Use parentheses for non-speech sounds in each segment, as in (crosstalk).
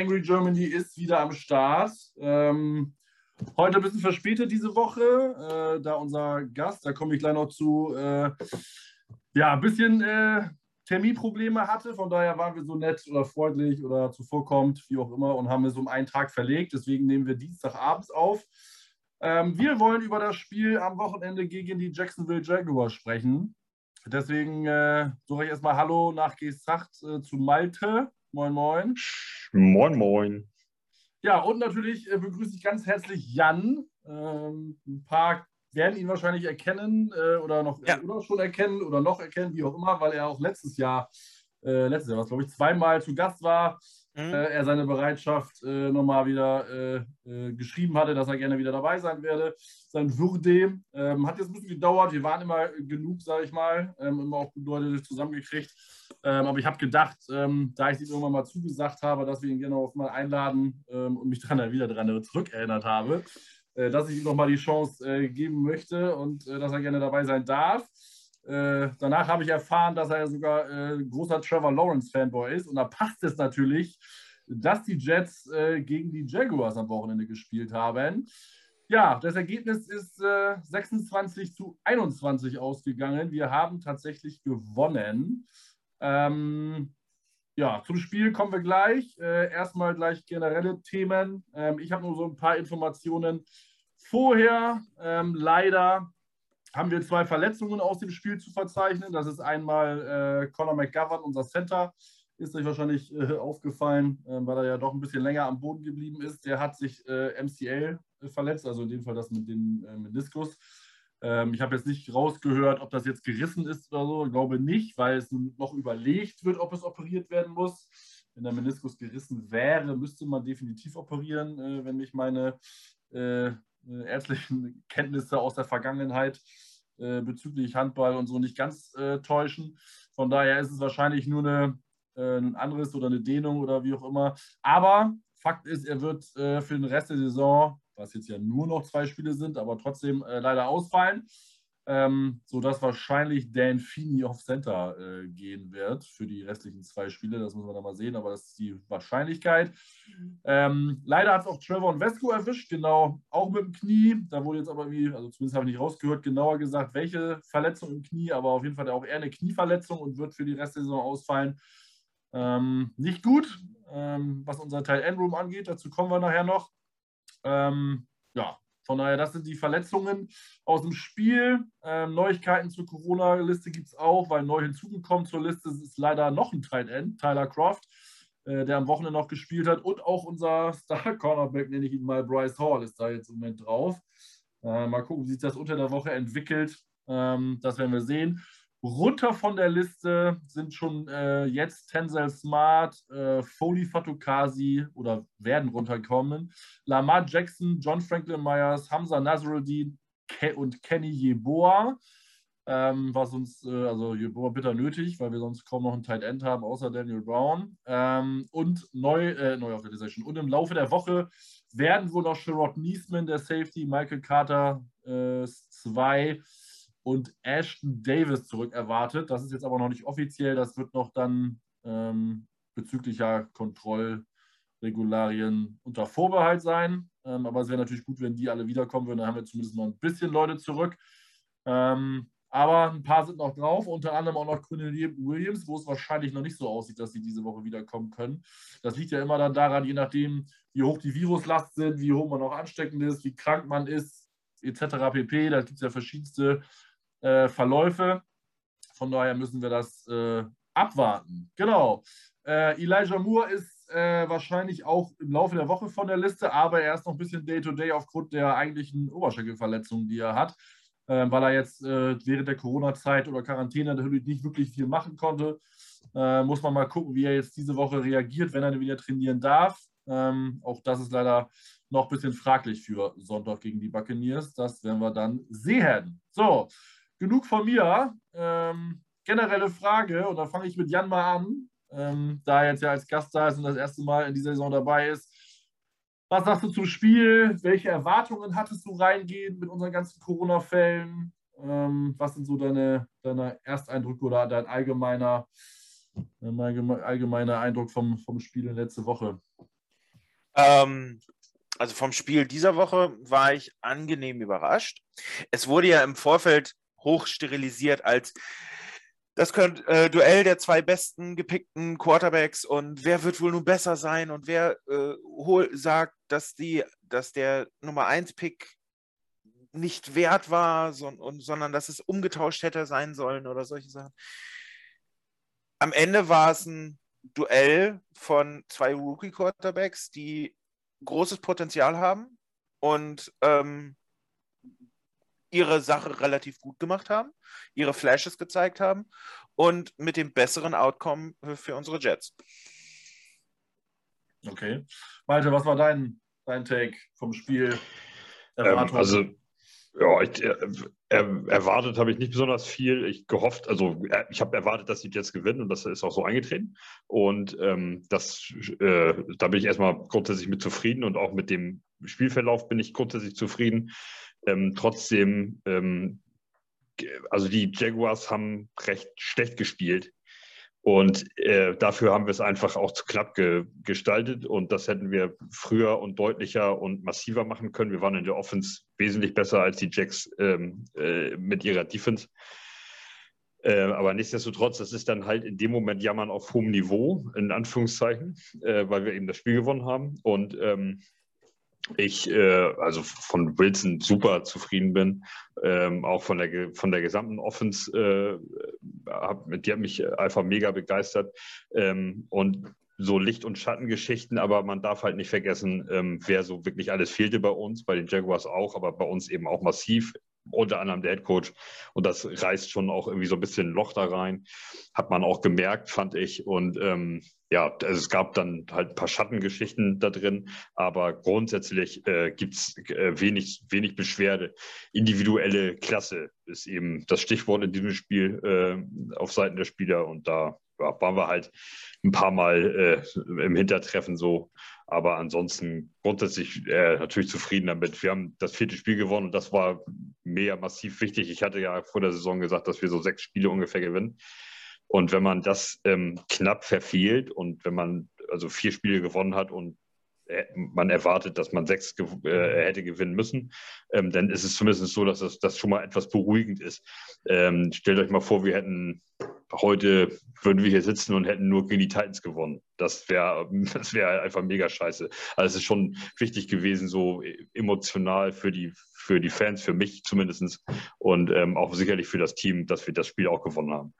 Gangry Germany ist wieder am Start. Ähm, heute ein bisschen verspätet diese Woche, äh, da unser Gast, da komme ich gleich noch zu, äh, ja, ein bisschen äh, Terminprobleme hatte. Von daher waren wir so nett oder freundlich oder zuvorkommt, wie auch immer, und haben es um einen Tag verlegt. Deswegen nehmen wir Dienstagabends auf. Ähm, wir wollen über das Spiel am Wochenende gegen die Jacksonville Jaguars sprechen. Deswegen äh, suche ich erstmal Hallo nach Gesacht äh, zu Malte. Moin, moin. Moin, moin. Ja, und natürlich äh, begrüße ich ganz herzlich Jan. Ähm, ein paar werden ihn wahrscheinlich erkennen äh, oder noch ja. oder schon erkennen oder noch erkennen, wie auch immer, weil er auch letztes Jahr, äh, letztes Jahr was glaube ich, zweimal zu Gast war mhm. äh, er seine Bereitschaft äh, nochmal wieder äh, äh, geschrieben hatte, dass er gerne wieder dabei sein werde. Sein Würde ähm, hat jetzt ein bisschen gedauert. Wir waren immer genug, sage ich mal, ähm, immer auch Leute zusammengekriegt. Ähm, aber ich habe gedacht, ähm, da ich ihm irgendwann mal zugesagt habe, dass wir ihn gerne auch mal einladen ähm, und mich daran wieder daran zurückerinnert habe, äh, dass ich ihm nochmal die Chance äh, geben möchte und dass er gerne dabei sein darf. Äh, danach habe ich erfahren, dass er sogar äh, großer Trevor Lawrence-Fanboy ist. Und da passt es natürlich, dass die Jets äh, gegen die Jaguars am Wochenende gespielt haben. Ja, das Ergebnis ist 26 äh, zu 21 ausgegangen. Wir haben tatsächlich gewonnen. Ähm, ja, zum Spiel kommen wir gleich. Äh, erstmal gleich generelle Themen. Ähm, ich habe nur so ein paar Informationen vorher. Ähm, leider haben wir zwei Verletzungen aus dem Spiel zu verzeichnen. Das ist einmal äh, Conor McGovern, unser Center. Ist euch wahrscheinlich äh, aufgefallen, äh, weil er ja doch ein bisschen länger am Boden geblieben ist. Der hat sich äh, MCL äh, verletzt, also in dem Fall das mit dem äh, Meniskus. Ähm, ich habe jetzt nicht rausgehört, ob das jetzt gerissen ist oder so. Ich glaube nicht, weil es noch überlegt wird, ob es operiert werden muss. Wenn der Meniskus gerissen wäre, müsste man definitiv operieren, wenn mich meine äh, ärztlichen (laughs) Kenntnisse aus der Vergangenheit äh, bezüglich Handball und so nicht ganz äh, täuschen. Von daher ist es wahrscheinlich nur eine, äh, ein anderes oder eine Dehnung oder wie auch immer. Aber Fakt ist, er wird äh, für den Rest der Saison, was jetzt ja nur noch zwei Spiele sind, aber trotzdem äh, leider ausfallen ähm, sodass wahrscheinlich Dan Feeney auf Center äh, gehen wird für die restlichen zwei Spiele. Das müssen wir dann mal sehen, aber das ist die Wahrscheinlichkeit. Ähm, leider hat es auch Trevor und Vesco erwischt, genau, auch mit dem Knie. Da wurde jetzt aber irgendwie, also zumindest habe ich nicht rausgehört, genauer gesagt, welche Verletzung im Knie, aber auf jeden Fall auch eher eine Knieverletzung und wird für die Restsaison ausfallen. Ähm, nicht gut, ähm, was unser Teil Endroom angeht. Dazu kommen wir nachher noch. Ähm, ja, von daher, das sind die Verletzungen aus dem Spiel. Ähm, Neuigkeiten zur Corona-Liste gibt es auch, weil neu hinzugekommen zur Liste ist leider noch ein Tight End, Tyler Croft, äh, der am Wochenende noch gespielt hat. Und auch unser Star-Cornerback, nenne ich ihn mal, Bryce Hall, ist da jetzt im Moment drauf. Äh, mal gucken, wie sich das unter der Woche entwickelt. Ähm, das werden wir sehen. Runter von der Liste sind schon äh, jetzt Tenzel Smart, äh, Foley Fatukasi oder werden runterkommen. Lamar Jackson, John Franklin Myers, Hamza Nasruddin Ke und Kenny Jeboa. Ähm, was uns, äh, also Jeboa bitter nötig, weil wir sonst kaum noch einen Tight End haben, außer Daniel Brown. Ähm, und neu, äh, Neuorganisation. Und im Laufe der Woche werden wohl noch Sherrod Niesman, der Safety, Michael Carter 2 äh, und Ashton Davis zurück erwartet. Das ist jetzt aber noch nicht offiziell. Das wird noch dann ähm, bezüglicher Kontrollregularien unter Vorbehalt sein. Ähm, aber es wäre natürlich gut, wenn die alle wiederkommen würden. Dann haben wir zumindest noch ein bisschen Leute zurück. Ähm, aber ein paar sind noch drauf, unter anderem auch noch Quinn Williams, wo es wahrscheinlich noch nicht so aussieht, dass sie diese Woche wiederkommen können. Das liegt ja immer dann daran, je nachdem, wie hoch die Viruslast sind, wie hoch man auch ansteckend ist, wie krank man ist, etc. pp. Da gibt es ja verschiedenste äh, Verläufe. Von daher müssen wir das äh, abwarten. Genau. Äh, Elijah Moore ist äh, wahrscheinlich auch im Laufe der Woche von der Liste, aber er ist noch ein bisschen Day-to-Day -Day aufgrund der eigentlichen Oberschenkelverletzung, die er hat, äh, weil er jetzt äh, während der Corona-Zeit oder Quarantäne natürlich nicht wirklich viel machen konnte. muss man mal gucken, wie er jetzt diese Woche reagiert, wenn er wieder trainieren darf. Ähm, auch das ist leider noch ein bisschen fraglich für Sonntag gegen die Buccaneers. Das werden wir dann sehen. So, genug von mir. Ähm, generelle Frage, und da fange ich mit Jan mal an, ähm, da er jetzt ja als Gast da ist und das erste Mal in dieser Saison dabei ist. Was sagst du zum Spiel? Welche Erwartungen hattest du reingehend mit unseren ganzen Corona-Fällen? Ähm, was sind so deine, deine Ersteindrücke oder dein allgemeiner mein allgemeiner Eindruck vom, vom Spiel letzte Woche? Ähm, also vom Spiel dieser Woche war ich angenehm überrascht. Es wurde ja im Vorfeld hoch sterilisiert als das könnte äh, Duell der zwei besten gepickten Quarterbacks und wer wird wohl nun besser sein und wer äh, hol, sagt, dass die, dass der Nummer 1 Pick nicht wert war, so, und, sondern dass es umgetauscht hätte sein sollen oder solche Sachen. Am Ende war es ein Duell von zwei Rookie-Quarterbacks, die großes Potenzial haben und ähm, ihre Sache relativ gut gemacht haben, ihre Flashes gezeigt haben und mit dem besseren Outcome für unsere Jets. Okay. Malte, was war dein, dein Take vom Spiel? Ähm, also ja, ich, äh, äh, erwartet habe ich nicht besonders viel. Ich gehofft, also äh, ich habe erwartet, dass die Jets gewinnen und das ist auch so eingetreten. Und ähm, das, äh, da bin ich erstmal grundsätzlich mit zufrieden und auch mit dem Spielverlauf bin ich grundsätzlich zufrieden. Ähm, trotzdem, ähm, also die Jaguars haben recht schlecht gespielt. Und äh, dafür haben wir es einfach auch zu knapp ge gestaltet und das hätten wir früher und deutlicher und massiver machen können. Wir waren in der Offense wesentlich besser als die Jacks ähm, äh, mit ihrer Defense. Äh, aber nichtsdestotrotz, das ist dann halt in dem Moment Jammern auf hohem Niveau, in Anführungszeichen, äh, weil wir eben das Spiel gewonnen haben. Und ähm, ich äh, also von Wilson super zufrieden bin, ähm, auch von der, von der gesamten Offense, äh, hab, die hat mich einfach mega begeistert ähm, und so Licht- und Schattengeschichten, aber man darf halt nicht vergessen, ähm, wer so wirklich alles fehlte bei uns, bei den Jaguars auch, aber bei uns eben auch massiv unter anderem der Head Coach. Und das reißt schon auch irgendwie so ein bisschen Loch da rein. Hat man auch gemerkt, fand ich. Und ähm, ja, also es gab dann halt ein paar Schattengeschichten da drin, aber grundsätzlich äh, gibt es äh, wenig, wenig Beschwerde. Individuelle Klasse ist eben das Stichwort in diesem Spiel äh, auf Seiten der Spieler. Und da ja, waren wir halt ein paar Mal äh, im Hintertreffen so. Aber ansonsten grundsätzlich äh, natürlich zufrieden damit. Wir haben das vierte Spiel gewonnen und das war mega massiv wichtig. Ich hatte ja vor der Saison gesagt, dass wir so sechs Spiele ungefähr gewinnen. Und wenn man das ähm, knapp verfehlt und wenn man also vier Spiele gewonnen hat und äh, man erwartet, dass man sechs äh, hätte gewinnen müssen, ähm, dann ist es zumindest so, dass das, das schon mal etwas beruhigend ist. Ähm, stellt euch mal vor, wir hätten heute, würden wir hier sitzen und hätten nur gegen die Titans gewonnen. Das wäre (laughs) das wär einfach mega scheiße. Also es ist schon wichtig gewesen, so emotional für die, für die Fans, für mich zumindest und ähm, auch sicherlich für das Team, dass wir das Spiel auch gewonnen haben.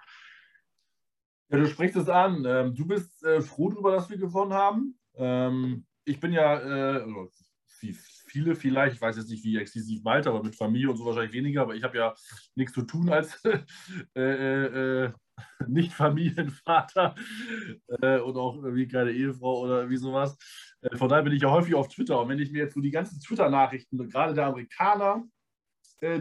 Ja, du sprichst es an. Ähm, du bist äh, froh darüber, dass wir gewonnen haben. Ähm, ich bin ja, äh, also, viele vielleicht, ich weiß jetzt nicht, wie exklusiv Malte, aber mit Familie und so wahrscheinlich weniger, aber ich habe ja nichts zu tun als (laughs) äh, äh, äh (laughs) Nicht-Familienvater äh, und auch wie keine Ehefrau oder wie sowas. Von daher bin ich ja häufig auf Twitter und wenn ich mir jetzt so die ganzen Twitter-Nachrichten, gerade der Amerikaner,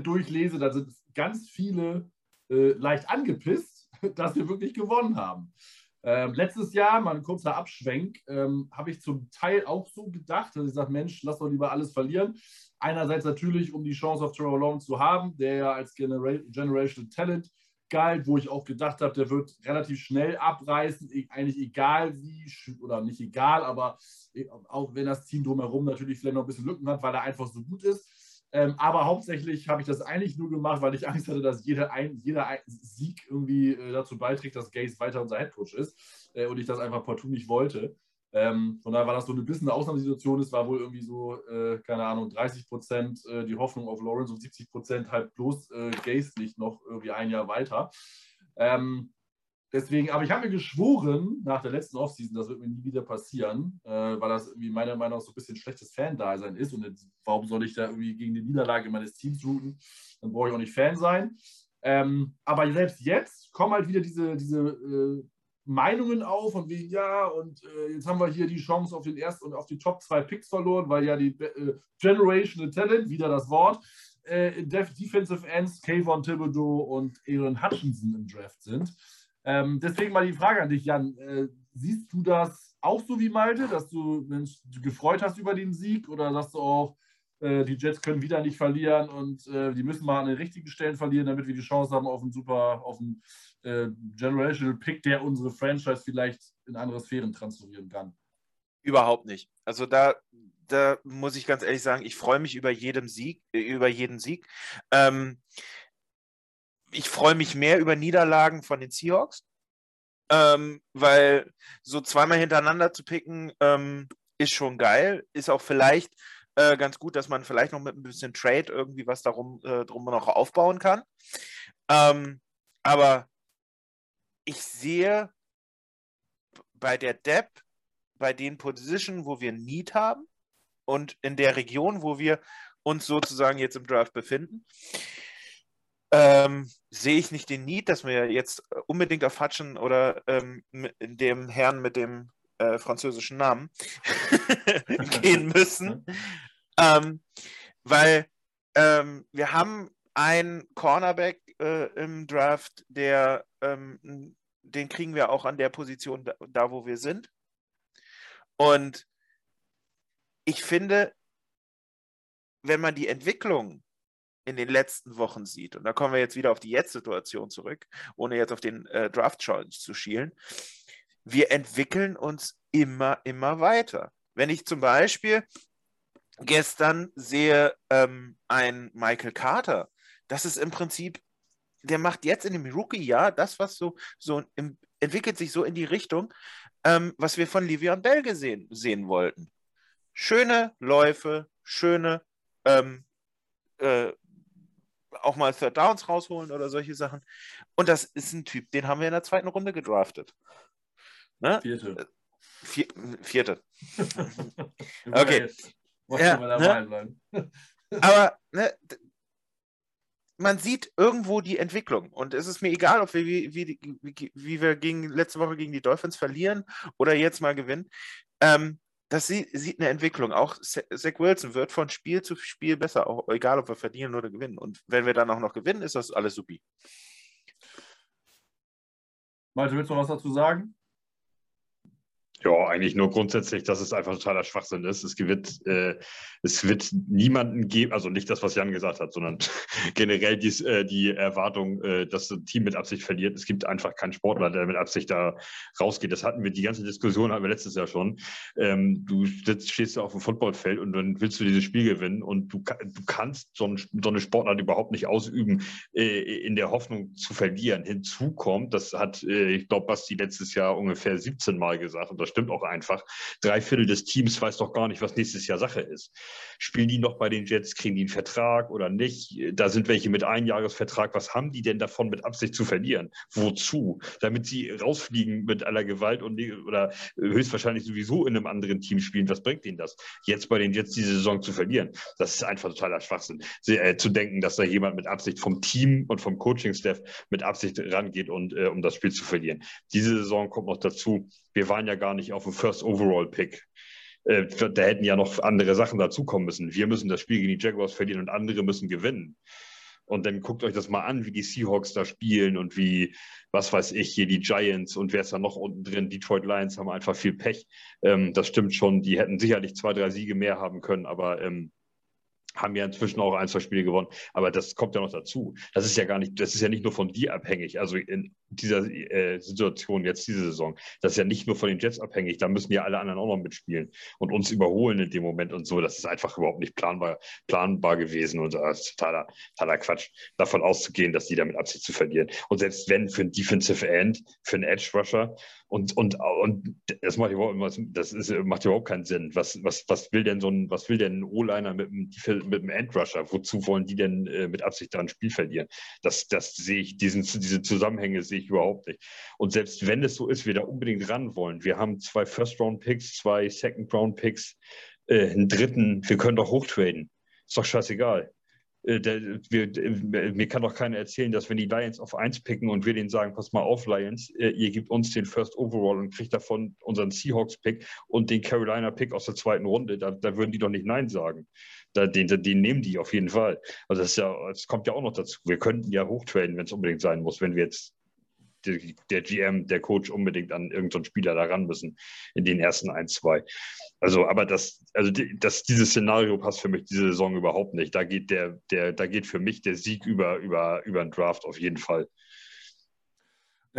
durchlese, da sind ganz viele leicht angepisst, (laughs) dass wir wirklich gewonnen haben. Ähm, letztes Jahr, mal ein kurzer Abschwenk, ähm, habe ich zum Teil auch so gedacht, dass ich sage, Mensch, lass doch lieber alles verlieren. Einerseits natürlich, um die Chance auf Trevor Lawrence zu haben, der ja als Genera Generational Talent galt, wo ich auch gedacht habe, der wird relativ schnell abreißen, e-, eigentlich egal wie, oder nicht egal, aber e-, auch wenn das Team drumherum natürlich vielleicht noch ein bisschen Lücken hat, weil er einfach so gut ist. Ähm, aber hauptsächlich habe ich das eigentlich nur gemacht, weil ich Angst hatte, dass jeder, ein, jeder ein Sieg irgendwie äh, dazu beiträgt, dass Gaze weiter unser Headcoach ist äh, und ich das einfach partout nicht wollte. Ähm, von daher war das so ein bisschen eine Ausnahmesituation. Es war wohl irgendwie so, äh, keine Ahnung, 30 Prozent äh, die Hoffnung auf Lawrence und 70 Prozent halt bloß äh, Gaze nicht noch irgendwie ein Jahr weiter. Ähm, Deswegen, aber ich habe mir geschworen nach der letzten Offseason, das wird mir nie wieder passieren, äh, weil das irgendwie meiner Meinung nach so ein bisschen schlechtes Fan-Dasein ist. Und jetzt, warum soll ich da irgendwie gegen die Niederlage meines Teams routen? Dann brauche ich auch nicht Fan sein. Ähm, aber selbst jetzt kommen halt wieder diese, diese äh, Meinungen auf und wie, ja, und äh, jetzt haben wir hier die Chance auf den ersten und auf die Top 2 Picks verloren, weil ja die äh, Generational Talent, wieder das Wort, äh, Defensive Ends, Kayvon Thibodeau und Aaron Hutchinson im Draft sind. Ähm, deswegen mal die Frage an dich, Jan. Äh, siehst du das auch so wie Malte, dass du, Mensch, gefreut hast über den Sieg oder sagst du auch, äh, die Jets können wieder nicht verlieren und äh, die müssen mal an den richtigen Stellen verlieren, damit wir die Chance haben auf einen super, auf einen äh, Generational Pick, der unsere Franchise vielleicht in andere Sphären transferieren kann. Überhaupt nicht. Also da, da muss ich ganz ehrlich sagen, ich freue mich über jeden Sieg, äh, über jeden Sieg. Ähm, ich freue mich mehr über Niederlagen von den Seahawks, ähm, weil so zweimal hintereinander zu picken ähm, ist schon geil. Ist auch vielleicht äh, ganz gut, dass man vielleicht noch mit ein bisschen Trade irgendwie was darum äh, drum noch aufbauen kann. Ähm, aber ich sehe bei der Depth, bei den Positionen, wo wir Need haben und in der Region, wo wir uns sozusagen jetzt im Draft befinden, ähm, sehe ich nicht den Need, dass wir jetzt unbedingt auf Hutchen oder ähm, dem Herrn mit dem äh, französischen Namen (laughs) gehen müssen. ähm, weil ähm, wir haben einen Cornerback äh, im Draft, der ähm, den kriegen wir auch an der Position da, da, wo wir sind. Und ich finde, wenn man die Entwicklung in den letzten Wochen sieht, und da kommen wir jetzt wieder auf die Jetzt-Situation zurück, ohne jetzt auf den äh, Draft-Challenge zu schielen, wir entwickeln uns immer, immer weiter. Wenn ich zum Beispiel gestern sehe ähm, ein Michael Carter, das ist im Prinzip, der macht jetzt in dem Rookie-Jahr das, was so, so im, entwickelt sich so in die Richtung, ähm, was wir von Livion Bell gesehen sehen wollten. Schöne Läufe, schöne ähm, äh, auch mal Third Downs rausholen oder solche Sachen. Und das ist ein Typ, den haben wir in der zweiten Runde gedraftet. Ne? Vierte. Äh, vier, vierte. (laughs) okay. Ja, ne? (laughs) Aber ne, man sieht irgendwo die Entwicklung. Und es ist mir egal, ob wir wie, wie, wie, wie wir gegen, letzte Woche gegen die Dolphins verlieren oder jetzt mal gewinnen. Ähm, das sieht, sieht, eine Entwicklung. Auch Zach Wilson wird von Spiel zu Spiel besser, auch egal ob wir verlieren oder gewinnen. Und wenn wir dann auch noch gewinnen, ist das alles supi. Malte, willst du noch was dazu sagen? Ja, eigentlich nur grundsätzlich, dass es einfach totaler Schwachsinn ist. Es wird, äh, es wird niemanden geben, also nicht das, was Jan gesagt hat, sondern (laughs) generell dies, äh, die Erwartung, äh, dass das Team mit Absicht verliert. Es gibt einfach keinen Sportler, der mit Absicht da rausgeht. Das hatten wir, die ganze Diskussion hatten wir letztes Jahr schon. Ähm, du sitzt, stehst da auf dem Footballfeld und dann willst du dieses Spiel gewinnen und du, du kannst so, ein, so eine Sportart überhaupt nicht ausüben, äh, in der Hoffnung zu verlieren. Hinzu kommt, das hat, äh, ich glaube, Basti letztes Jahr ungefähr 17 Mal gesagt und das stimmt auch einfach. Drei Viertel des Teams weiß doch gar nicht, was nächstes Jahr Sache ist. Spielen die noch bei den Jets, kriegen die einen Vertrag oder nicht? Da sind welche mit Einjahresvertrag. Was haben die denn davon, mit Absicht zu verlieren? Wozu? Damit sie rausfliegen mit aller Gewalt und oder höchstwahrscheinlich sowieso in einem anderen Team spielen. Was bringt ihnen das? Jetzt bei den Jets diese Saison zu verlieren. Das ist einfach totaler Schwachsinn. Äh, zu denken, dass da jemand mit Absicht vom Team und vom Coaching-Staff mit Absicht rangeht und äh, um das Spiel zu verlieren. Diese Saison kommt noch dazu. Wir waren ja gar nicht auf dem First Overall Pick. Äh, da hätten ja noch andere Sachen dazukommen müssen. Wir müssen das Spiel gegen die Jaguars verlieren und andere müssen gewinnen. Und dann guckt euch das mal an, wie die Seahawks da spielen und wie, was weiß ich, hier die Giants und wer ist da noch unten drin? Detroit Lions haben einfach viel Pech. Ähm, das stimmt schon. Die hätten sicherlich zwei, drei Siege mehr haben können, aber ähm, haben ja inzwischen auch ein, zwei Spiele gewonnen. Aber das kommt ja noch dazu. Das ist ja gar nicht, das ist ja nicht nur von dir abhängig. Also in dieser äh, Situation jetzt diese Saison, das ist ja nicht nur von den Jets abhängig. Da müssen ja alle anderen auch noch mitspielen und uns überholen in dem Moment und so. Das ist einfach überhaupt nicht planbar, planbar gewesen und das ist totaler, totaler Quatsch, davon auszugehen, dass die damit Absicht zu verlieren. Und selbst wenn für ein Defensive End, für einen Edge Rusher, und, und, und das macht überhaupt, das ist, macht überhaupt keinen Sinn. Was, was, was will denn so ein, was will denn ein O-Liner mit, mit einem Endrusher? Wozu wollen die denn äh, mit Absicht da ein Spiel verlieren? Das, das sehe ich, diesen, diese Zusammenhänge sehe ich überhaupt nicht. Und selbst wenn es so ist, wir da unbedingt ran wollen, wir haben zwei First-Round-Picks, zwei Second-Round-Picks, äh, einen dritten, wir können doch hochtraden. Ist doch scheißegal. Äh, der, wir, mir kann doch keiner erzählen, dass wenn die Lions auf 1 picken und wir denen sagen, pass mal auf, Lions, äh, ihr gebt uns den First Overall und kriegt davon unseren Seahawks-Pick und den Carolina-Pick aus der zweiten Runde, da, da, würden die doch nicht Nein sagen. Da, den, den nehmen die auf jeden Fall. Also das, ja, das kommt ja auch noch dazu. Wir könnten ja hochtraden, wenn es unbedingt sein muss, wenn wir jetzt der, der GM, der Coach unbedingt an irgendeinen Spieler da ran müssen in den ersten ein, zwei. Also, aber das, also das, dieses Szenario passt für mich diese Saison überhaupt nicht. Da geht der, der, da geht für mich der Sieg über, über, über einen Draft auf jeden Fall.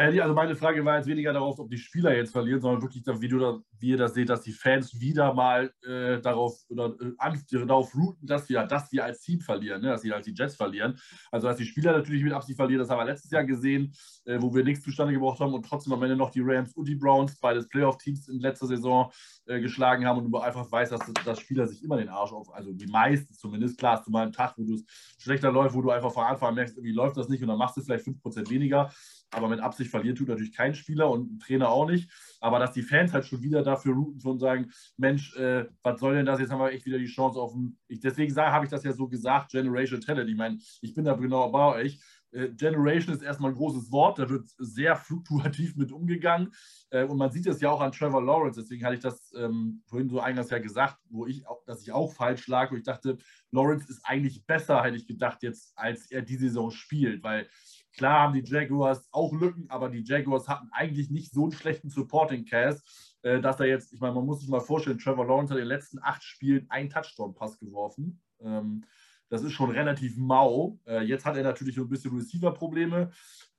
Also meine Frage war jetzt weniger darauf, ob die Spieler jetzt verlieren, sondern wirklich, wie, du da, wie ihr das seht, dass die Fans wieder mal äh, darauf oder äh, darauf routen, dass wir, dass wir als Team verlieren, ne? dass sie als die Jets verlieren. Also dass die Spieler natürlich mit Absicht verlieren, das haben wir letztes Jahr gesehen, äh, wo wir nichts zustande gebracht haben und trotzdem am Ende noch die Rams und die Browns, beides Playoff-Teams in letzter Saison äh, geschlagen haben und du einfach weißt, dass, dass Spieler sich immer den Arsch auf, also die meisten zumindest, klar hast du mal einen Tag, wo es schlechter läuft, wo du einfach von Anfang an merkst, irgendwie läuft das nicht und dann machst du vielleicht 5% weniger aber mit Absicht verlieren tut natürlich kein Spieler und ein Trainer auch nicht. Aber dass die Fans halt schon wieder dafür routen und sagen, Mensch, äh, was soll denn das? Jetzt haben wir echt wieder die Chance auf ein. Ich, deswegen habe ich das ja so gesagt, Generation Talent. Ich meine, ich bin da genau bei euch. Äh, Generation ist erstmal ein großes Wort, da wird sehr fluktuativ mit umgegangen. Äh, und man sieht es ja auch an Trevor Lawrence, deswegen hatte ich das ähm, vorhin so eingangs ja gesagt, wo ich dass ich auch falsch lag, wo ich dachte, Lawrence ist eigentlich besser, hätte ich gedacht, jetzt, als er die Saison spielt, weil Klar haben die Jaguars auch Lücken, aber die Jaguars hatten eigentlich nicht so einen schlechten Supporting Cast, äh, dass er jetzt, ich meine, man muss sich mal vorstellen, Trevor Lawrence hat in den letzten acht Spielen einen Touchdown-Pass geworfen. Ähm, das ist schon relativ mau. Äh, jetzt hat er natürlich so ein bisschen Receiver-Probleme,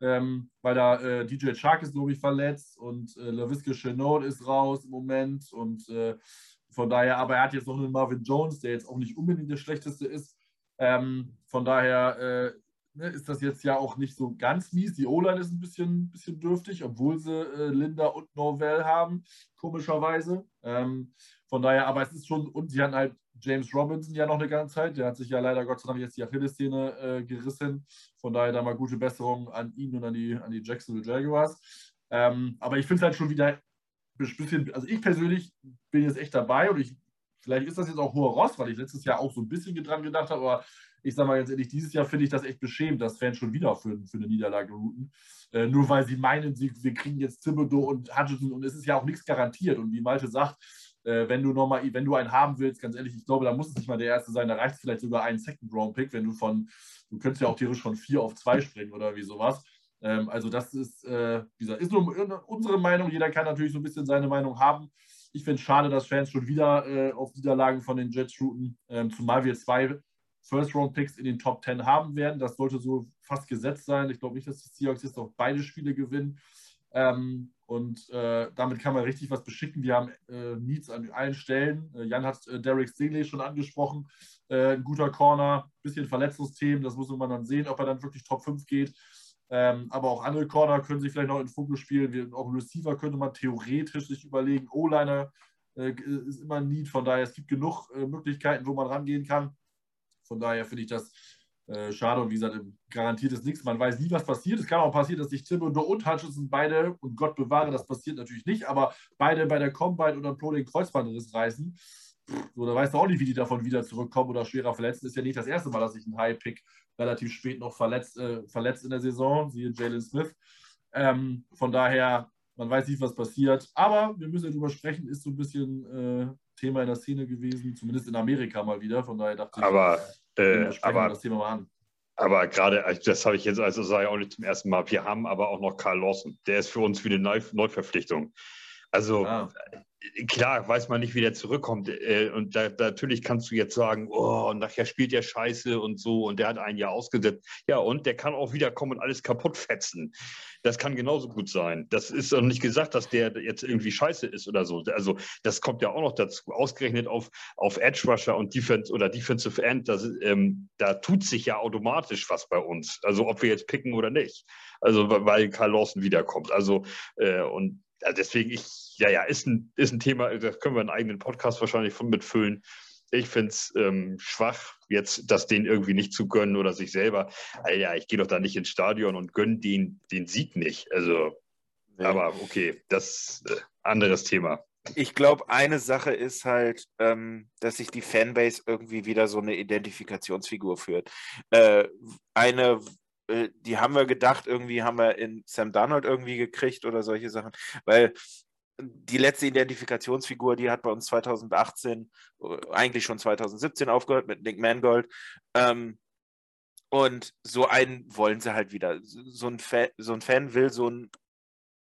ähm, weil da äh, DJ Chark ist, glaube ich, verletzt und äh, LaVisca Chenault ist raus im Moment und äh, von daher, aber er hat jetzt noch einen Marvin Jones, der jetzt auch nicht unbedingt der schlechteste ist. Ähm, von daher äh, ne, ist das jetzt ja auch nicht so ganz mies. Die O-Line ist ein bisschen, bisschen dürftig, obwohl sie äh, Linda und Norvell haben, komischerweise. Ähm, von daher, aber es ist schon, und sie hatten halt James Robinson ja noch eine ganze Zeit. Der hat sich ja leider Gott sei Dank jetzt die Achillessehne äh, gerissen. Von daher da mal gute Besserung an ihn und an die, an die Jacksonville Jaguars. Ähm, aber ich finde es halt schon wieder ein bisschen, also ich persönlich bin jetzt echt dabei und ich, vielleicht ist das jetzt auch hoher Ross, weil ich letztes Jahr auch so ein bisschen dran gedacht habe, aber ich sage mal ganz ehrlich, dieses Jahr finde ich das echt beschämend, dass Fans schon wieder für, für eine Niederlage routen. Äh, nur weil sie meinen, sie, wir kriegen jetzt Thibodeau und Hutchinson und es ist ja auch nichts garantiert. Und wie Malte sagt, äh, wenn du nochmal, wenn du einen haben willst, ganz ehrlich, ich glaube, da muss es nicht mal der erste sein, da reicht es vielleicht sogar ein Second-Round-Pick, wenn du von, du könntest ja auch theoretisch von vier auf zwei springen oder wie sowas. Ähm, also das ist, äh, wie gesagt, ist nur unsere Meinung. Jeder kann natürlich so ein bisschen seine Meinung haben. Ich finde es schade, dass Fans schon wieder äh, auf Niederlagen von den Jets shooten, ähm, zumal wir zwei First-Round-Picks in den Top 10 haben werden. Das sollte so fast gesetzt sein. Ich glaube nicht, dass die Seahawks jetzt noch beide Spiele gewinnen. Ähm, und äh, damit kann man richtig was beschicken. Wir haben äh, Needs an allen Stellen. Äh, Jan hat äh, Derek Stingley schon angesprochen. Äh, ein guter Corner, bisschen Verletzungsthemen. Das muss man dann sehen, ob er dann wirklich Top 5 geht. Ähm, aber auch andere Corner können sich vielleicht noch in Fokus spielen. Wir, auch Receiver könnte man theoretisch sich überlegen. O-Liner äh, ist immer ein Need. Von daher, es gibt genug Möglichkeiten, wo man rangehen kann. Von daher finde ich das äh, schade und wie gesagt, garantiert ist nichts. Man weiß nie, was passiert. Es kann auch passieren, dass sich Thibodeau und Hutchinson beide, und Gott bewahre, das passiert natürlich nicht, aber beide bei der Combine oder Pro den Kreuzbandriss reißen. So, da weißt du auch nicht, wie die davon wieder zurückkommen oder schwerer verletzt. Ist ja nicht das erste Mal, dass sich ein High-Pick relativ spät noch verletzt, äh, verletzt in der Saison, siehe Jalen Smith. Ähm, von daher, man weiß nicht, was passiert. Aber wir müssen ja drüber sprechen, ist so ein bisschen äh, Thema in der Szene gewesen, zumindest in Amerika mal wieder. Von daher dachte aber, ich, äh, aber, das Thema mal an. Aber gerade, also das habe ich jetzt, also sage ich auch nicht zum ersten Mal. Wir haben aber auch noch Karl Lawson. Der ist für uns wie eine Neuverpflichtung. Also ah klar, weiß man nicht, wie der zurückkommt. Äh, und da, natürlich kannst du jetzt sagen, oh, und nachher spielt der Scheiße und so und der hat ein Jahr ausgesetzt. Ja, und der kann auch wiederkommen und alles kaputt fetzen. Das kann genauso gut sein. Das ist doch nicht gesagt, dass der jetzt irgendwie scheiße ist oder so. Also das kommt ja auch noch dazu. Ausgerechnet auf, auf Edge Rusher und Defense oder Defensive End, das, ähm, da tut sich ja automatisch was bei uns. Also ob wir jetzt picken oder nicht. Also weil Karl Lawson wiederkommt. Also äh, und also deswegen, ich, ja, ja, ist ein, ist ein Thema, da können wir einen eigenen Podcast wahrscheinlich von mitfüllen. Ich finde es ähm, schwach, jetzt das denen irgendwie nicht zu gönnen oder sich selber. Ja, ich gehe doch da nicht ins Stadion und gönne den, den Sieg nicht. Also, nee. aber okay, das äh, anderes Thema. Ich glaube, eine Sache ist halt, ähm, dass sich die Fanbase irgendwie wieder so eine Identifikationsfigur führt. Äh, eine äh, die haben wir gedacht, irgendwie haben wir in Sam Darnold irgendwie gekriegt oder solche Sachen, weil die letzte Identifikationsfigur, die hat bei uns 2018, äh, eigentlich schon 2017 aufgehört mit Nick Mangold. Ähm, Und so einen wollen sie halt wieder. So ein, Fan, so ein Fan will so ein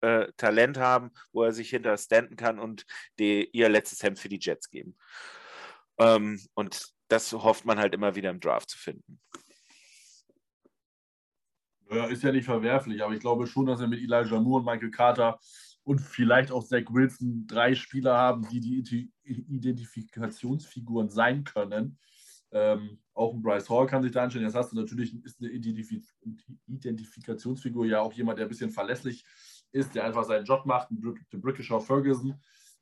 äh, Talent haben, wo er sich hinter standen kann und die, ihr letztes Hemd für die Jets geben. Ähm, und das hofft man halt immer wieder im Draft zu finden. Ja, ist ja nicht verwerflich, aber ich glaube schon, dass er mit Elijah Moore und Michael Carter und vielleicht auch Zach Wilson drei Spieler haben, die die Identifikationsfiguren sein können. Ähm, auch ein Bryce Hall kann sich da anstellen. Jetzt hast du natürlich, ist eine Identifikationsfigur ja auch jemand, der ein bisschen verlässlich ist, der einfach seinen Job macht, ein Brickisher Ferguson.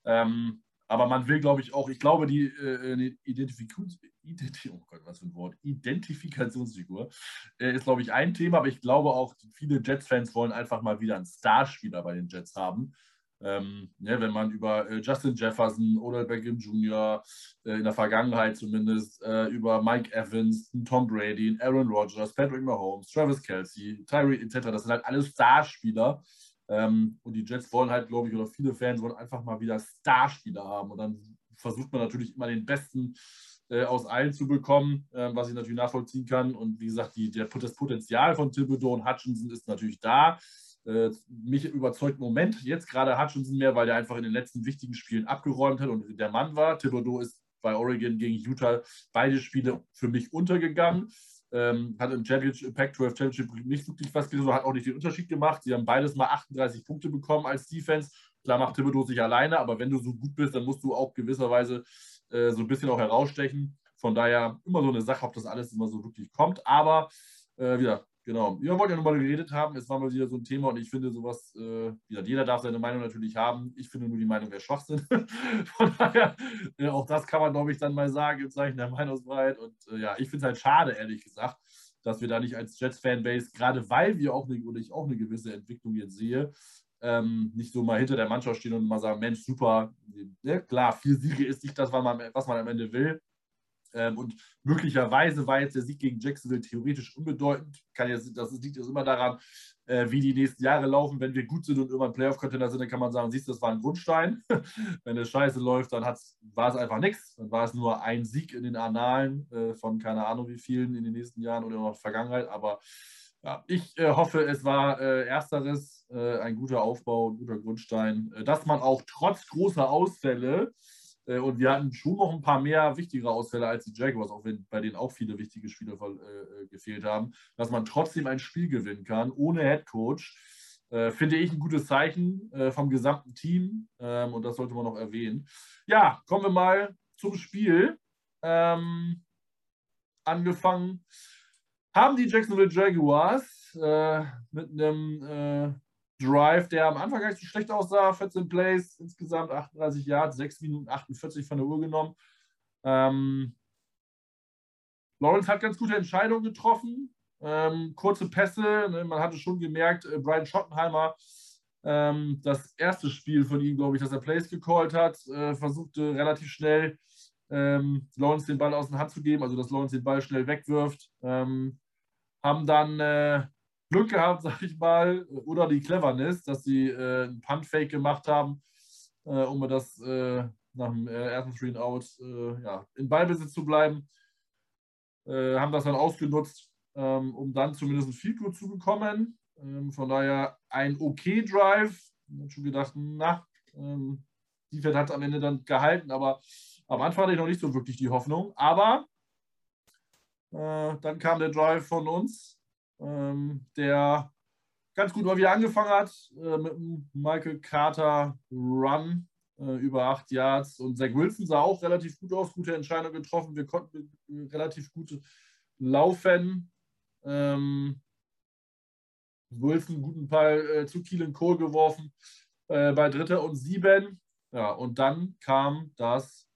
Ähm, aber man will, glaube ich, auch, ich glaube, die äh, Identifikations Identif oh Gott, was für ein Wort, Identifikationsfigur äh, ist, glaube ich, ein Thema, aber ich glaube auch, viele Jets-Fans wollen einfach mal wieder einen Starspieler bei den Jets haben. Ähm, ja, wenn man über äh, Justin Jefferson oder Beckham Jr. Äh, in der Vergangenheit zumindest äh, über Mike Evans, Tom Brady, Aaron Rodgers, Patrick Mahomes, Travis Kelsey, Tyree etc., das sind halt alles Starspieler. Ähm, und die Jets wollen halt, glaube ich, oder viele Fans wollen einfach mal wieder Starspieler haben. Und dann versucht man natürlich immer den besten äh, aus allen zu bekommen, äh, was ich natürlich nachvollziehen kann. Und wie gesagt, die, der, das Potenzial von Thibodeau und Hutchinson ist natürlich da. Äh, mich überzeugt im Moment jetzt gerade Hutchinson mehr, weil der einfach in den letzten wichtigen Spielen abgeräumt hat und der Mann war. Thibodeau ist bei Oregon gegen Utah beide Spiele für mich untergegangen. Ähm, hat im Championship, Pac-12 Championship nicht wirklich was gelesen, hat auch nicht den Unterschied gemacht. Sie haben beides mal 38 Punkte bekommen als Defense. Klar macht Thibodeau sich alleine, aber wenn du so gut bist, dann musst du auch gewisserweise äh, so ein bisschen auch herausstechen. Von daher immer so eine Sache, ob das alles immer so wirklich kommt. Aber äh, wieder, Genau. Wir wollten ja nochmal geredet haben. Es war mal wieder so ein Thema und ich finde sowas, äh, jeder darf seine Meinung natürlich haben. Ich finde nur die Meinung wäre Schwachsinn. (laughs) Von daher, äh, auch das kann man, glaube ich, dann mal sagen im Zeichen der Meinungsfreiheit. Und äh, ja, ich finde es halt schade, ehrlich gesagt, dass wir da nicht als Jets-Fanbase, gerade weil wir auch eine, oder ich auch eine gewisse Entwicklung jetzt sehe, ähm, nicht so mal hinter der Mannschaft stehen und mal sagen, Mensch, super, ja, klar, vier Siege ist nicht das, was man, was man am Ende will. Ähm, und möglicherweise war jetzt der Sieg gegen Jacksonville theoretisch unbedeutend. Kann jetzt, das liegt jetzt immer daran, äh, wie die nächsten Jahre laufen. Wenn wir gut sind und irgendwann Playoff-Contender sind, dann kann man sagen, siehst du, das war ein Grundstein. (laughs) Wenn es scheiße läuft, dann war es einfach nichts. Dann war es nur ein Sieg in den Annalen äh, von keine Ahnung wie vielen in den nächsten Jahren oder noch Vergangenheit. Aber ja, ich äh, hoffe, es war äh, äh, ein guter Aufbau, ein guter Grundstein, äh, dass man auch trotz großer Ausfälle äh, und wir hatten schon noch ein paar mehr wichtigere Ausfälle als die Jaguars, auch wenn bei denen auch viele wichtige Spieler äh, äh, gefehlt haben, dass man trotzdem ein Spiel gewinnen kann, ohne Head Coach. Äh, finde ich ein gutes Zeichen vom gesamten Team ähm, und das sollte man noch erwähnen. Ja, kommen wir mal zum Spiel. Ähm, angefangen haben die Jacksonville Jaguars mit einem Drive, der am Anfang gar nicht so schlecht aussah. 14 Plays, insgesamt 38 Yards, 6 Minuten 48 von der Uhr genommen. Ähm, Lawrence hat ganz gute Entscheidungen getroffen. Ähm, kurze Pässe, ne, man hatte schon gemerkt, äh, Brian Schottenheimer, ähm, das erste Spiel von ihm, glaube ich, dass er Plays gecallt hat, äh, versuchte relativ schnell ähm, Lawrence den Ball aus der Hand zu geben, also dass Lawrence den Ball schnell wegwirft. Ähm, haben dann äh, Glück gehabt, sag ich mal, oder die Cleverness, dass sie äh, einen Punt-Fake gemacht haben, äh, um das äh, nach dem äh, ersten Screen Out äh, ja, in Ballbesitz zu bleiben. Äh, haben das dann ausgenutzt, ähm, um dann zumindest ein Field zu bekommen. Ähm, von daher ein okay Drive. Ich habe schon gedacht, na, ähm, die hat am Ende dann gehalten, aber am Anfang hatte ich noch nicht so wirklich die Hoffnung. Aber dann kam der Drive von uns der ganz gut mal wieder angefangen hat äh, mit einem Michael Carter Run äh, über acht Yards. Und Zach Wilson sah auch relativ gut aus, gute Entscheidung getroffen. Wir konnten relativ gut laufen. Ähm, Wilson guten Ball äh, zu Keelan Cole geworfen äh, bei Dritter und Sieben. Ja, und dann kam das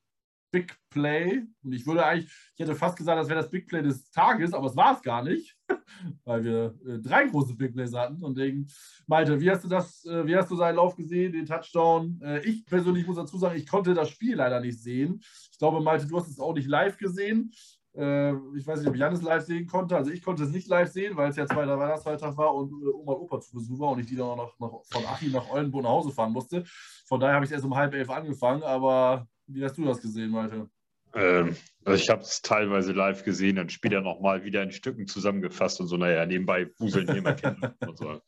Big Play. Und ich würde eigentlich, ich hätte fast gesagt, das wäre das Big Play des Tages, aber es war es gar nicht, (laughs) weil wir äh, drei große Big Plays hatten. Und deswegen, Malte, wie hast du das, äh, wie hast du seinen Lauf gesehen, den Touchdown? Äh, ich persönlich muss dazu sagen, ich konnte das Spiel leider nicht sehen. Ich glaube, Malte, du hast es auch nicht live gesehen. Äh, ich weiß nicht, ob Jan es live sehen konnte. Also ich konnte es nicht live sehen, weil es ja zweiter Weihnachtsfeiertag war und äh, Oma und Opa zu Besuch war und ich die dann auch noch, noch von Achim nach Oldenburg nach Hause fahren musste. Von daher habe ich erst um halb elf angefangen, aber wie hast du das gesehen, Malte? Ähm, also ich habe es teilweise live gesehen, dann später nochmal wieder in Stücken zusammengefasst und so, naja, nebenbei wuseln hier mal (laughs) und so.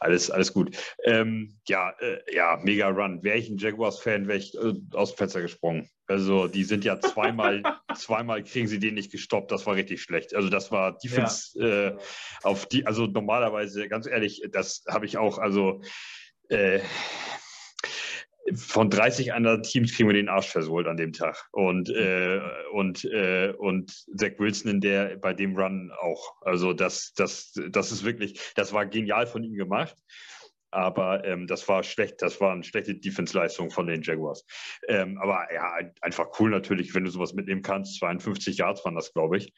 Alles, alles gut. Ähm, ja, äh, ja, mega Run. Wäre ich ein Jaguars-Fan, wäre ich äh, aus dem Fenster gesprungen. Also die sind ja zweimal, (laughs) zweimal kriegen sie den nicht gestoppt. Das war richtig schlecht. Also das war Defense ja. äh, auf die, also normalerweise, ganz ehrlich, das habe ich auch, also äh, von 30 anderen Teams kriegen wir den Arsch versohlt an dem Tag. Und, äh, und, äh, und Zach Wilson in der, bei dem Run auch. Also das, das, das ist wirklich, das war genial von ihm gemacht. Aber ähm, das war schlecht, das war eine schlechte Defense-Leistung von den Jaguars. Ähm, aber ja, einfach cool natürlich, wenn du sowas mitnehmen kannst. 52 Yards waren das, glaube ich.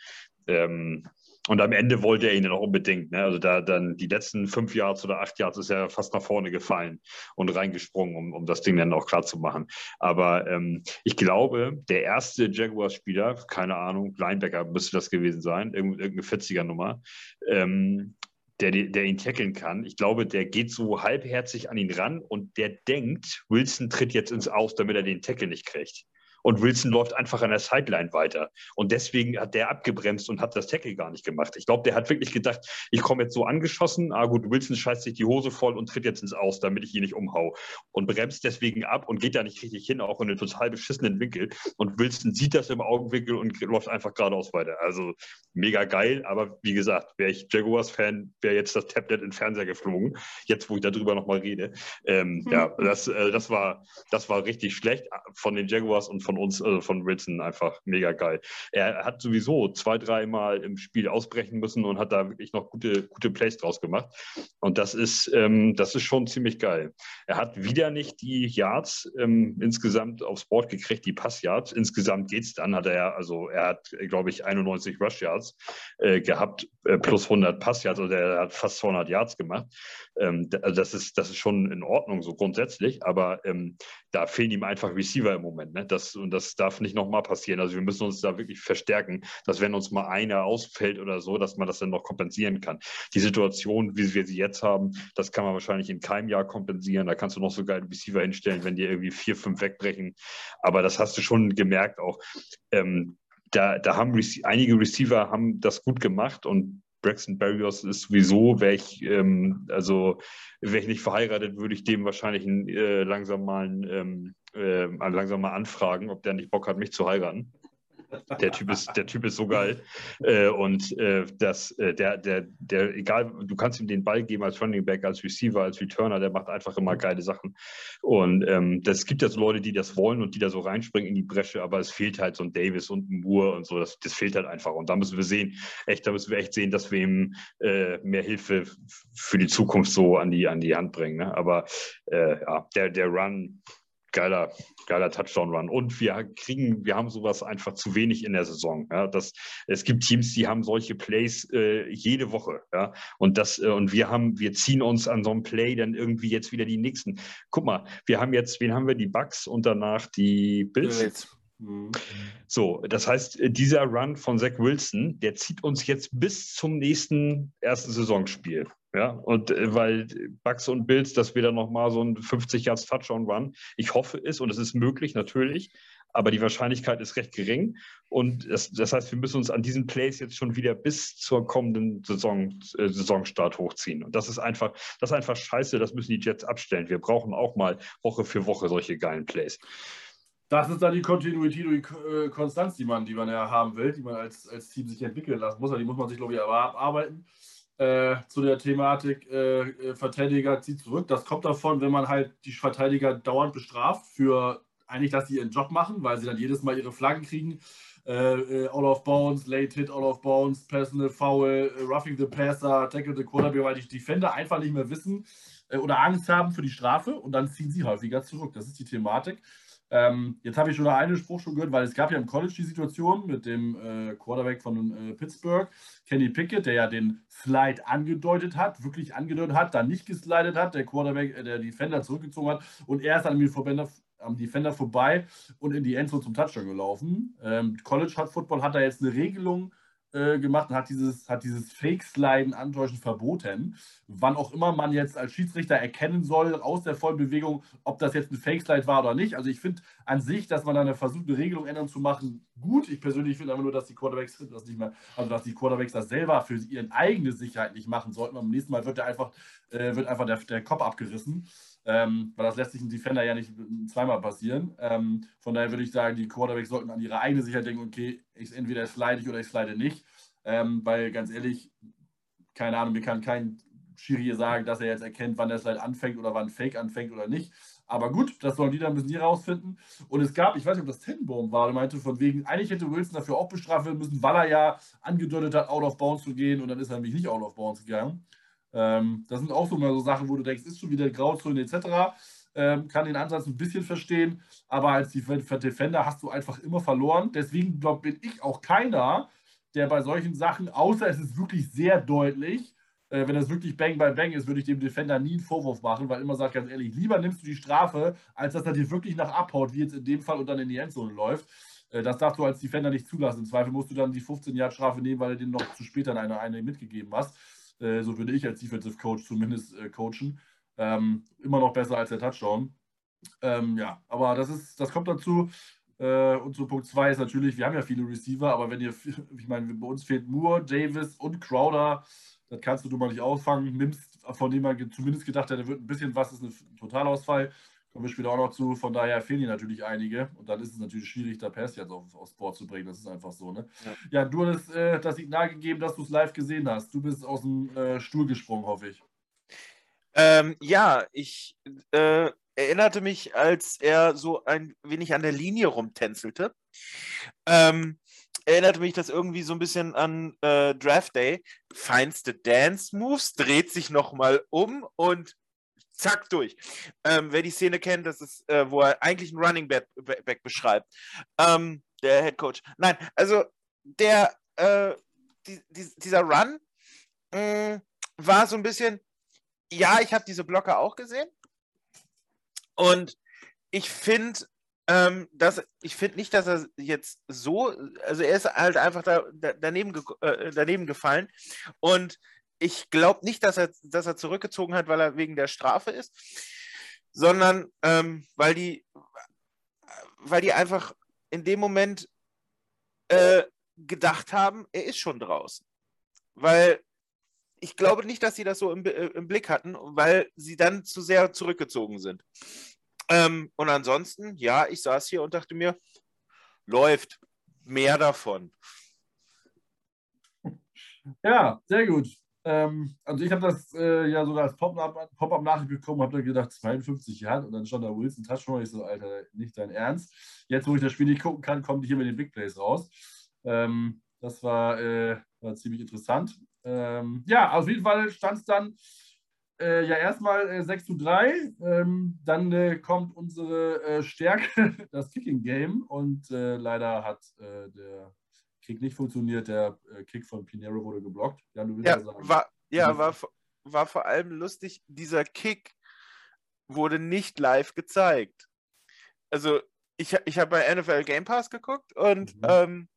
Ähm, und am Ende wollte er ihn dann auch unbedingt. Ne? Also da dann die letzten fünf Yards oder acht Yards ist er fast nach vorne gefallen und reingesprungen, um, um das Ding dann auch klar zu machen. Aber ähm, ich glaube, der erste Jaguars-Spieler, keine Ahnung, Linebacker müsste das gewesen sein, irgendeine 40er-Nummer, ähm, der, der ihn tackeln kann. Ich glaube, der geht so halbherzig an ihn ran und der denkt, Wilson tritt jetzt ins Aus, damit er den Tackle nicht kriegt und Wilson läuft einfach an der Sideline weiter. Und deswegen hat der abgebremst und hat das Tackle gar nicht gemacht. Ich glaube, der hat wirklich gedacht, ich komme jetzt so angeschossen, ah gut, Wilson scheißt sich die Hose voll und tritt jetzt ins Aus, damit ich ihn nicht umhau. Und bremst deswegen ab und geht da nicht richtig hin, auch in einen total beschissenen Winkel. Und Wilson sieht das im Augenwinkel und läuft einfach geradeaus weiter. Also mega geil, aber wie gesagt, wäre ich Jaguars-Fan, wäre jetzt das Tablet in den Fernseher geflogen, jetzt wo ich darüber nochmal rede. Ähm, mhm. Ja, das, äh, das, war, das war richtig schlecht von den Jaguars und von uns, also von Wilson, einfach mega geil. Er hat sowieso zwei, dreimal im Spiel ausbrechen müssen und hat da wirklich noch gute, gute Plays draus gemacht. Und das ist, ähm, das ist schon ziemlich geil. Er hat wieder nicht die Yards ähm, insgesamt aufs Board gekriegt, die Passyards. Insgesamt geht es dann, hat er, also er hat, glaube ich, 91 Rush Yards äh, gehabt, äh, plus 100 Passyards, also er hat fast 200 Yards gemacht. Ähm, also das ist, das ist schon in Ordnung so grundsätzlich, aber ähm, da fehlen ihm einfach Receiver im Moment. Ne? Das, und das darf nicht nochmal passieren. Also wir müssen uns da wirklich verstärken, dass wenn uns mal einer ausfällt oder so, dass man das dann noch kompensieren kann. Die Situation, wie wir sie jetzt haben, das kann man wahrscheinlich in keinem Jahr kompensieren. Da kannst du noch so geile Receiver hinstellen, wenn dir irgendwie vier, fünf wegbrechen. Aber das hast du schon gemerkt auch. Ähm, da, da haben Rece einige Receiver haben das gut gemacht und Braxton Barrios ist sowieso, wäre ich, ähm, also wäre ich nicht verheiratet, würde ich dem wahrscheinlich einen, äh, langsam mal ähm, äh, langsam mal anfragen, ob der nicht Bock hat, mich zu heiraten. Der Typ ist, der Typ ist so geil. Äh, und äh, das, äh, der, der, der, egal, du kannst ihm den Ball geben als Running Back, als Receiver, als Returner, der macht einfach immer geile Sachen. Und ähm, das gibt ja so Leute, die das wollen und die da so reinspringen in die Bresche, aber es fehlt halt so ein Davis und ein Moore und so. Das, das fehlt halt einfach. Und da müssen wir sehen, echt, da müssen wir echt sehen, dass wir ihm äh, mehr Hilfe für die Zukunft so an die, an die Hand bringen. Ne? Aber äh, ja, der, der Run, geiler, geiler Touchdown-Run. Und wir kriegen, wir haben sowas einfach zu wenig in der Saison. Ja, das, es gibt Teams, die haben solche Plays äh, jede Woche. Ja, und das, äh, und wir haben, wir ziehen uns an so einem Play dann irgendwie jetzt wieder die nächsten. Guck mal, wir haben jetzt, wen haben wir? Die Bucks und danach die Bills. Bills. Mhm. So, das heißt, dieser Run von Zach Wilson, der zieht uns jetzt bis zum nächsten ersten Saisonspiel. Ja, und äh, weil Bucks und Bills, dass wir da nochmal so ein 50 Yards Touchdown run. Ich hoffe es und es ist möglich, natürlich, aber die Wahrscheinlichkeit ist recht gering. Und das, das heißt, wir müssen uns an diesen Plays jetzt schon wieder bis zur kommenden Saison, äh, Saisonstart hochziehen. Und das ist einfach, das ist einfach scheiße, das müssen die Jets abstellen. Wir brauchen auch mal Woche für Woche solche geilen Plays. Das ist dann die Kontinuität und die äh, Konstanz, die man, die man ja haben will, die man als, als Team sich entwickeln lassen muss. Die muss man sich, glaube ich, aber abarbeiten äh, zu der Thematik äh, äh, Verteidiger zieht zurück. Das kommt davon, wenn man halt die Verteidiger dauernd bestraft für eigentlich, dass sie ihren Job machen, weil sie dann jedes Mal ihre Flaggen kriegen. Äh, äh all of Bounds, Late Hit, All of Bounds, Personal Foul, äh, Roughing the Passer, Tackle the Quarterback, weil die Defender einfach nicht mehr wissen oder Angst haben für die Strafe und dann ziehen sie häufiger zurück. Das ist die Thematik. Ähm, jetzt habe ich schon einen Spruch schon gehört, weil es gab ja im College die Situation mit dem äh, Quarterback von äh, Pittsburgh, Kenny Pickett, der ja den Slide angedeutet hat, wirklich angedeutet hat, dann nicht geslidet hat, der Quarterback, äh, der Defender zurückgezogen hat und er ist an dem Defender, am Defender vorbei und in die Endzone zum Touchdown gelaufen. Ähm, College Football hat da jetzt eine Regelung äh, gemacht und hat dieses, hat dieses Fake-Sliden antäuschen verboten. Wann auch immer man jetzt als Schiedsrichter erkennen soll aus der vollen Bewegung, ob das jetzt ein Fake-Slide war oder nicht. Also ich finde an sich, dass man dann versucht, eine Regelung ändern zu machen, gut. Ich persönlich finde aber nur, dass die Quarterbacks das nicht mehr, also dass die Quarterbacks das selber für ihre eigene Sicherheit nicht machen sollten. Beim nächsten Mal wird der einfach, äh, wird einfach der, der Kopf abgerissen. Ähm, weil das lässt sich ein Defender ja nicht zweimal passieren. Ähm, von daher würde ich sagen, die Quarterbacks sollten an ihre eigene Sicherheit denken, okay, ich, entweder slide ich oder ich slide nicht. Ähm, weil ganz ehrlich, keine Ahnung, mir kann kein Schiri sagen, dass er jetzt erkennt, wann der Slide anfängt oder wann Fake anfängt oder nicht. Aber gut, das sollen die dann müssen die rausfinden. Und es gab, ich weiß nicht, ob das Tenbaum war, der meinte von wegen, eigentlich hätte Wilson dafür auch bestraft werden müssen, weil er ja angedeutet hat, out of bounds zu gehen und dann ist er nämlich nicht out of bounds gegangen. Ähm, das sind auch so mal so Sachen, wo du denkst, ist schon wieder Grauzone etc. Ähm, kann den Ansatz ein bisschen verstehen, aber als Defender hast du einfach immer verloren. Deswegen glaub, bin ich auch keiner, der bei solchen Sachen, außer es ist wirklich sehr deutlich, äh, wenn das wirklich Bang by Bang ist, würde ich dem Defender nie einen Vorwurf machen, weil immer sagt ganz ehrlich, lieber nimmst du die Strafe, als dass er dir wirklich nach abhaut, wie jetzt in dem Fall und dann in die Endzone läuft. Äh, das darfst du als Defender nicht zulassen. Im Zweifel musst du dann die 15 Jahre Strafe nehmen, weil du den noch zu spät dann eine, eine mitgegeben hast. Äh, so würde ich als Defensive Coach zumindest äh, coachen. Ähm, immer noch besser als der Touchdown. Ähm, ja, aber das ist, das kommt dazu. Äh, und zu Punkt 2 ist natürlich, wir haben ja viele Receiver, aber wenn ihr, (laughs) ich meine, bei uns fehlt Moore, Davis und Crowder, das kannst du mal nicht auffangen, nimmst, von dem man zumindest gedacht hat, der wird ein bisschen was, ist ein Totalausfall. Kommen wir später auch noch zu. Von daher fehlen hier natürlich einige. Und dann ist es natürlich schwierig, da Pass jetzt auf, aufs Board zu bringen. Das ist einfach so. Ne? Ja. ja du hast äh, das Signal gegeben, dass du es live gesehen hast. Du bist aus dem äh, Stuhl gesprungen, hoffe ich. Ähm, ja, ich äh, erinnerte mich, als er so ein wenig an der Linie rumtänzelte. Ähm, erinnerte mich das irgendwie so ein bisschen an äh, Draft Day. Feinste Dance Moves, dreht sich nochmal um und zack, durch. Ähm, wer die Szene kennt, das ist, äh, wo er eigentlich einen Running Back, Back beschreibt. Ähm, der Head Coach. Nein, also der, äh, die, die, dieser Run mh, mm, war so ein bisschen, ja, ich habe diese Blocker auch gesehen. Und ich finde, ähm, dass, ich finde nicht, dass er jetzt so, also er ist halt einfach da, da daneben, äh, daneben gefallen. Und ich glaube nicht, dass er, dass er zurückgezogen hat, weil er wegen der Strafe ist, sondern ähm, weil, die, weil die einfach in dem Moment äh, gedacht haben, er ist schon draußen. Weil ich glaube nicht, dass sie das so im, äh, im Blick hatten, weil sie dann zu sehr zurückgezogen sind. Ähm, und ansonsten, ja, ich saß hier und dachte mir, läuft mehr davon. Ja, sehr gut. Ähm, also ich habe das äh, ja sogar als Pop-Up-Nachricht bekommen, habe dann gedacht, 52 Jahre und dann stand da Wilson Touchdown. Ich so, Alter, nicht dein Ernst. Jetzt, wo ich das Spiel nicht gucken kann, kommt hier mit den Big Plays raus. Ähm, das war, äh, war, ziemlich interessant. Ähm, ja, auf jeden Fall stand es dann äh, ja erstmal äh, 6 zu 3. Ähm, dann äh, kommt unsere äh, Stärke, (laughs) das Kicking Game. Und äh, leider hat der Kick nicht funktioniert. Der äh, Kick von Pinero wurde geblockt. Jan, ja, war, ja war, war vor allem lustig. Dieser Kick wurde nicht live gezeigt. Also, ich, ich habe bei NFL Game Pass geguckt und mhm. ähm,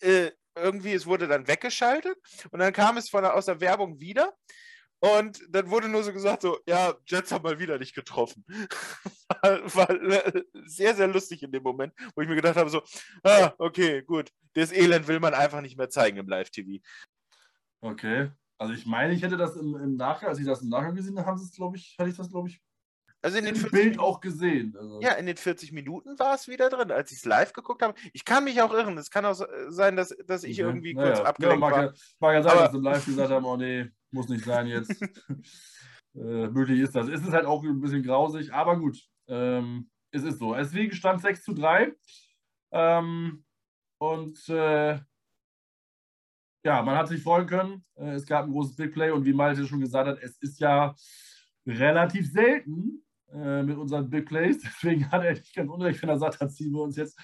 äh, irgendwie, es wurde dann weggeschaltet und dann kam es von aus der Werbung wieder und dann wurde nur so gesagt, so, ja, Jets haben mal wieder nicht getroffen. (laughs) war, war, äh, sehr, sehr lustig in dem Moment, wo ich mir gedacht habe, so, ah, okay, gut, das Elend will man einfach nicht mehr zeigen im Live-TV. Okay. Also ich meine, ich hätte das im, im Nachgang, als ich das im Nachgang gesehen habe, glaube ich, hatte ich das, glaube ich, also in den Im Bild auch gesehen. Also. Ja, in den 40 Minuten war es wieder drin, als ich es live geguckt habe. Ich kann mich auch irren. Es kann auch sein, dass, dass ich mhm. irgendwie naja. kurz abgelenkt ja, mag war. Ja, mag ja sein, dass sie Live gesagt haben, oh nee, muss nicht sein jetzt. (laughs) (laughs) äh, möglich ist das. Es ist halt auch ein bisschen grausig, aber gut. Ähm, es ist so. Deswegen stand 6 zu 3. Ähm, und äh, ja, man hat sich freuen können. Äh, es gab ein großes Big Play und wie Malte schon gesagt hat, es ist ja relativ selten äh, mit unseren Big Plays. (laughs) Deswegen hat er nicht ganz unrecht, wenn er sagt, da ziehen wir uns jetzt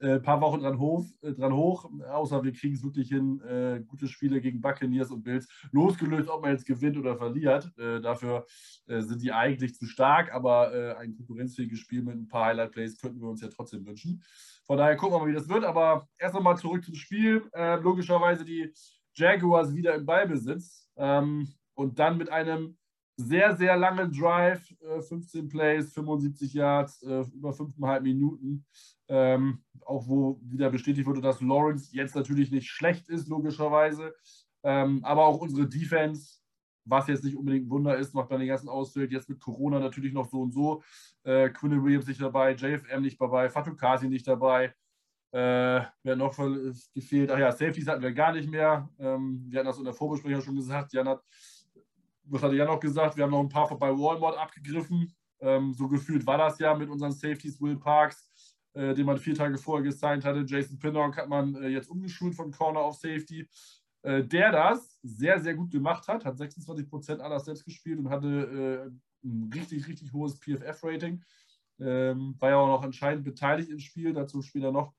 ein äh, paar Wochen dran hoch, äh, dran hoch außer wir kriegen es wirklich hin, äh, gute Spiele gegen Buccaneers und Bills, losgelöst, ob man jetzt gewinnt oder verliert. Äh, dafür äh, sind die eigentlich zu stark, aber ein konkurrenzfähiges Spiel mit ein paar Highlight-Plays könnten wir uns ja trotzdem wünschen. Von daher gucken wir mal, wie das wird, aber erst nochmal zurück zum Spiel. logischerweise die Jaguars wieder im Ballbesitz ähm, und dann mit einem sehr, sehr langen Drive, 15 Plays, 75 Yards, über 5,5 Minuten. Ähm, auch wo wieder bestätigt wurde, dass Lawrence jetzt natürlich nicht schlecht ist, logischerweise. Ähm, aber auch unsere Defense, was jetzt nicht unbedingt ein Wunder ist, macht dann den ganzen Ausfällt. Jetzt mit Corona natürlich noch so und so. Äh, Quinn Williams nicht dabei, JFM nicht dabei, Fatou Kasi nicht dabei. Äh, wer noch gefehlt? Ach ja, Safeties hatten wir gar nicht mehr. Ähm, wir hatten das in der Vorbesprechung schon gesagt. Jan hat, was hatte Jan noch gesagt? Wir haben noch ein paar bei Walmart abgegriffen. Ähm, so gefühlt war das ja mit unseren Safeties, Will Parks, äh, den man vier Tage vorher gesigned hatte. Jason Pinnock hat man äh, jetzt umgeschult von Corner auf Safety. Äh, der das sehr, sehr gut gemacht hat, hat 26 Prozent aller Snaps gespielt und hatte äh, ein richtig, richtig hohes PFF-Rating. Ähm, war ja auch noch entscheidend beteiligt im Spiel, dazu später noch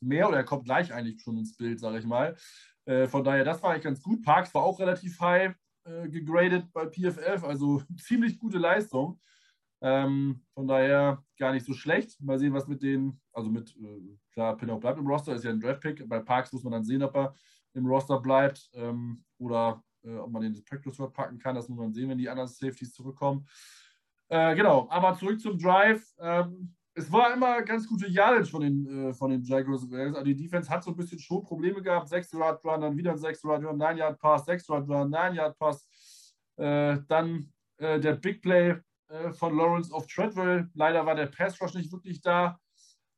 mehr oder er kommt gleich eigentlich schon ins Bild, sage ich mal. Äh, von daher, das war eigentlich ganz gut. Parks war auch relativ high äh, gegradet bei PFF, also (laughs) ziemlich gute Leistung. Ähm, von daher gar nicht so schlecht. Mal sehen, was mit den, also mit, äh, klar, Pinnock bleibt im Roster, ist ja ein Draftpick. Bei Parks muss man dann sehen, ob er im Roster bleibt ähm, oder äh, ob man den Practice Squad packen kann. Das muss man sehen, wenn die anderen Safeties zurückkommen. Äh, genau, aber zurück zum Drive. Ähm, es war immer ganz gute Yardage von den, äh, von den Jaguars. Also die Defense hat so ein bisschen schon Probleme gehabt. 6 Yard Run, dann wieder ein 6 Yard Run, 9 Yard Pass, 6 Yard Run, 9 Yard Pass. Äh, dann äh, der Big Play äh, von Lawrence auf Treadwell. Leider war der Pass Rush nicht wirklich da.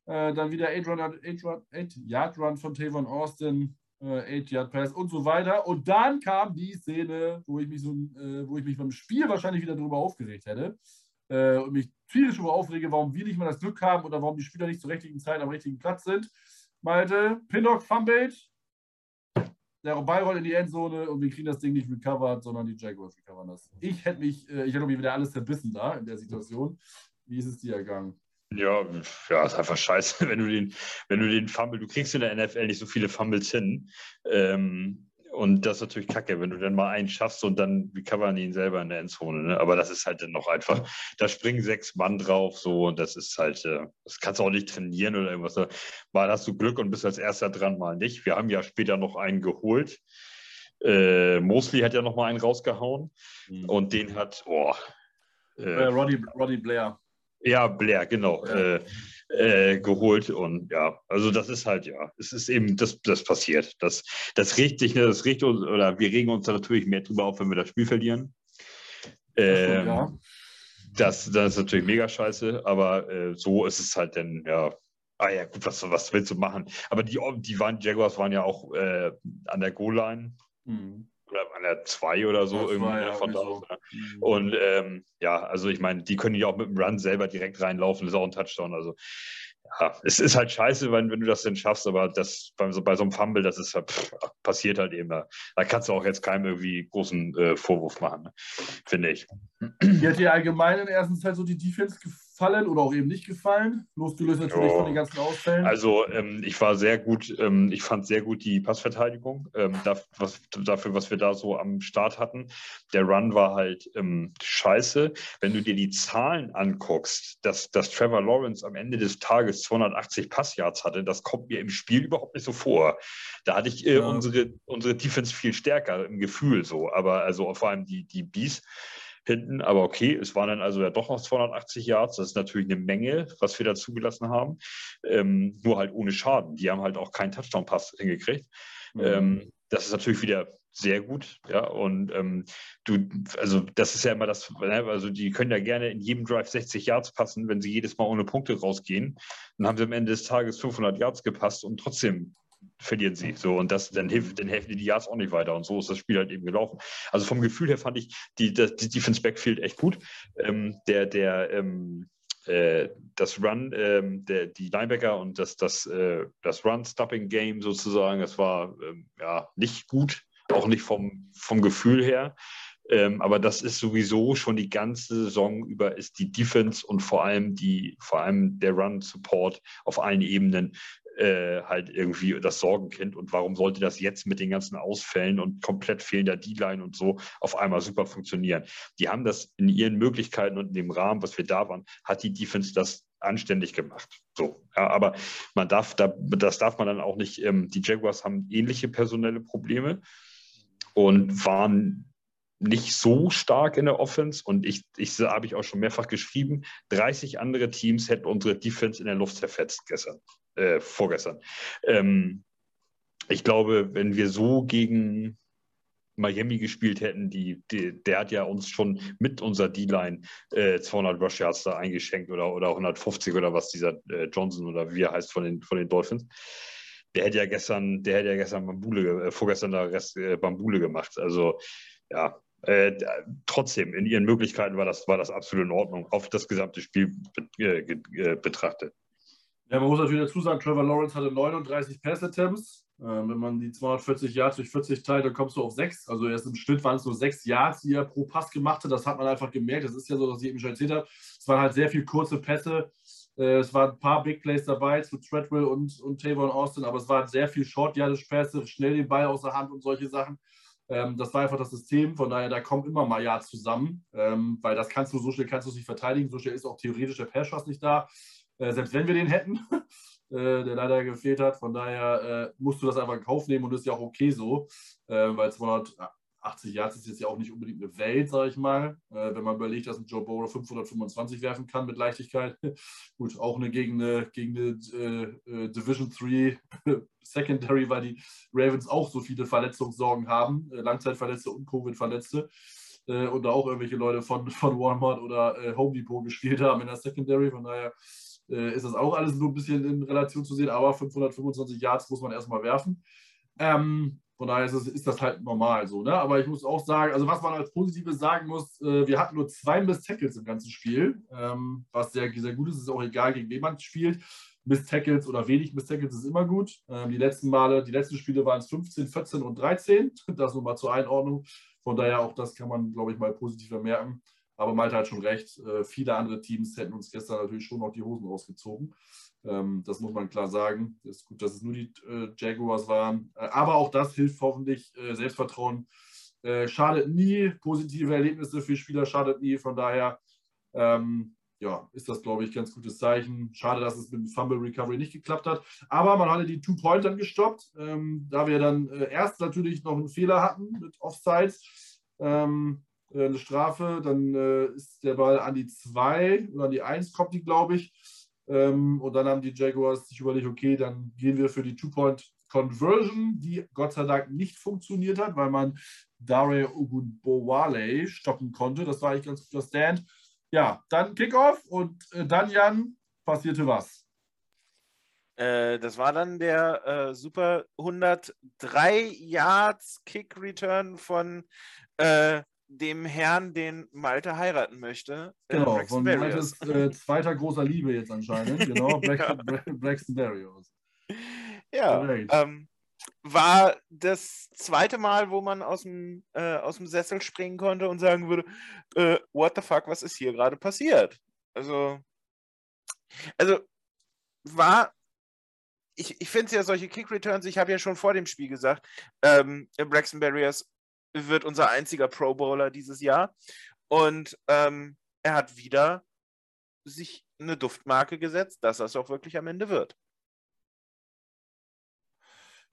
Äh, dann wieder 8-Yard-Run von Tavon Austin, 8-Yard-Pass äh, und so weiter. Und dann kam die Szene, wo ich mich, so, wo ich mich beim Spiel wahrscheinlich wieder darüber aufgeregt hätte und mich tierisch darüber aufrege, warum wir nicht mal das Glück haben oder warum die Spieler nicht zur richtigen Zeit am richtigen Platz sind. Malte, Pinnock fumbled, der Ball rollt in die Endzone und wir kriegen das Ding nicht recovered, sondern die Jaguars recovern das. Ich hätte mich, äh, ich hätte mich wieder alles zerbissen da in der Situation. Wie ist es dir ergangen? Ja, ja, ist einfach scheiße, (laughs) wenn du den, wenn du den Fumble, du kriegst in der NFL nicht so viele Fumbles hin. Ähm, und das ist natürlich kacke, wenn du dann mal einen schaffst und dann recovern ihn selber in der Endzone. Ne? Aber das ist halt dann noch einfach, da springen sechs Mann drauf, so und das ist halt, äh, das kannst du auch nicht trainieren oder irgendwas. Mal hast du Glück und bist als erster dran, mal nicht. Wir haben ja später noch einen geholt. Äh, Mosley hat ja noch mal einen rausgehauen mhm. und den hat, oh, äh, Roddy, Roddy Blair. Ja, Blair, genau. Ja. Äh, äh, geholt. Und ja, also das ist halt, ja, es ist eben, das, das passiert. Das, das regt sich, ne, das regt uns, oder wir regen uns da natürlich mehr drüber auf, wenn wir das Spiel verlieren. Ähm, ja. das, das ist natürlich mega scheiße, aber äh, so ist es halt dann, ja. Ah ja, gut, was, was willst du machen? Aber die, die waren, Jaguars waren ja auch äh, an der Goal-Line. Mhm an der 2 oder so das irgendwie ja, von da so. Mhm. Und ähm, ja, also ich meine, die können ja auch mit dem Run selber direkt reinlaufen, das ist auch ein Touchdown. Also ja, es ist halt scheiße, wenn, wenn du das denn schaffst, aber das bei so, bei so einem Fumble, das ist halt, pff, passiert halt eben. Da, da kannst du auch jetzt keinem irgendwie großen äh, Vorwurf machen, ne? finde ich. Wie hat dir allgemein in der ersten Zeit so die Defense gefallen? Gefallen oder auch eben nicht gefallen? Losgelöst natürlich oh. von den ganzen Ausfällen. Also ähm, ich war sehr gut, ähm, ich fand sehr gut die Passverteidigung ähm, dafür, was, dafür, was wir da so am Start hatten. Der Run war halt ähm, scheiße. Wenn du dir die Zahlen anguckst, dass, dass Trevor Lawrence am Ende des Tages 280 Passyards hatte, das kommt mir im Spiel überhaupt nicht so vor. Da hatte ich äh, ja. unsere, unsere Defense viel stärker im Gefühl so, aber also vor allem die, die Bees hinten. Aber okay, es waren dann also ja doch noch 280 Yards. Das ist natürlich eine Menge, was wir da zugelassen haben. Ähm, nur halt ohne Schaden. Die haben halt auch keinen Touchdown-Pass hingekriegt. Mhm. Ähm, das ist natürlich wieder sehr gut, ja. Und ähm, du, also das ist ja immer das, ne, also die können ja gerne in jedem Drive 60 Yards passen, wenn sie jedes Mal ohne Punkte rausgehen. Dann haben sie am Ende des Tages 500 Yards gepasst und trotzdem verlieren sie. So, und das, dann, hilft, dann helfen die Yards auch nicht weiter. Und so ist das Spiel halt eben gelaufen. Also vom Gefühl her fand ich die, die, die Defense Backfield echt gut. Ähm, der, der, ähm, äh, das Run, ähm, der, die Linebacker und das, das, äh, das Run-Stopping-Game sozusagen, das war ähm, ja nicht gut, auch nicht vom, vom Gefühl her. Ähm, aber das ist sowieso schon die ganze Saison über ist die Defense und vor allem die, vor allem der Run Support auf allen Ebenen äh, halt irgendwie das Sorgenkind. Und warum sollte das jetzt mit den ganzen Ausfällen und komplett fehlender D-Line und so auf einmal super funktionieren? Die haben das in ihren Möglichkeiten und in dem Rahmen, was wir da waren, hat die Defense das anständig gemacht. So, ja, aber man darf da, das darf man dann auch nicht. Ähm, die Jaguars haben ähnliche personelle Probleme und waren nicht so stark in der Offense. Und ich, ich habe ich auch schon mehrfach geschrieben, 30 andere Teams hätten unsere Defense in der Luft zerfetzt gestern, äh, vorgestern. Ähm, ich glaube, wenn wir so gegen Miami gespielt hätten, die, die, der hat ja uns schon mit unserer D-Line äh, 200 Rush Yards da eingeschenkt oder, oder 150 oder was dieser äh, Johnson oder wie er heißt von den, von den Dolphins. Der hätte ja gestern, der hätte ja gestern Bambule, äh, vorgestern da Rest, äh, Bambule gemacht. Also ja, äh, trotzdem, in ihren Möglichkeiten war das, war das absolut in Ordnung, auf das gesamte Spiel äh, betrachtet. Ja, man muss natürlich dazu sagen, Trevor Lawrence hatte 39 Pass-Attempts. Äh, wenn man die 240 Yards durch 40 teilt, dann kommst du auf 6. Also erst im Schnitt waren es nur 6 Yards, die er pro Pass gemacht hat. Das hat man einfach gemerkt. Das ist ja so, dass ich eben schon erzählt habe. Es waren halt sehr viele kurze Pässe. Äh, es waren ein paar Big Plays dabei zu Treadwell und, und Tavon Austin, aber es waren sehr viele Short-Yardage-Pässe, schnell den Ball aus der Hand und solche Sachen. Ähm, das war einfach das System, von daher, da kommt immer mal ja zusammen, ähm, weil das kannst du, so schnell kannst du nicht verteidigen, so schnell ist auch theoretisch der Passschuss nicht da, äh, selbst wenn wir den hätten, (laughs) äh, der leider gefehlt hat, von daher äh, musst du das einfach in Kauf nehmen und ist ja auch okay so, äh, weil 200, 80 Yards ist jetzt ja auch nicht unbedingt eine Welt, sage ich mal. Äh, wenn man überlegt, dass ein Joe Burrow 525 werfen kann mit Leichtigkeit. (laughs) Gut, auch eine gegen eine, gegen eine äh, Division 3 (laughs) Secondary, weil die Ravens auch so viele Verletzungssorgen haben. Langzeitverletzte und Covid-Verletzte. Und da auch irgendwelche Leute von, von Walmart oder äh, Home Depot gespielt haben in der Secondary. Von daher ist das auch alles so ein bisschen in Relation zu sehen. Aber 525 Yards muss man erstmal werfen. Ähm, von daher ist, es, ist, das halt normal so. Ne? Aber ich muss auch sagen, also was man als Positives sagen muss, äh, wir hatten nur zwei Miss Tackles im ganzen Spiel, ähm, was sehr, sehr gut ist. Es ist auch egal, gegen wen man spielt. Miss Tackles oder wenig Miss Tackles ist immer gut. Ähm, die letzten Male, die letzten Spiele waren es 15, 14 und 13. (laughs) Das nur mal zur Einordnung. Von daher auch das kann man, glaube ich, mal positiv vermerken. Aber Malte hat schon recht. Äh, viele andere Teams hätten uns gestern natürlich schon noch die Hosen rausgezogen. Ähm, das muss man klar sagen. Es ist gut, dass es nur die äh, Jaguars waren. Äh, aber auch das hilft hoffentlich Selbstvertrauen. Schadet nie. Positive Erlebnisse für Spieler schadet nie. Von daher ähm, ja, ist das, glaube ich, ganz gutes Zeichen. Schade, dass es mit dem Fumble Recovery nicht geklappt hat. Aber man hatte die Two-Point gestoppt. Ähm, da wir dann äh, erst natürlich noch einen Fehler hatten mit Offsides. Ähm, äh, eine Strafe, dann ist der Ball an die 2 oder an die 1 kommt die, glaube ich. Ähm, und dann haben die Jaguars sich überlegt, okay, dann gehen wir für die Two-Point-Conversion, die Gott sei Dank nicht funktioniert hat, weil man Dare Ogunbowale stoppen konnte. Das war eigentlich ganz guter Stand. Ja, dann Kickoff und äh, dann, Jan, passierte was? Äh, das war dann der äh, super 103 Yards Kick Return von äh, dem Herrn, den Malte heiraten möchte. Äh, genau, von Maltes äh, zweiter großer Liebe jetzt anscheinend. (laughs) Genau, Braxton, ja. Braxton Berrios. Ja, ähm, war das zweite Mal, wo man aus dem, äh, aus dem Sessel springen konnte und sagen würde, äh, what the fuck, was ist hier gerade passiert? Also, also war ich, ich finde es ja solche Kick-Returns, ich habe ja schon vor dem Spiel gesagt, ähm, Braxton Barriers wird unser einziger Pro Bowler dieses Jahr. Und ähm, er hat wieder sich eine Duftmarke gesetzt, dass es auch wirklich am Ende wird.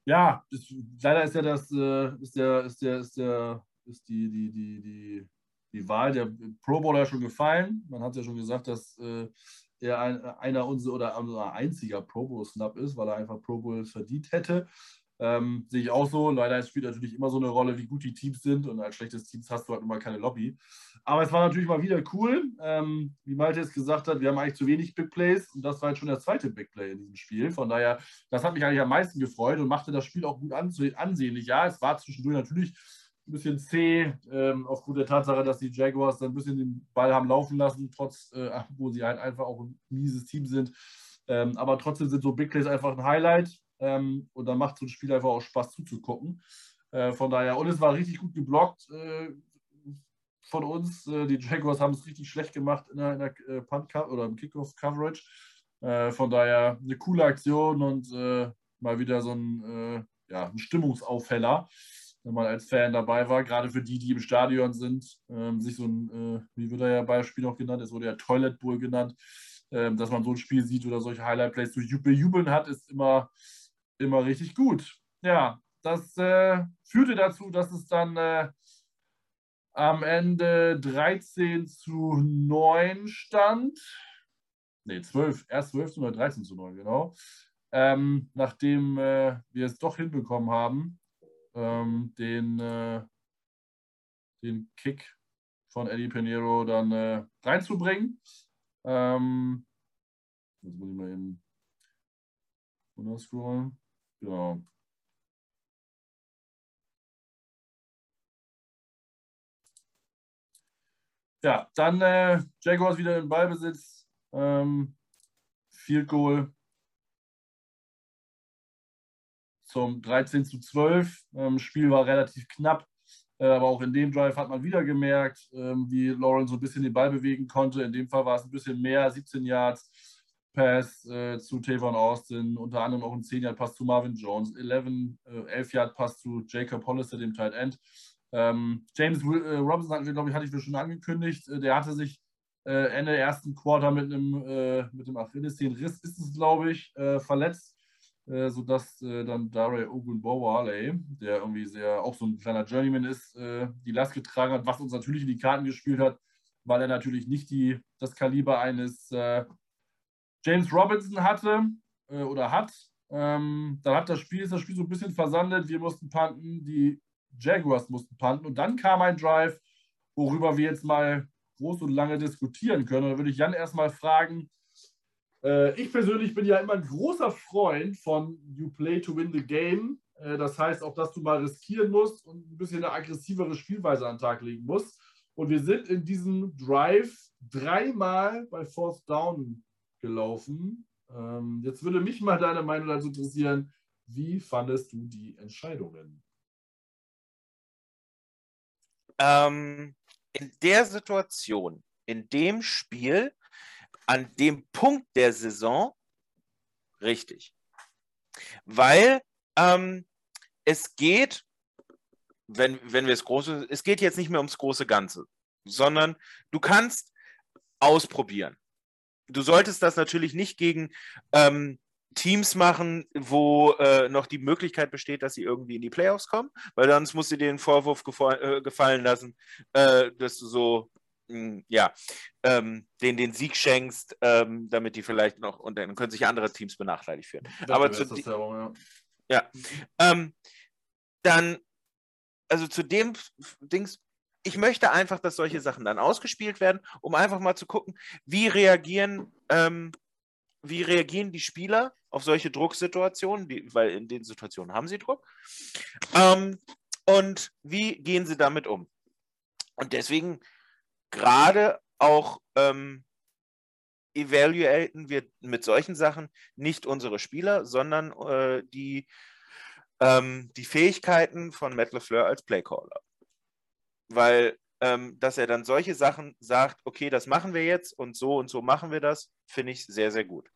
Ja, ist, leider ist ja das, äh, ist der, ist der, ist der, ist die, die, die, die, die Wahl der Pro Bowler schon gefallen. Man hat ja schon gesagt, dass äh, er ein, einer unserer oder unser einziger Pro Bowl Snap ist, weil er einfach Pro Bowl verdient hätte. Ähm, sehe ich auch so. Leider spielt natürlich immer so eine Rolle, wie gut die Teams sind. Und als schlechtes Team hast du halt immer keine Lobby. Aber es war natürlich mal wieder cool. Ähm, wie Malte es gesagt hat, wir haben eigentlich zu wenig Big Plays. Und das war jetzt schon der zweite Big Play in diesem Spiel. Von daher, das hat mich eigentlich am meisten gefreut und machte das Spiel auch gut ansehnlich. Ja, es war zwischendurch natürlich ein bisschen zäh, ähm, aufgrund der Tatsache, dass die Jaguars dann ein bisschen den Ball haben laufen lassen, trotz, äh, wo sie halt einfach auch ein mieses Team sind. Ähm, aber trotzdem sind so Big Plays einfach ein Highlight. Ähm, und dann macht so ein Spiel einfach auch Spaß zuzugucken. Äh, von daher, und es war richtig gut geblockt äh, von uns. Äh, die Jaguars haben es richtig schlecht gemacht in der, in der äh, Punt oder im Kickoff-Coverage. Äh, von daher eine coole Aktion und äh, mal wieder so ein, ja, ein Stimmungsaufheller, wenn man als Fan dabei war. Gerade für die, die im Stadion sind, ähm, sich so ein, wie wird er ja Beispiel noch genannt, es wurde ja Toilet Bowl genannt, ähm, dass man so ein Spiel sieht oder solche Highlight-Plays zu bejubeln hat, ist immer, immer richtig gut. Ja, das äh, führte dazu, dass es dann äh, am Ende 13 zu 9 stand. Ne, 12, erst 12 zu 9, 13 zu 9, genau. Ähm, nachdem äh, wir es doch hinbekommen haben, ähm, den, äh, den Kick von Eddie Pinheiro dann äh, reinzubringen. Ähm, jetzt muss ich mal eben runterscrollen. Genau. Ja, dann äh, Jaguars wieder im Ballbesitz. Ähm, Field Goal zum 13 zu 12. Ähm, Spiel war relativ knapp, äh, aber auch in dem Drive hat man wieder gemerkt, ähm, wie Lauren so ein bisschen den Ball bewegen konnte. In dem Fall war es ein bisschen mehr, 17 Yards Pass äh, zu Tavon Austin, unter anderem auch ein 10 Yard Pass zu Marvin Jones, 11, äh, 11 Yard Pass zu Jacob Hollister, dem Tight End. Ähm, James äh, Robinson glaube ich, hatte ich schon angekündigt. Äh, der hatte sich äh, Ende ersten Quarter mit einem, äh, mit einem Achillessehnenriss, ist es, glaube ich, äh, verletzt, äh, sodass äh, dann Dare Ogunbowale, der irgendwie sehr auch so ein kleiner Journeyman ist, die Last getragen hat, was uns natürlich in die Karten gespielt hat, weil er natürlich nicht die, das Kaliber eines James Robinson hatte oder hat. Ähm, dann hat das Spiel, ist das Spiel so ein bisschen versandet. Wir mussten panten. Die Jaguars mussten panten. Und dann kam ein Drive, worüber wir jetzt mal groß und lange diskutieren können. Und da würde ich Jan erstmal fragen, äh, ich persönlich bin ja immer ein großer Freund von You Play to Win the Game. Äh, das heißt auch, dass du mal riskieren musst und ein bisschen eine aggressivere Spielweise an den Tag legen musst. Und wir sind in diesem Drive dreimal bei Fourth Down gelaufen. Ähm, jetzt würde mich mal deine Meinung dazu interessieren. Wie fandest du die Entscheidungen? ähm, in der Situation, in dem Spiel, an dem Punkt der Saison, richtig. Weil ähm, es geht, wenn, wenn wir es große, es geht jetzt nicht mehr ums große Ganze, sondern du kannst ausprobieren. Du solltest das natürlich nicht gegen ähm, Teams machen, wo äh, noch die Möglichkeit besteht, dass sie irgendwie in die Playoffs kommen, weil sonst musst du dir den Vorwurf äh, gefallen lassen, äh, dass du so, mh, hm, ja, ähm, den, den Sieg schenkst, ähm, damit die vielleicht noch, und dann können sich andere Teams benachteiligt fühlen. Aber zu, die, ja, ja ähm, dann, also zu dem Dings, ich möchte einfach, dass solche Sachen dann ausgespielt werden, um einfach mal zu gucken, wie reagieren ähm, wie reagieren die Spieler auf solche Drucksituationen, die, weil in den Situationen haben sie Druck. Ähm, und wie gehen sie damit um? Und deswegen gerade auch ähm, evaluaten wir mit solchen Sachen nicht unsere Spieler, sondern äh, die, ähm, die Fähigkeiten von Matt LeFleur als Playcaller. Weil ähm, dass er dann solche Sachen sagt, okay, das machen wir jetzt und so und so machen wir das, finde ich sehr, sehr gut.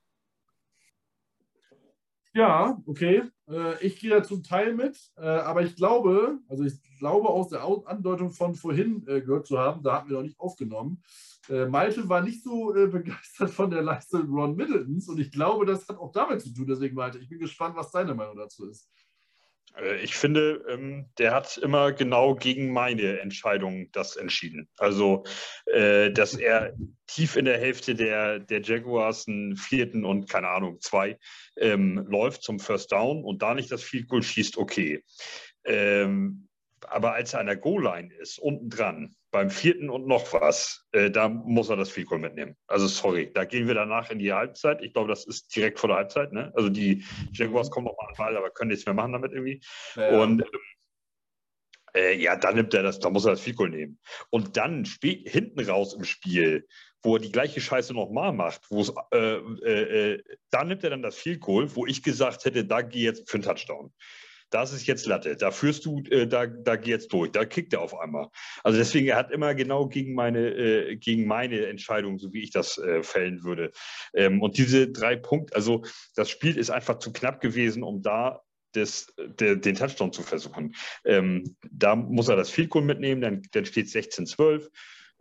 Ja, okay. Äh, ich gehe da zum Teil mit, äh, aber ich glaube, also ich glaube aus der Andeutung von vorhin äh, gehört zu haben, da hatten wir noch nicht aufgenommen. Malte war nicht so (laughs) begeistert von der Leistung Ron Middletons und ich glaube, das hat auch damit zu tun. Deswegen, Malte, ich bin gespannt, was deine Meinung dazu ist. Äh, ich finde, ähm, der hat immer genau gegen meine Entscheidung das entschieden. Also, äh, dass er tief in der Hälfte der, der Jaguars einen vierten und keine Ahnung, zwei ähm, läuft zum First Down und da nicht das Field Goal schießt, okay. Ähm, aber als er an der Goal-Line ist, unten dran, beim vierten und noch was, äh, da muss er das Field Goal mitnehmen. Also sorry, da gehen wir danach in die Halbzeit. Ich glaube, das ist direkt vor der Halbzeit. Ne? Also die Jaguars kommen noch mal an den Ball, aber können nichts mehr machen damit irgendwie. Ja. Und äh, ja, dann nimmt er das, da muss er das Field Goal nehmen. Und dann hinten raus im Spiel, wo er die gleiche Scheiße nochmal macht, wo es, äh, äh, äh, da nimmt er dann das Field Goal, wo ich gesagt hätte, da gehe jetzt für einen Touchdown. Das ist jetzt Latte. Da führst du, äh, da, da geh jetzt durch. Da kickt er auf einmal. Also deswegen, er hat immer genau gegen meine, äh, gegen meine Entscheidung, so wie ich das äh, fällen würde. Ähm, und diese drei Punkte, also das Spiel ist einfach zu knapp gewesen, um da des, der, den Touchdown zu versuchen. Ähm, da muss er das Field Goal mitnehmen, dann, dann steht 16-12.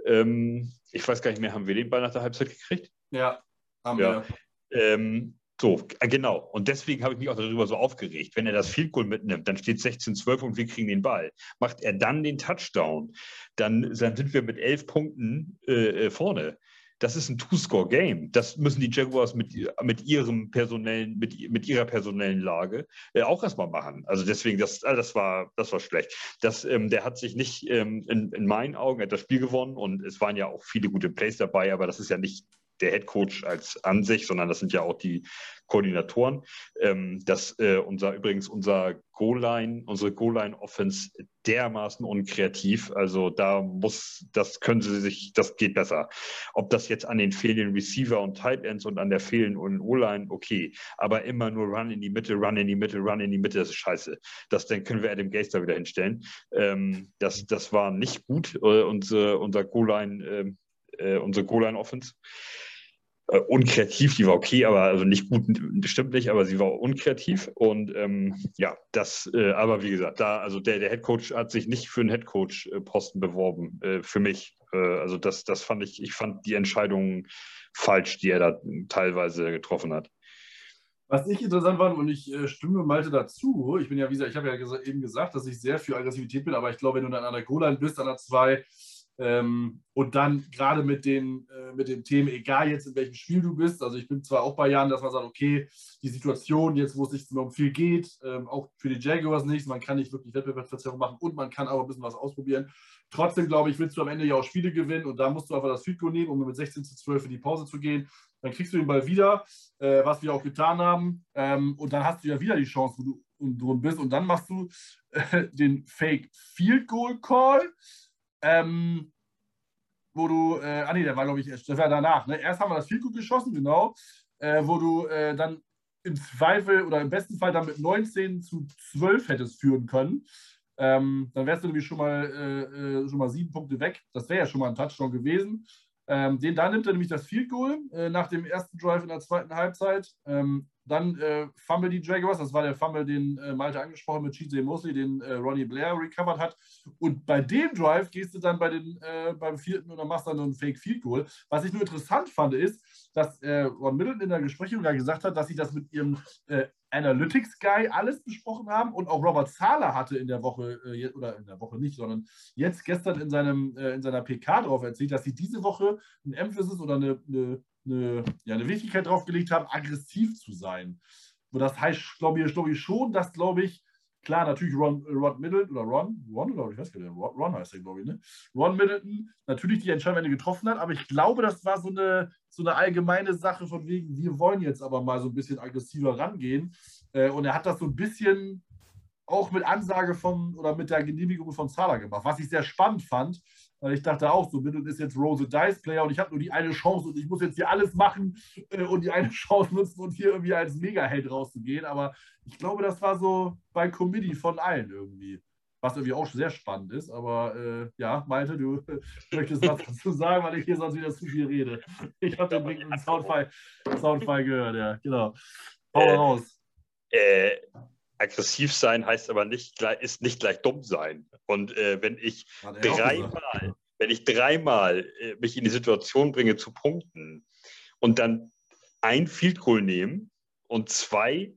Ähm, ich weiß gar nicht mehr, haben wir den Ball nach der Halbzeit gekriegt? Ja, haben ja. wir. Ähm, so, äh, genau. Und deswegen habe ich mich auch darüber so aufgeregt. Wenn er das Field Goal mitnimmt, dann steht 16-12 und wir kriegen den Ball. Macht er dann den Touchdown, dann, dann sind wir mit elf Punkten äh, äh vorne das ist ein Two-Score-Game. Das müssen die Jaguars mit, mit ihrem personellen, mit, mit ihrer personellen Lage äh, auch erstmal machen. Also deswegen, das, äh, das, war, das war schlecht. Das, ähm, der hat sich nicht ähm, in, in meinen Augen hat das Spiel gewonnen und es waren ja auch viele gute Plays dabei, aber das ist ja nicht der Head Coach als an sich, sondern das sind ja auch die Koordinatoren. Ähm, dass äh, unser übrigens unser Goal-Line, unsere Goal-Line-Offense dermaßen unkreativ. Also da muss, das können sie sich, das geht besser. Ob das jetzt an den fehlenden Receiver und Tight Ends und an der fehlenden O-Line, okay. Aber immer nur Run in die Mitte, Run in die Mitte, Run in die Mitte, das ist scheiße. Das dann können wir Adam Gaster wieder hinstellen. Ähm, das, das war nicht gut, äh, unser, unser Goal-Line, äh, äh unsere Goal-Line-Offense äh, unkreativ, die war okay, aber also nicht gut, bestimmt nicht, aber sie war unkreativ. Und ähm, ja, das, äh, aber wie gesagt, da, also der, der Head Coach hat sich nicht für einen Head Coach-Posten beworben, äh, für mich. Äh, also das, das fand ich, ich fand die Entscheidung falsch, die er da teilweise getroffen hat. Was ich interessant fand, und ich äh, stimme Malte dazu, ich bin ja, wie gesagt, ich habe ja eben gesagt, dass ich sehr für Aggressivität bin, aber ich glaube, wenn du dann an der Goal-Line bist, an der 2, ähm, und dann gerade mit den, äh, mit den Themen, egal jetzt in welchem Spiel du bist, also ich bin zwar auch bei Jahren, dass man sagt, okay, die Situation jetzt, wo es sich um viel geht, ähm, auch für die Jaguars nichts, man kann nicht wirklich Wettbewerbsverzerrung machen und man kann aber ein bisschen was ausprobieren. Trotzdem, glaube ich, willst du am Ende ja auch Spiele gewinnen und da musst du einfach das Field nehmen, um mit 16 zu 12 in die Pause zu gehen. Dann kriegst du den Ball wieder, äh, was wir auch getan haben. Ähm, und dann hast du ja wieder die Chance, wo du drin bist. Und dann machst du äh, den Fake Field Goal Call ähm, wo du, äh, ah nee, der war, glaube ich, das war danach. Ne? Erst haben wir das Vielgut geschossen, genau, äh, wo du äh, dann im Zweifel oder im besten Fall dann mit 19 zu 12 hättest führen können. Ähm, dann wärst du nämlich schon mal, äh, äh, schon mal sieben Punkte weg. Das wäre ja schon mal ein Touchdown gewesen. Ähm, den, da nimmt er nämlich das Field Goal äh, nach dem ersten Drive in der zweiten Halbzeit. Ähm, dann äh, Fumble die Jaguars, das war der Fumble, den äh, Malte angesprochen mit Chizay Mosley, den äh, Ronnie Blair recovered hat. Und bei dem Drive gehst du dann bei den, äh, beim vierten oder machst dann einen Fake Field Goal. Was ich nur interessant fand, ist, dass äh, Ron Middleton in der Besprechung ja gesagt hat, dass sie das mit ihrem äh, Analytics Guy alles besprochen haben und auch Robert Zahler hatte in der Woche, oder in der Woche nicht, sondern jetzt gestern in, seinem, in seiner PK darauf erzählt, dass sie diese Woche ein Emphasis oder eine, eine, eine, ja, eine Wichtigkeit drauf gelegt haben, aggressiv zu sein. Und das heißt, glaube ich, glaub ich schon, dass, glaube ich, Klar, natürlich Ron, Ron Middleton oder Ron, Ron oder ich weiß gar nicht, Ron, Ron heißt der, glaube ich, ne? Ron Middleton natürlich die Entscheidung getroffen hat, aber ich glaube, das war so eine, so eine allgemeine Sache von wegen, wir wollen jetzt aber mal so ein bisschen aggressiver rangehen. Äh, und er hat das so ein bisschen auch mit Ansage von oder mit der Genehmigung von Zahler gemacht, was ich sehr spannend fand, weil ich dachte auch, so Middleton ist jetzt Rose Dice Player und ich habe nur die eine Chance und ich muss jetzt hier alles machen äh, und die eine (laughs) Chance nutzen und hier irgendwie als Mega-Held rauszugehen. Aber ich glaube, das war so bei Committee von allen irgendwie. Was irgendwie auch sehr spannend ist. Aber äh, ja, Malte, du (laughs) möchtest was dazu sagen, weil ich hier sonst wieder zu viel rede. Ich habe den blinkenden Soundfile, Soundfile gehört, ja, genau. Hau äh, raus. Äh, aggressiv sein heißt aber nicht, ist nicht gleich dumm sein. Und äh, wenn ich dreimal, wenn ich dreimal äh, mich in die Situation bringe zu punkten und dann ein Field Goal nehmen und zwei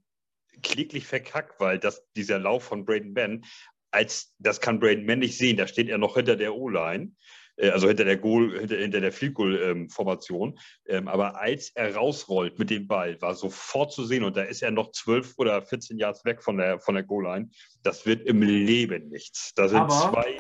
kläglich verkackt, weil das, dieser Lauf von Braden Ben, als das kann Braden Ben nicht sehen, da steht er noch hinter der O-Line. Äh, also hinter der Goal, hinter, hinter der Field Goal ähm, Formation. Ähm, aber als er rausrollt mit dem Ball, war sofort zu sehen und da ist er noch 12 oder 14 Yards weg von der, von der Goal Line. Das wird im Leben nichts. Da sind aber, zwei.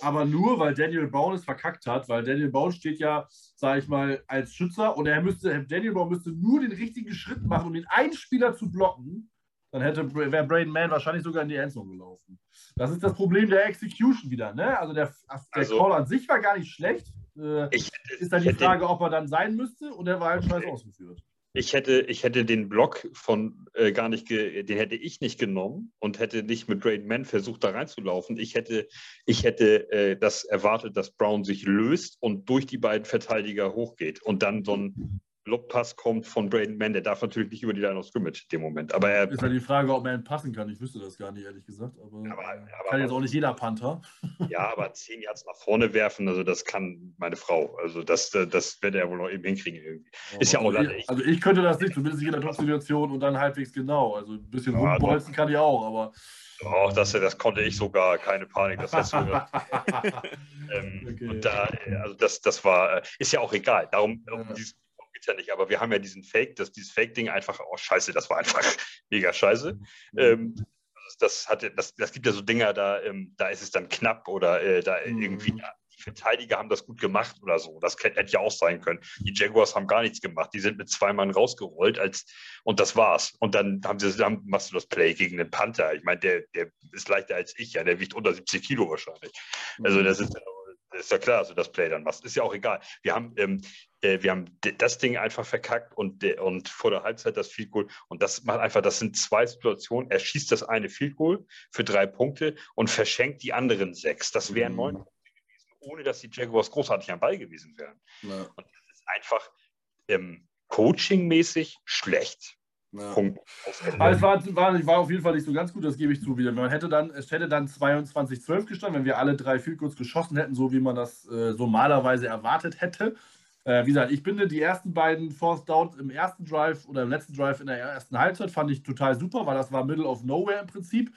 Aber nur, weil Daniel Brown es verkackt hat, weil Daniel Brown steht ja, sage ich mal, als Schützer und er müsste, Daniel Brown müsste nur den richtigen Schritt machen, um den einen Spieler zu blocken dann hätte wäre Braden Mann wahrscheinlich sogar in die Endzone gelaufen. Das ist das Problem der Execution wieder. Ne? Also der, der also, Call an sich war gar nicht schlecht. Äh, ich, ist dann die Frage, ob er dann sein müsste und er war halt scheiß ausgeführt. ich hätte, ich hätte den Block von äh, gar nicht, den hätte ich nicht genommen und hätte nicht mit Drayden Mann versucht, da reinzulaufen. Ich hätte, ich hätte äh, das erwartet, dass Brown sich löst und durch die beiden Verteidiger hochgeht und dann so ein Lobpass kommt von Braden Mann, der darf natürlich nicht über die Line of Scrimmage in dem Moment. Aber er, ist ja die Frage, ob man passen kann. Ich wüsste das gar nicht, ehrlich gesagt. Aber, aber, aber kann jetzt auch nicht jeder Panther. (laughs) Ja, aber zehn Yards nach vorne werfen, also das kann meine Frau. Also das, das wird er wohl noch eben hinkriegen irgendwie. Ja, ist ja auch also ich, also ich könnte das nicht, zumindest nicht in der Top-Situation und dann halbwegs genau. Also ein bisschen ja, rumbolzen kann ich auch, aber. Auch das, das konnte ich sogar, keine Panik, das hast (laughs) du ähm, okay. Und da, also das, das war, äh, ist ja auch egal. Darum, um ja. dieses es ja nicht, aber wir haben ja diesen Fake, dass dieses Fake-Ding einfach, oh scheiße, das war einfach (laughs) mega scheiße. Mhm. Ähm, das, hat, das, das gibt ja so Dinger, da, ähm, da ist es dann knapp oder äh, da mhm. irgendwie, die Verteidiger haben das gut gemacht oder so. Das hätte ja auch sein können. Die Jaguars haben gar nichts gemacht. Die sind mit zwei Mann rausgerollt als, und das war's. Und dann haben sie, dann machst du das Play gegen den Panther. Ich meine, der, der ist leichter als ich, ja, der wiegt unter 70 Kilo wahrscheinlich. Also das ist ist ja klar, dass du das Play dann machst. Ist ja auch egal. Wir haben, ähm, äh, wir haben das Ding einfach verkackt und, und vor der Halbzeit das Field Goal. Und das macht einfach, das sind zwei Situationen. Er schießt das eine Field Goal für drei Punkte und verschenkt die anderen sechs. Das wären mhm. neun Punkte gewesen, ohne dass die Jaguars großartig am Ball gewesen wären. Ja. Und das ist einfach ähm, coachingmäßig schlecht. Ja. Punkt. Aber es war, war, war, auf jeden Fall nicht so ganz gut, das gebe ich zu wieder. Man hätte dann, es hätte dann 22-12 gestanden, wenn wir alle drei viel kurz geschossen hätten, so wie man das äh, normalerweise erwartet hätte. Äh, wie gesagt, ich finde die ersten beiden Force Downs im ersten Drive oder im letzten Drive in der ersten Halbzeit fand ich total super, weil das war Middle of Nowhere im Prinzip.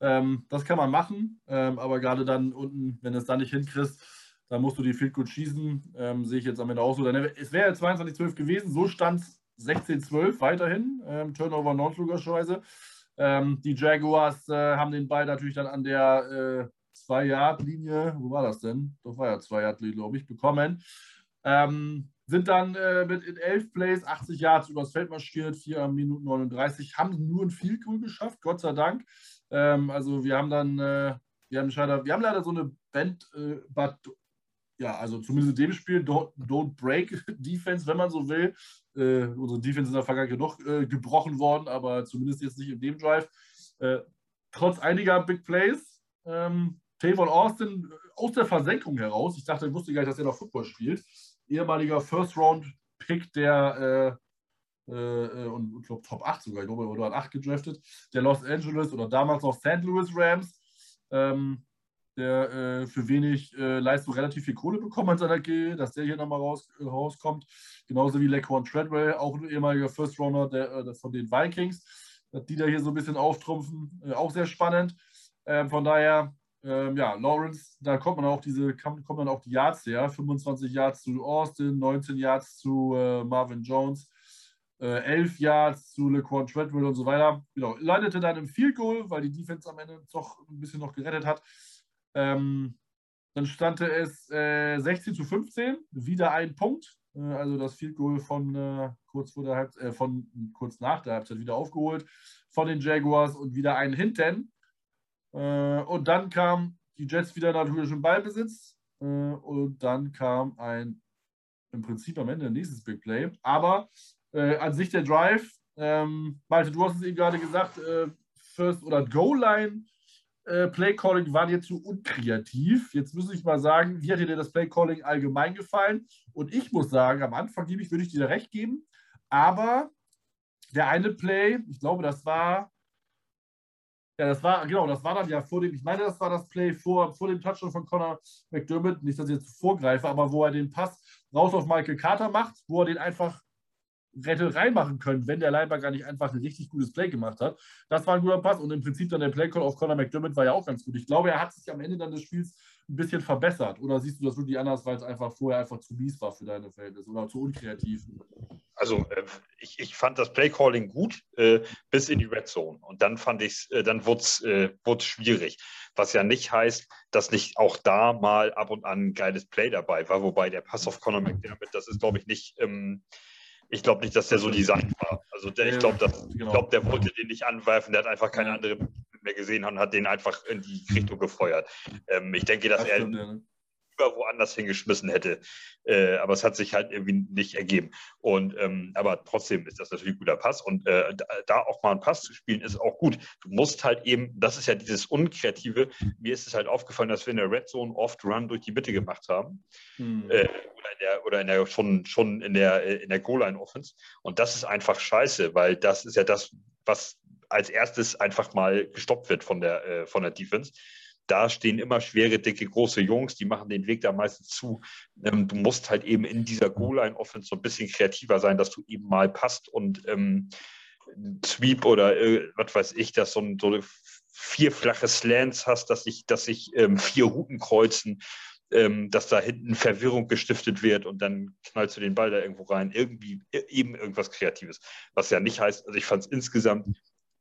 Ähm, das kann man machen, ähm, aber gerade dann unten, wenn du es dann nicht hinkriegst, dann musst du die Field gut schießen. Ähm, sehe ich jetzt am Ende auch so. Dann, es wäre 22-12 gewesen, so stand es 16-12 weiterhin. Ähm, Turnover non logischerweise. Ähm, die Jaguars äh, haben den Ball natürlich dann an der 2-Yard-Linie, äh, wo war das denn? Doch war ja 2-Yard-Linie, glaube ich, bekommen. Ähm, sind dann äh, mit in 11 Plays 80 Yards übers Feld marschiert, 4 Minuten 39, haben nur ein Field Goal geschafft, Gott sei Dank. Ähm, also wir haben dann, äh, wir haben, leider, wir haben leider so eine Band, äh, but, ja, also zumindest in dem Spiel, don't, don't break (laughs) Defense, wenn man so will. Äh, unsere Defense ist in der Vergangenheit noch äh, gebrochen worden, aber zumindest jetzt nicht in dem Drive. Äh, trotz einiger Big Plays, ähm, Tavon Austin aus der Versenkung heraus, ich dachte, ich wusste gar nicht, dass er noch Football spielt, ehemaliger First-Round-Pick der äh, äh, und ich glaube Top 8 sogar, ich glaube, er wurde an 8 gedraftet, der Los Angeles oder damals noch St. Louis Rams. Ähm, der äh, für wenig äh, Leistung relativ viel Kohle bekommen hat, seiner G, dass der hier nochmal raus, äh, rauskommt. Genauso wie Laquan Treadwell, auch ein ehemaliger First Runner der, äh, von den Vikings, die da hier so ein bisschen auftrumpfen. Äh, auch sehr spannend. Ähm, von daher, ähm, ja, Lawrence, da kommt man auch diese, kommen dann auch die Yards her. 25 Yards zu Austin, 19 Yards zu äh, Marvin Jones. 11 Yards zu LeQuan Treadwell und so weiter. Genau, leitete dann im Field Goal, weil die Defense am Ende doch ein bisschen noch gerettet hat. Ähm, dann stand es äh, 16 zu 15, wieder ein Punkt. Äh, also das Field Goal von, äh, kurz vor der Halbzeit, äh, von kurz nach der Halbzeit wieder aufgeholt von den Jaguars und wieder ein hinten. Äh, und dann kam die Jets wieder natürlich im Ballbesitz. Äh, und dann kam ein im Prinzip am Ende ein nächstes Big Play. Aber an sich der Drive, ähm, Malte, du hast es eben gerade gesagt, First oder Goal-Line äh, Playcalling war dir zu unkreativ. Jetzt muss ich mal sagen, wie hat dir das Playcalling allgemein gefallen? Und ich muss sagen, am Anfang gebe ich, würde ich dir recht geben, aber der eine Play, ich glaube, das war, ja, das war, genau, das war dann ja vor dem, ich meine, das war das Play vor, vor dem Touchdown von Connor McDermott, nicht, dass ich jetzt vorgreife, aber wo er den Pass raus auf Michael Carter macht, wo er den einfach hätte reinmachen können, wenn der Linebacker nicht einfach ein richtig gutes Play gemacht hat. Das war ein guter Pass und im Prinzip dann der Playcall auf Conor McDermott war ja auch ganz gut. Ich glaube, er hat sich am Ende dann des Spiels ein bisschen verbessert. Oder siehst du das wirklich anders, weil es einfach vorher einfach zu mies war für deine Verhältnisse oder zu unkreativ? Also äh, ich, ich fand das Playcalling gut äh, bis in die Red Zone. Und dann fand ich es, äh, dann wurde es äh, schwierig. Was ja nicht heißt, dass nicht auch da mal ab und an ein geiles Play dabei war. Wobei der Pass auf Conor McDermott, das ist, glaube ich, nicht. Ähm, ich glaube nicht, dass der so designt war. Also der, ich glaube, genau. glaub, der wollte den nicht anwerfen, der hat einfach keine andere mehr gesehen und hat den einfach in die Richtung gefeuert. Ähm, ich denke, dass das er. Stimmt, ne? Lieber woanders hingeschmissen hätte. Äh, aber es hat sich halt irgendwie nicht ergeben. Und ähm, aber trotzdem ist das natürlich ein guter Pass. Und äh, da auch mal einen Pass zu spielen, ist auch gut. Du musst halt eben, das ist ja dieses Unkreative. Mir ist es halt aufgefallen, dass wir in der Red Zone oft Run durch die Mitte gemacht haben. Hm. Äh, oder in der, oder in der schon, schon in der, äh, in der Goal-Line-Offense. Und das ist einfach scheiße, weil das ist ja das, was als erstes einfach mal gestoppt wird von der, äh, von der Defense da stehen immer schwere, dicke, große Jungs, die machen den Weg da meistens zu. Ähm, du musst halt eben in dieser Goal-Line-Offense so ein bisschen kreativer sein, dass du eben mal passt und ähm, Sweep oder äh, was weiß ich, dass so, ein, so vier flache Slants hast, dass sich dass ich, ähm, vier Routen kreuzen, ähm, dass da hinten Verwirrung gestiftet wird und dann knallst du den Ball da irgendwo rein. Irgendwie e, eben irgendwas Kreatives. Was ja nicht heißt, also ich fand es insgesamt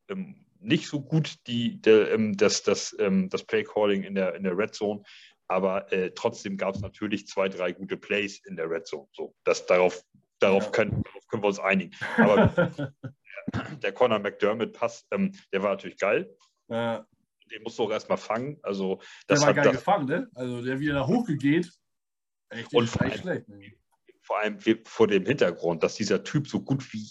ähm, nicht so gut, die, der, ähm, das, das, ähm, das Play-Calling in der, in der Red Zone. Aber äh, trotzdem gab es natürlich zwei, drei gute Plays in der Red Zone. So, das, darauf, darauf, ja. können, darauf können wir uns einigen. Aber (laughs) der, der Conor McDermott-Pass, ähm, der war natürlich geil. Ja. Den musst du auch erstmal fangen. Also, das der war geil das, gefangen, ne? Also der wieder hochgeht. Echt, und vor allem, schlecht, ne? vor allem vor dem Hintergrund, dass dieser Typ so gut wie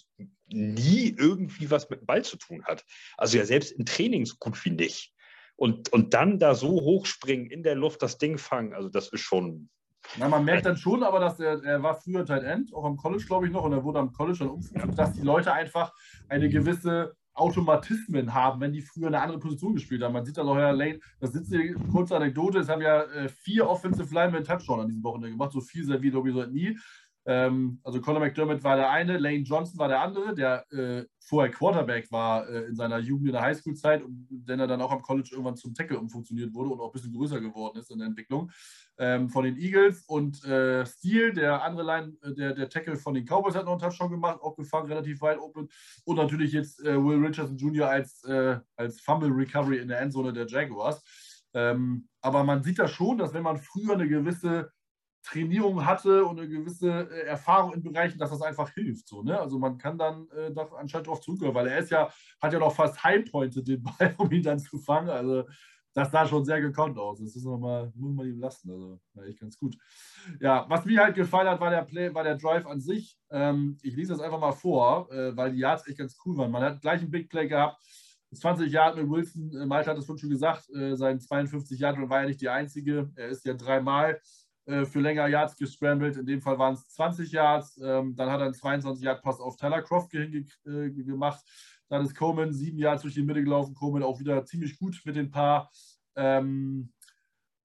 nie irgendwie was mit dem Ball zu tun hat. Also ja selbst im Training so gut wie nicht. Und, und dann da so hochspringen, in der Luft das Ding fangen, also das ist schon. Na, man merkt dann schon, aber dass er, er war früher Tight End, auch am College, glaube ich, noch, und er wurde am College dann umgeführt, dass die Leute einfach eine gewisse Automatismen haben, wenn die früher eine andere Position gespielt haben. Man sieht das auch ja Lane, das ist eine kurze Anekdote, es haben ja äh, vier Offensive Linemen Touchdown an diesem Wochenende gemacht, so viel wie sowieso nie. Ähm, also Conor McDermott war der eine, Lane Johnson war der andere, der äh, vorher Quarterback war äh, in seiner Jugend in der Highschool-Zeit dann er dann auch am College irgendwann zum Tackle umfunktioniert wurde und auch ein bisschen größer geworden ist in der Entwicklung. Ähm, von den Eagles und äh, Steele, der andere Line, äh, der, der Tackle von den Cowboys hat noch einen Touchdown gemacht, auch gefangen, relativ weit open. Und natürlich jetzt äh, Will Richardson Jr. als, äh, als Fumble Recovery in der Endzone der Jaguars. Ähm, aber man sieht da schon, dass wenn man früher eine gewisse Trainierung hatte und eine gewisse äh, Erfahrung in Bereichen, dass das einfach hilft. So, ne? Also man kann dann äh, doch anscheinend darauf zurückgehen, weil er ist ja, hat ja noch fast Highpointed den (laughs) Ball, um ihn dann zu fangen. Also das sah schon sehr gekonnt aus. Das ist nochmal, muss man ihm lassen. Also war echt ganz gut. Ja, was mir halt gefallen hat, war der Play, war der Drive an sich. Ähm, ich lese das einfach mal vor, äh, weil die Yards echt ganz cool waren. Man hat gleich einen Big Play gehabt. 20 Jahre mit Wilson, äh, Malte hat es schon gesagt, äh, sein 52 Jahre war ja nicht die einzige. Er ist ja dreimal für länger Yards gescrambled. In dem Fall waren es 20 Yards. Ähm, dann hat er einen 22 Yard Pass auf Tyler Croft äh, gemacht. Dann ist Coleman sieben Yards durch die Mitte gelaufen. Coleman auch wieder ziemlich gut mit den paar, ähm,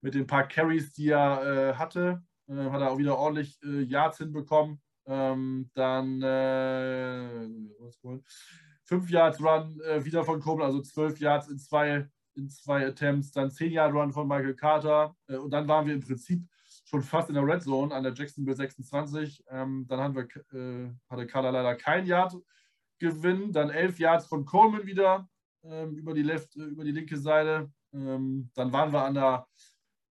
mit den paar Carries, die er äh, hatte. Äh, hat er auch wieder ordentlich äh, Yards hinbekommen. Ähm, dann äh, fünf Yards Run wieder von Coleman, also zwölf Yards in zwei in zwei Attempts, dann 10 Yard Run von Michael Carter und dann waren wir im Prinzip schon fast in der Red Zone an der Jacksonville 26. Ähm, dann haben wir, äh, hatte Kader leider kein Yard Gewinn. Dann 11 Yards von Coleman wieder ähm, über, die left, äh, über die linke Seite. Ähm, dann waren wir an der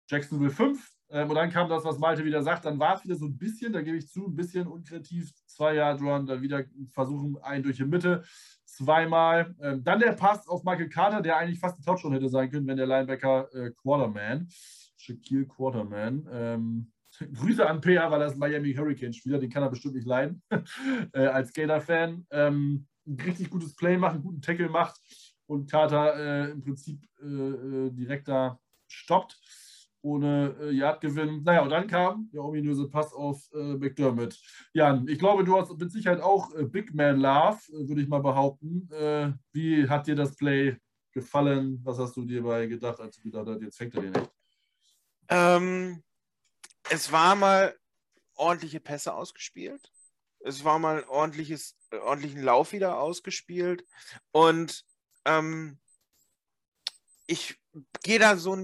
Jacksonville 5. Ähm, und dann kam das, was Malte wieder sagt. Dann war es wieder so ein bisschen, da gebe ich zu, ein bisschen unkreativ. Zwei Yard Run, dann wieder versuchen, einen durch die Mitte. Zweimal. Ähm, dann der Pass auf Michael Carter, der eigentlich fast ein Touchdown hätte sein können, wenn der Linebacker äh, Quarterman Shaquille Quarterman. Ähm, (laughs) Grüße an PR, weil er ist Miami Hurricane-Spieler, den kann er bestimmt nicht leiden, (laughs) äh, als Gator-Fan. Ähm, ein richtig gutes Play macht, einen guten Tackle macht und Carter äh, im Prinzip äh, äh direkt da stoppt, ohne äh, Yardgewinn. Naja, und dann kam der ominöse Pass auf äh, McDermott. Jan, ich glaube, du hast mit Sicherheit auch äh, Big Man Love, würde ich mal behaupten. wie hat dir das Play gefallen? Was hast du dir dabei gedacht, als du gedacht hast, jetzt fängt er den echt? Ähm, es war mal ordentliche Pässe ausgespielt. Es war mal ordentliches, ordentlichen Lauf wieder ausgespielt. Und ähm, ich gehe da so,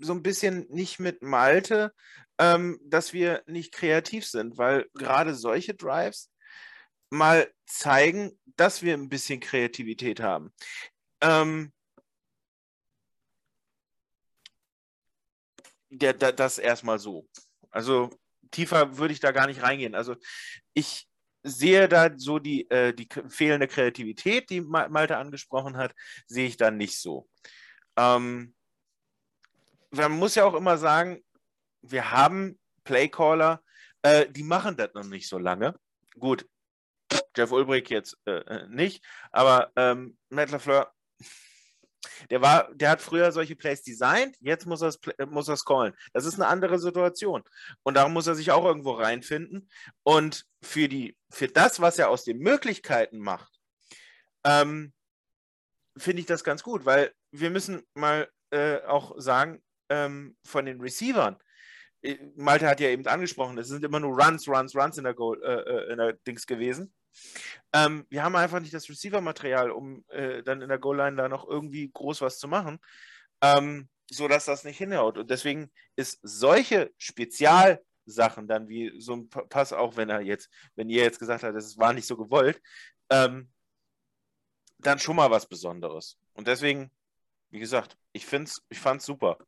so ein bisschen nicht mit Malte, ähm, dass wir nicht kreativ sind, weil gerade solche Drives mal zeigen, dass wir ein bisschen Kreativität haben. Ähm, der, der, das erstmal so. Also tiefer würde ich da gar nicht reingehen. Also ich sehe da so die, äh, die fehlende Kreativität, die Malte angesprochen hat, sehe ich dann nicht so. Ähm, man muss ja auch immer sagen, wir haben Playcaller, äh, die machen das noch nicht so lange. Gut, Jeff Ulbrich jetzt äh, äh nicht, aber ähm, Matt LaFleur, der, war, der hat früher solche Plays designt, jetzt muss er es muss callen. Das ist eine andere Situation. Und darum muss er sich auch irgendwo reinfinden. Und für, die, für das, was er aus den Möglichkeiten macht, ähm, finde ich das ganz gut, weil wir müssen mal äh, auch sagen, ähm, von den Receivern, Malte hat ja eben angesprochen, es sind immer nur Runs, Runs, Runs in der, Goal, äh, äh, in der Dings gewesen. Ähm, wir haben einfach nicht das Receiver-Material, um äh, dann in der Goal-Line da noch irgendwie groß was zu machen, ähm, sodass das nicht hinhaut. Und deswegen ist solche Spezialsachen dann wie so ein Pass, auch wenn er jetzt, wenn ihr jetzt gesagt habt, es war nicht so gewollt, ähm, dann schon mal was Besonderes. Und deswegen, wie gesagt, ich, find's, ich fand es super.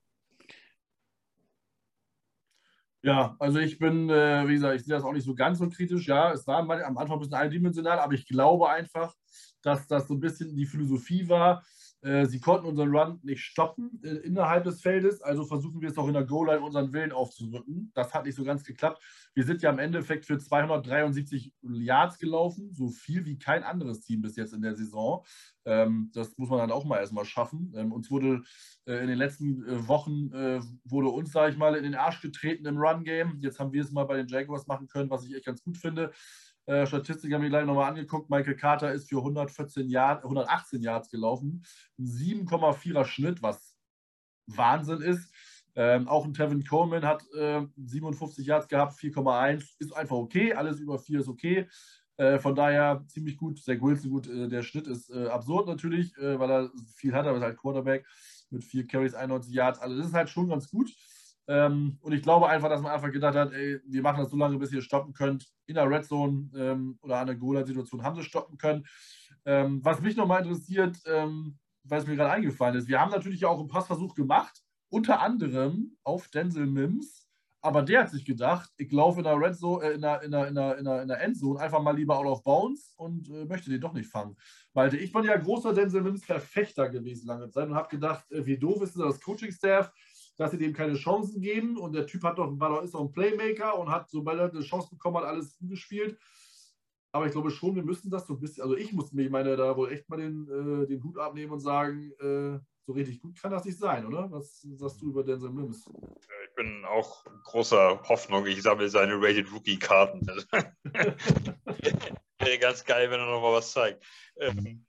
Ja, also ich bin, äh, wie gesagt, ich sehe das auch nicht so ganz so kritisch. Ja, es war am Anfang ein bisschen eindimensional, aber ich glaube einfach, dass das so ein bisschen die Philosophie war, sie konnten unseren Run nicht stoppen äh, innerhalb des Feldes, also versuchen wir es auch in der Goal-Line unseren Willen aufzurücken. Das hat nicht so ganz geklappt. Wir sind ja im Endeffekt für 273 Yards gelaufen, so viel wie kein anderes Team bis jetzt in der Saison. Ähm, das muss man dann auch mal erstmal schaffen. Ähm, uns wurde äh, in den letzten äh, Wochen, äh, wurde uns, sage ich mal, in den Arsch getreten im Run-Game. Jetzt haben wir es mal bei den Jaguars machen können, was ich echt ganz gut finde. Äh, Statistik habe ich gleich nochmal angeguckt. Michael Carter ist für 114 Yard, 118 Yards gelaufen. 7,4er Schnitt, was Wahnsinn ist. Ähm, auch ein Tevin Coleman hat äh, 57 Yards gehabt, 4,1. Ist einfach okay. Alles über 4 ist okay. Äh, von daher ziemlich gut. Zach Wilson gut. Äh, der Schnitt ist äh, absurd natürlich, weil er viel hat, aber ist halt Quarterback mit 4 Carries, 91 Yards. Also das ist halt schon ganz gut. Ähm, und ich glaube einfach, dass man einfach gedacht hat, ey, wir machen das so lange, bis ihr stoppen könnt. In der Red Zone ähm, oder an der Goal-Situation haben sie stoppen können. Ähm, was mich nochmal interessiert, ähm, weil es mir gerade eingefallen ist, wir haben natürlich auch einen Passversuch gemacht, unter anderem auf Denzel Mims. Aber der hat sich gedacht, ich laufe in der Red Zone, äh, in, der, in, der, in, der, in, der, in der Endzone einfach mal lieber out of bounds und äh, möchte den doch nicht fangen. Weil ich bin ja großer Denzel Mims-Verfechter gewesen lange Zeit und habe gedacht, äh, wie doof ist das Coaching-Staff, dass sie dem keine Chancen geben. Und der Typ hat doch, war doch, ist doch ein Playmaker und hat, sobald er eine Chance bekommen hat, alles gespielt. Aber ich glaube schon, wir müssen das so ein bisschen, also ich muss mir, meine, da wohl echt mal den, äh, den Hut abnehmen und sagen, äh, so richtig gut kann das nicht sein, oder? Was sagst du über Denzel Mims? Ich bin auch großer Hoffnung, ich sammle seine Rated Rookie-Karten. (laughs) Wäre ganz geil, wenn er noch mal was zeigt. Ähm,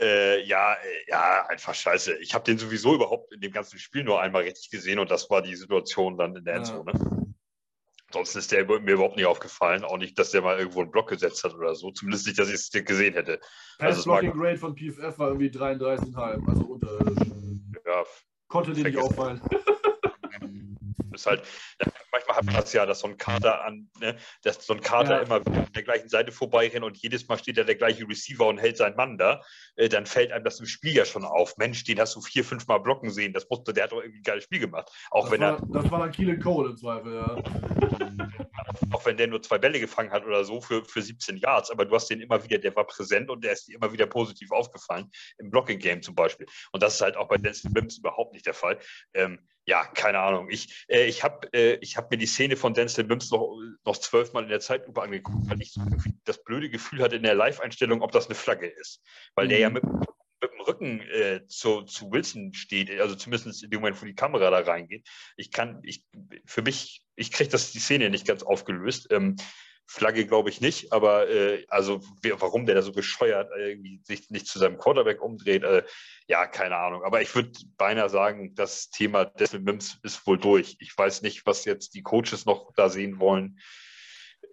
äh, ja, äh, ja, einfach scheiße. Ich habe den sowieso überhaupt in dem ganzen Spiel nur einmal richtig gesehen und das war die Situation dann in der Endzone. Ja. Sonst ist der mir überhaupt nicht aufgefallen. Auch nicht, dass der mal irgendwo einen Block gesetzt hat oder so. Zumindest nicht, dass ich es gesehen hätte. Pass also Blocking Grade von PFF war irgendwie 33,5, also unterirdisch. Ja. Konnte dir nicht auffallen. Ist halt, manchmal hat man das ja, dass so ein Kader an, ne, dass so ein Kader ja. immer an der gleichen Seite vorbeirennt und jedes Mal steht da der gleiche Receiver und hält seinen Mann da, äh, dann fällt einem das im Spiel ja schon auf. Mensch, den hast du vier, fünf Mal blocken sehen, das musste, der hat doch irgendwie ein geiles Spiel gemacht. Auch das wenn war, er. Das war dann Keelan Cole im Zweifel, ja. (laughs) Auch wenn der nur zwei Bälle gefangen hat oder so für, für 17 Yards, aber du hast den immer wieder, der war präsent und der ist dir immer wieder positiv aufgefallen, im Blocking-Game zum Beispiel. Und das ist halt auch bei Dennis Mims überhaupt nicht der Fall. Ähm, ja, keine Ahnung. Ich, äh, ich habe äh, hab mir die Szene von Denzel Mims noch, noch zwölfmal in der Zeitlupe angeguckt, weil ich das blöde Gefühl hatte in der Live-Einstellung, ob das eine Flagge ist. Weil der ja mhm. mit, mit dem Rücken äh, zu, zu Wilson steht, also zumindest in dem Moment, wo die Kamera da reingeht. Ich kann, ich, für mich, ich kriege das die Szene nicht ganz aufgelöst. Ähm, Flagge glaube ich nicht, aber äh, also warum der da so bescheuert irgendwie sich nicht zu seinem Quarterback umdreht, äh, ja, keine Ahnung. Aber ich würde beinahe sagen, das Thema des Mims ist wohl durch. Ich weiß nicht, was jetzt die Coaches noch da sehen wollen äh,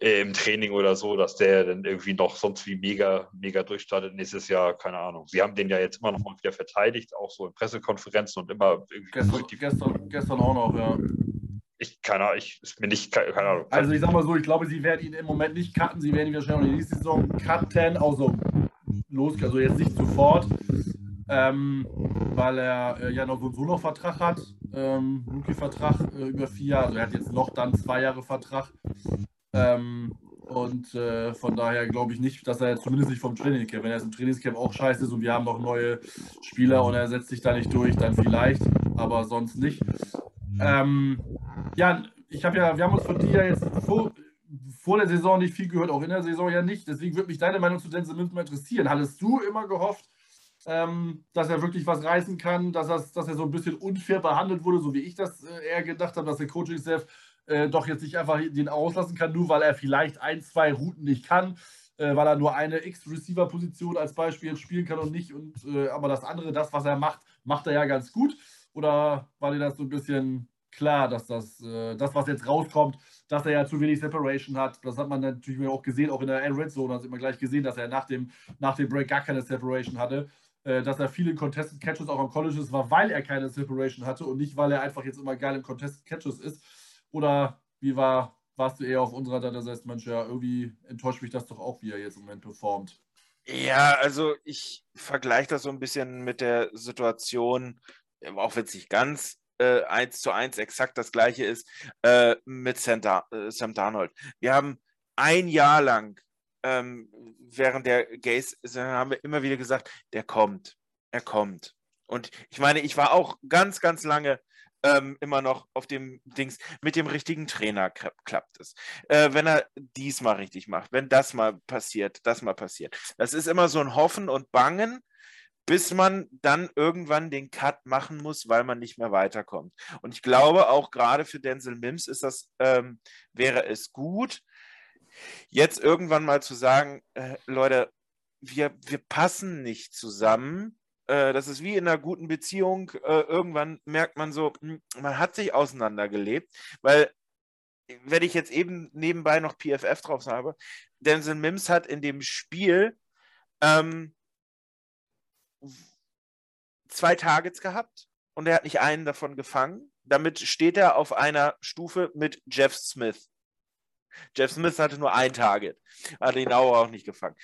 im Training oder so, dass der dann irgendwie noch sonst wie mega, mega durchstartet nächstes Jahr, keine Ahnung. Sie haben den ja jetzt immer noch mal wieder verteidigt, auch so in Pressekonferenzen und immer irgendwie. Gestern, gestern, gestern auch noch, ja. Ich, keine Ahnung, ich, mir nicht, keine Ahnung. Also ich sag mal so, ich glaube, sie werden ihn im Moment nicht cutten, sie werden ihn wahrscheinlich nächste Saison cutten, also los, also jetzt nicht sofort, ähm, weil er äh, ja noch so, so noch Vertrag hat, ähm, Rookie-Vertrag äh, über vier Jahre, also er hat jetzt noch dann zwei Jahre Vertrag. Ähm, und äh, von daher glaube ich nicht, dass er jetzt zumindest nicht vom Trainingscamp, wenn er jetzt im Trainingscamp auch scheiße ist und wir haben noch neue Spieler und er setzt sich da nicht durch, dann vielleicht, aber sonst nicht. Ähm, Ja, ich habe ja, wir haben uns von dir jetzt vor, vor der Saison nicht viel gehört, auch in der Saison ja nicht. Deswegen würde mich deine Meinung zu Denzel Mims mal interessieren. Hattest du immer gehofft, ähm, dass er wirklich was reißen kann, dass, er, dass er so ein bisschen unfair behandelt wurde, so wie ich das äh, eher gedacht habe, dass der Coaching-Staff äh, doch jetzt nicht einfach den auslassen kann, nur weil er vielleicht ein, zwei Routen nicht kann, äh, weil er nur eine X-Receiver-Position als Beispiel spielen kann und nicht. Und, äh, aber das andere, das, was er macht, macht er ja ganz gut. Oder war dir das so ein bisschen klar, dass das, äh, das, was jetzt rauskommt, dass er ja zu wenig Separation hat. Das hat man natürlich auch gesehen, auch in der Red Zone hat man gleich gesehen, dass er nach dem, nach dem Break gar keine Separation hatte. Äh, dass er viele Contested Catches auch am Colleges war, weil er keine Separation hatte und nicht, weil er einfach jetzt immer geil im Contested Catches ist. Oder wie war, warst du eher auf unserer Seite, das heißt, Mensch, ja, irgendwie enttäuscht mich das doch auch, wie er jetzt im Moment performt. Ja, also ich vergleiche das so ein bisschen mit der Situation, auch wenn es nicht ganz äh, eins zu eins exakt das gleiche ist, äh, mit Sam, da äh, Sam Darnold. Wir haben ein Jahr lang ähm, während der Gays haben wir immer wieder gesagt, der kommt, er kommt. Und ich meine, ich war auch ganz, ganz lange ähm, immer noch auf dem Dings, mit dem richtigen Trainer klappt es. Äh, wenn er dies mal richtig macht, wenn das mal passiert, das mal passiert. Das ist immer so ein Hoffen und Bangen, bis man dann irgendwann den Cut machen muss, weil man nicht mehr weiterkommt. Und ich glaube, auch gerade für Denzel Mims ist das, ähm, wäre es gut, jetzt irgendwann mal zu sagen, äh, Leute, wir, wir passen nicht zusammen. Äh, das ist wie in einer guten Beziehung. Äh, irgendwann merkt man so, hm, man hat sich auseinandergelebt, weil wenn ich jetzt eben nebenbei noch PFF drauf habe, Denzel Mims hat in dem Spiel ähm, zwei Targets gehabt und er hat nicht einen davon gefangen. Damit steht er auf einer Stufe mit Jeff Smith. Jeff Smith hatte nur ein Target, hat ihn auch nicht gefangen.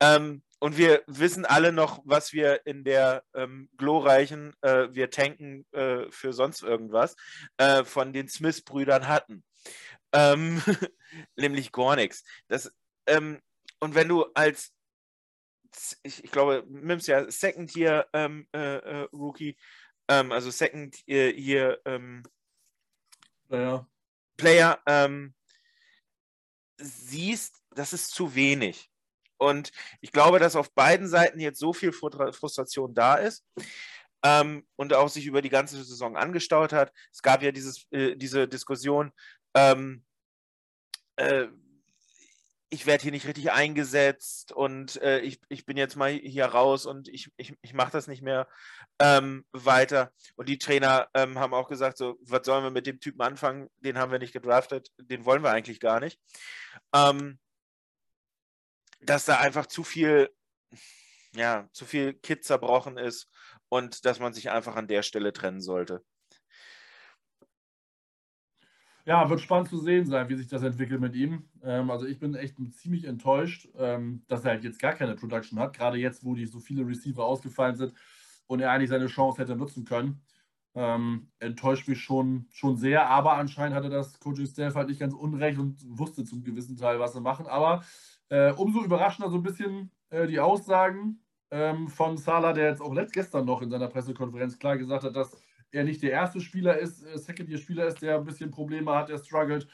Ähm, und wir wissen alle noch, was wir in der ähm, glorreichen äh, Wir tanken äh, für sonst irgendwas äh, von den Smith-Brüdern hatten. Ähm, (laughs) nämlich gar nichts. Das, ähm, und wenn du als, ich, ich glaube, Mims ja Second Year ähm, äh, äh, Rookie, ähm, also Second Year Player, Player siehst, das ist zu wenig. Und ich glaube, dass auf beiden Seiten jetzt so viel Frustration da ist ähm, und auch sich über die ganze Saison angestaut hat. Es gab ja dieses, äh, diese Diskussion, ähm, äh, ich werde hier nicht richtig eingesetzt und äh, ich, ich bin jetzt mal hier raus und ich, ich, ich mache das nicht mehr ähm, weiter. Und die Trainer ähm, haben auch gesagt, so, was sollen wir mit dem Typen anfangen? Den haben wir nicht gedraftet, den wollen wir eigentlich gar nicht. Ähm, dass da einfach zu viel, ja, zu viel Kit zerbrochen ist und dass man sich einfach an der Stelle trennen sollte. Ja, wird spannend zu sehen sein, wie sich das entwickelt mit ihm. Ähm, also ich bin echt ziemlich enttäuscht, ähm, dass er halt jetzt gar keine Production hat, gerade jetzt, wo die so viele Receiver ausgefallen sind und er eigentlich seine Chance hätte nutzen können. Ähm, enttäuscht mich schon, schon sehr, aber anscheinend hatte das Coaching Staff halt nicht ganz unrecht und wusste zum gewissen Teil, was sie machen. Aber äh, umso überraschender so ein bisschen äh, die Aussagen ähm, von Salah, der jetzt auch letzt gestern noch in seiner Pressekonferenz klar gesagt hat, dass er nicht der erste Spieler ist, äh, Second-Year-Spieler ist, der ein bisschen Probleme hat, der struggelt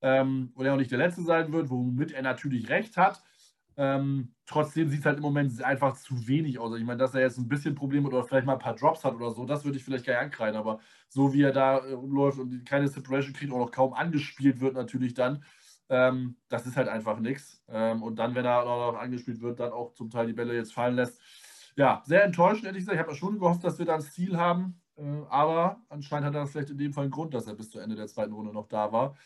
ähm, und er auch nicht der Letzte sein wird, womit er natürlich recht hat. Ähm, trotzdem sieht es halt im Moment einfach zu wenig aus. Ich meine, dass er jetzt ein bisschen Probleme oder vielleicht mal ein paar Drops hat oder so, das würde ich vielleicht gar nicht ankreiden, aber so wie er da äh, rumläuft und keine Separation kriegt und auch noch kaum angespielt wird, natürlich dann, ähm, das ist halt einfach nichts. Ähm, und dann, wenn er noch angespielt wird, dann auch zum Teil die Bälle jetzt fallen lässt. Ja, sehr enttäuschend, ehrlich gesagt. Ich habe ja schon gehofft, dass wir da ein Ziel haben, äh, aber anscheinend hat er vielleicht in dem Fall einen Grund, dass er bis zu Ende der zweiten Runde noch da war.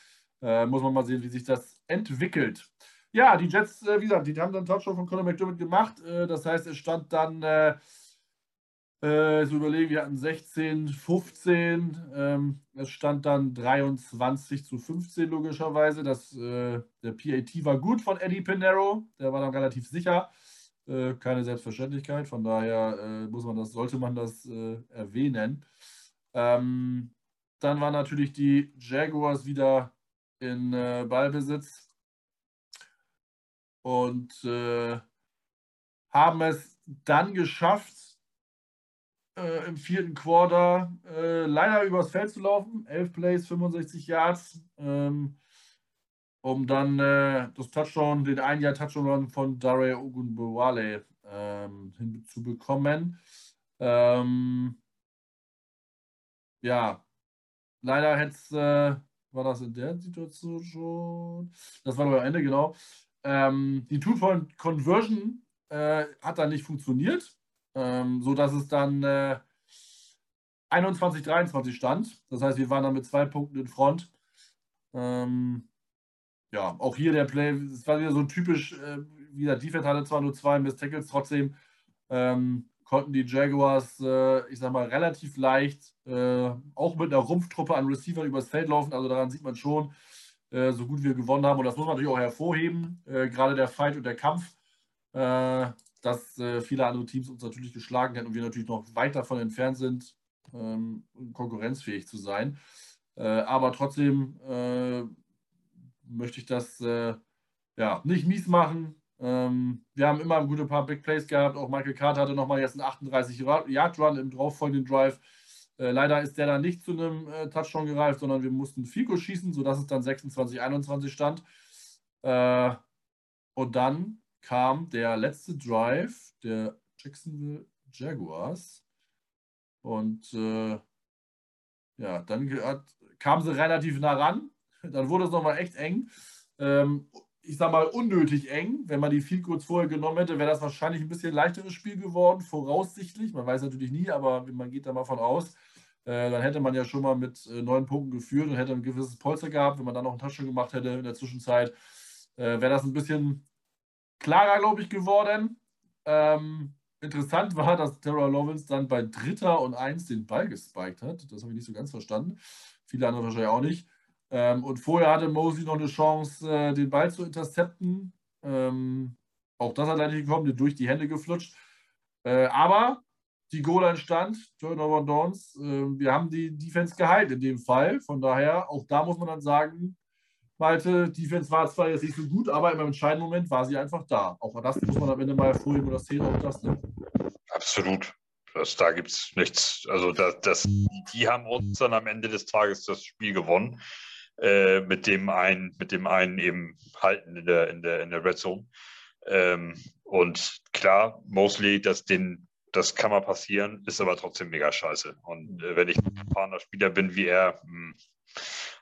Äh, muss man mal sehen, wie sich das entwickelt. Ja, die Jets, äh, wie gesagt, die haben dann Touchdown von Conor McDermott gemacht. Äh, das heißt, es stand dann, äh, äh, so überlegen, wir hatten 16, 15. Ähm, es stand dann 23 zu 15 logischerweise. Das, der PAT war gut von Eddie Pinero. Der war dann relativ sicher. Äh, keine Selbstverständlichkeit. Von daher äh, muss man das, sollte man das äh, erwähnen. Ähm, dann waren natürlich die Jaguars wieder in äh, Ballbesitz und äh, haben es dann geschafft, äh, im vierten Quarter äh, leider übers Feld zu laufen. 11 Plays, 65 Yards. Ähm, um dann äh, das Touchdown, den ein Jahr Touchdown von Dare Ogunbowale ähm, hinzubekommen. Ähm, ja, leider hätte äh, war das in der Situation schon? Das war noch am Ende, genau. Ähm, die Two-Point-Conversion äh, hat dann nicht funktioniert, ähm, sodass es dann äh, 21, 23 stand. Das heißt, wir waren dann mit zwei Punkten in Front. Ähm, ja, auch hier der Play, es war wieder so typisch, äh, wie der Defense hatte zwar nur zwei Miss Tackles, trotzdem ähm, konnten die Jaguars, äh, ich sag mal, relativ leicht, äh, auch mit einer Rumpftruppe an Receivern übers Feld laufen. Also daran sieht man schon, äh, so gut wir gewonnen haben. Und das muss man natürlich auch hervorheben, äh, gerade der Fight und der Kampf, äh, dass äh, viele andere Teams uns natürlich geschlagen hätten und wir natürlich noch weit davon entfernt sind, ähm, konkurrenzfähig zu sein. aber trotzdem möchte ich das ja, nicht mies machen. Ähm, wir haben immer gute paar Big Plays gehabt. Auch Michael Carter hatte nochmal jetzt einen 38-Yard-Run im darauffolgenden Drive. Äh, leider ist der dann nicht zu einem äh, Touchdown gereift, sondern wir mussten Fico schießen, sodass es dann 26-21 stand. Äh, und dann kam der letzte Drive der Jacksonville Jaguars. Und äh, ja, dann hat, kam sie relativ nah ran. Dann wurde es nochmal echt eng. Ähm, ich sag mal, unnötig eng. Wenn man die viel kurz vorher genommen hätte, wäre das wahrscheinlich ein bisschen leichteres Spiel geworden, voraussichtlich. Man weiß natürlich nie, aber man geht da mal von aus. Äh, dann hätte man ja schon mal mit äh, neun Punkten geführt und hätte ein gewisses Polster gehabt. Wenn man dann noch einen Touchdown gemacht hätte in der Zwischenzeit, äh, wäre das ein bisschen klarer, glaube ich, geworden. Ähm, interessant war, dass Terra Lawrence dann bei Dritter und Eins den Ball gespiked hat. Das habe ich nicht so ganz verstanden. Viele andere wahrscheinlich auch nicht. Ähm, und vorher hatte Mosley noch eine Chance, äh, den Ball zu intercepten. Ähm, auch das hat leider nicht gekommen, durch die Hände geflutscht. Äh, aber die Goal entstand, Turnover Downs. Äh, wir haben die Defense geheilt in dem Fall. Von daher, auch da muss man dann sagen, Malte, Defense war zwar jetzt nicht so gut, aber im entscheidenden Moment war sie einfach da. Auch das muss man am Ende mal hervorheben und das zählt auch das. Ne? Absolut. Das, da gibt es nichts. Also das, das, die haben uns dann am Ende des Tages das Spiel gewonnen. Äh, mit dem einen, mit dem einen eben halten in der, in der, in der Red Zone. Ähm, und klar, Mosley, das, den, das kann mal passieren, ist aber trotzdem mega scheiße. Und äh, wenn ich ein erfahrener Spieler bin wie er, mh, hm,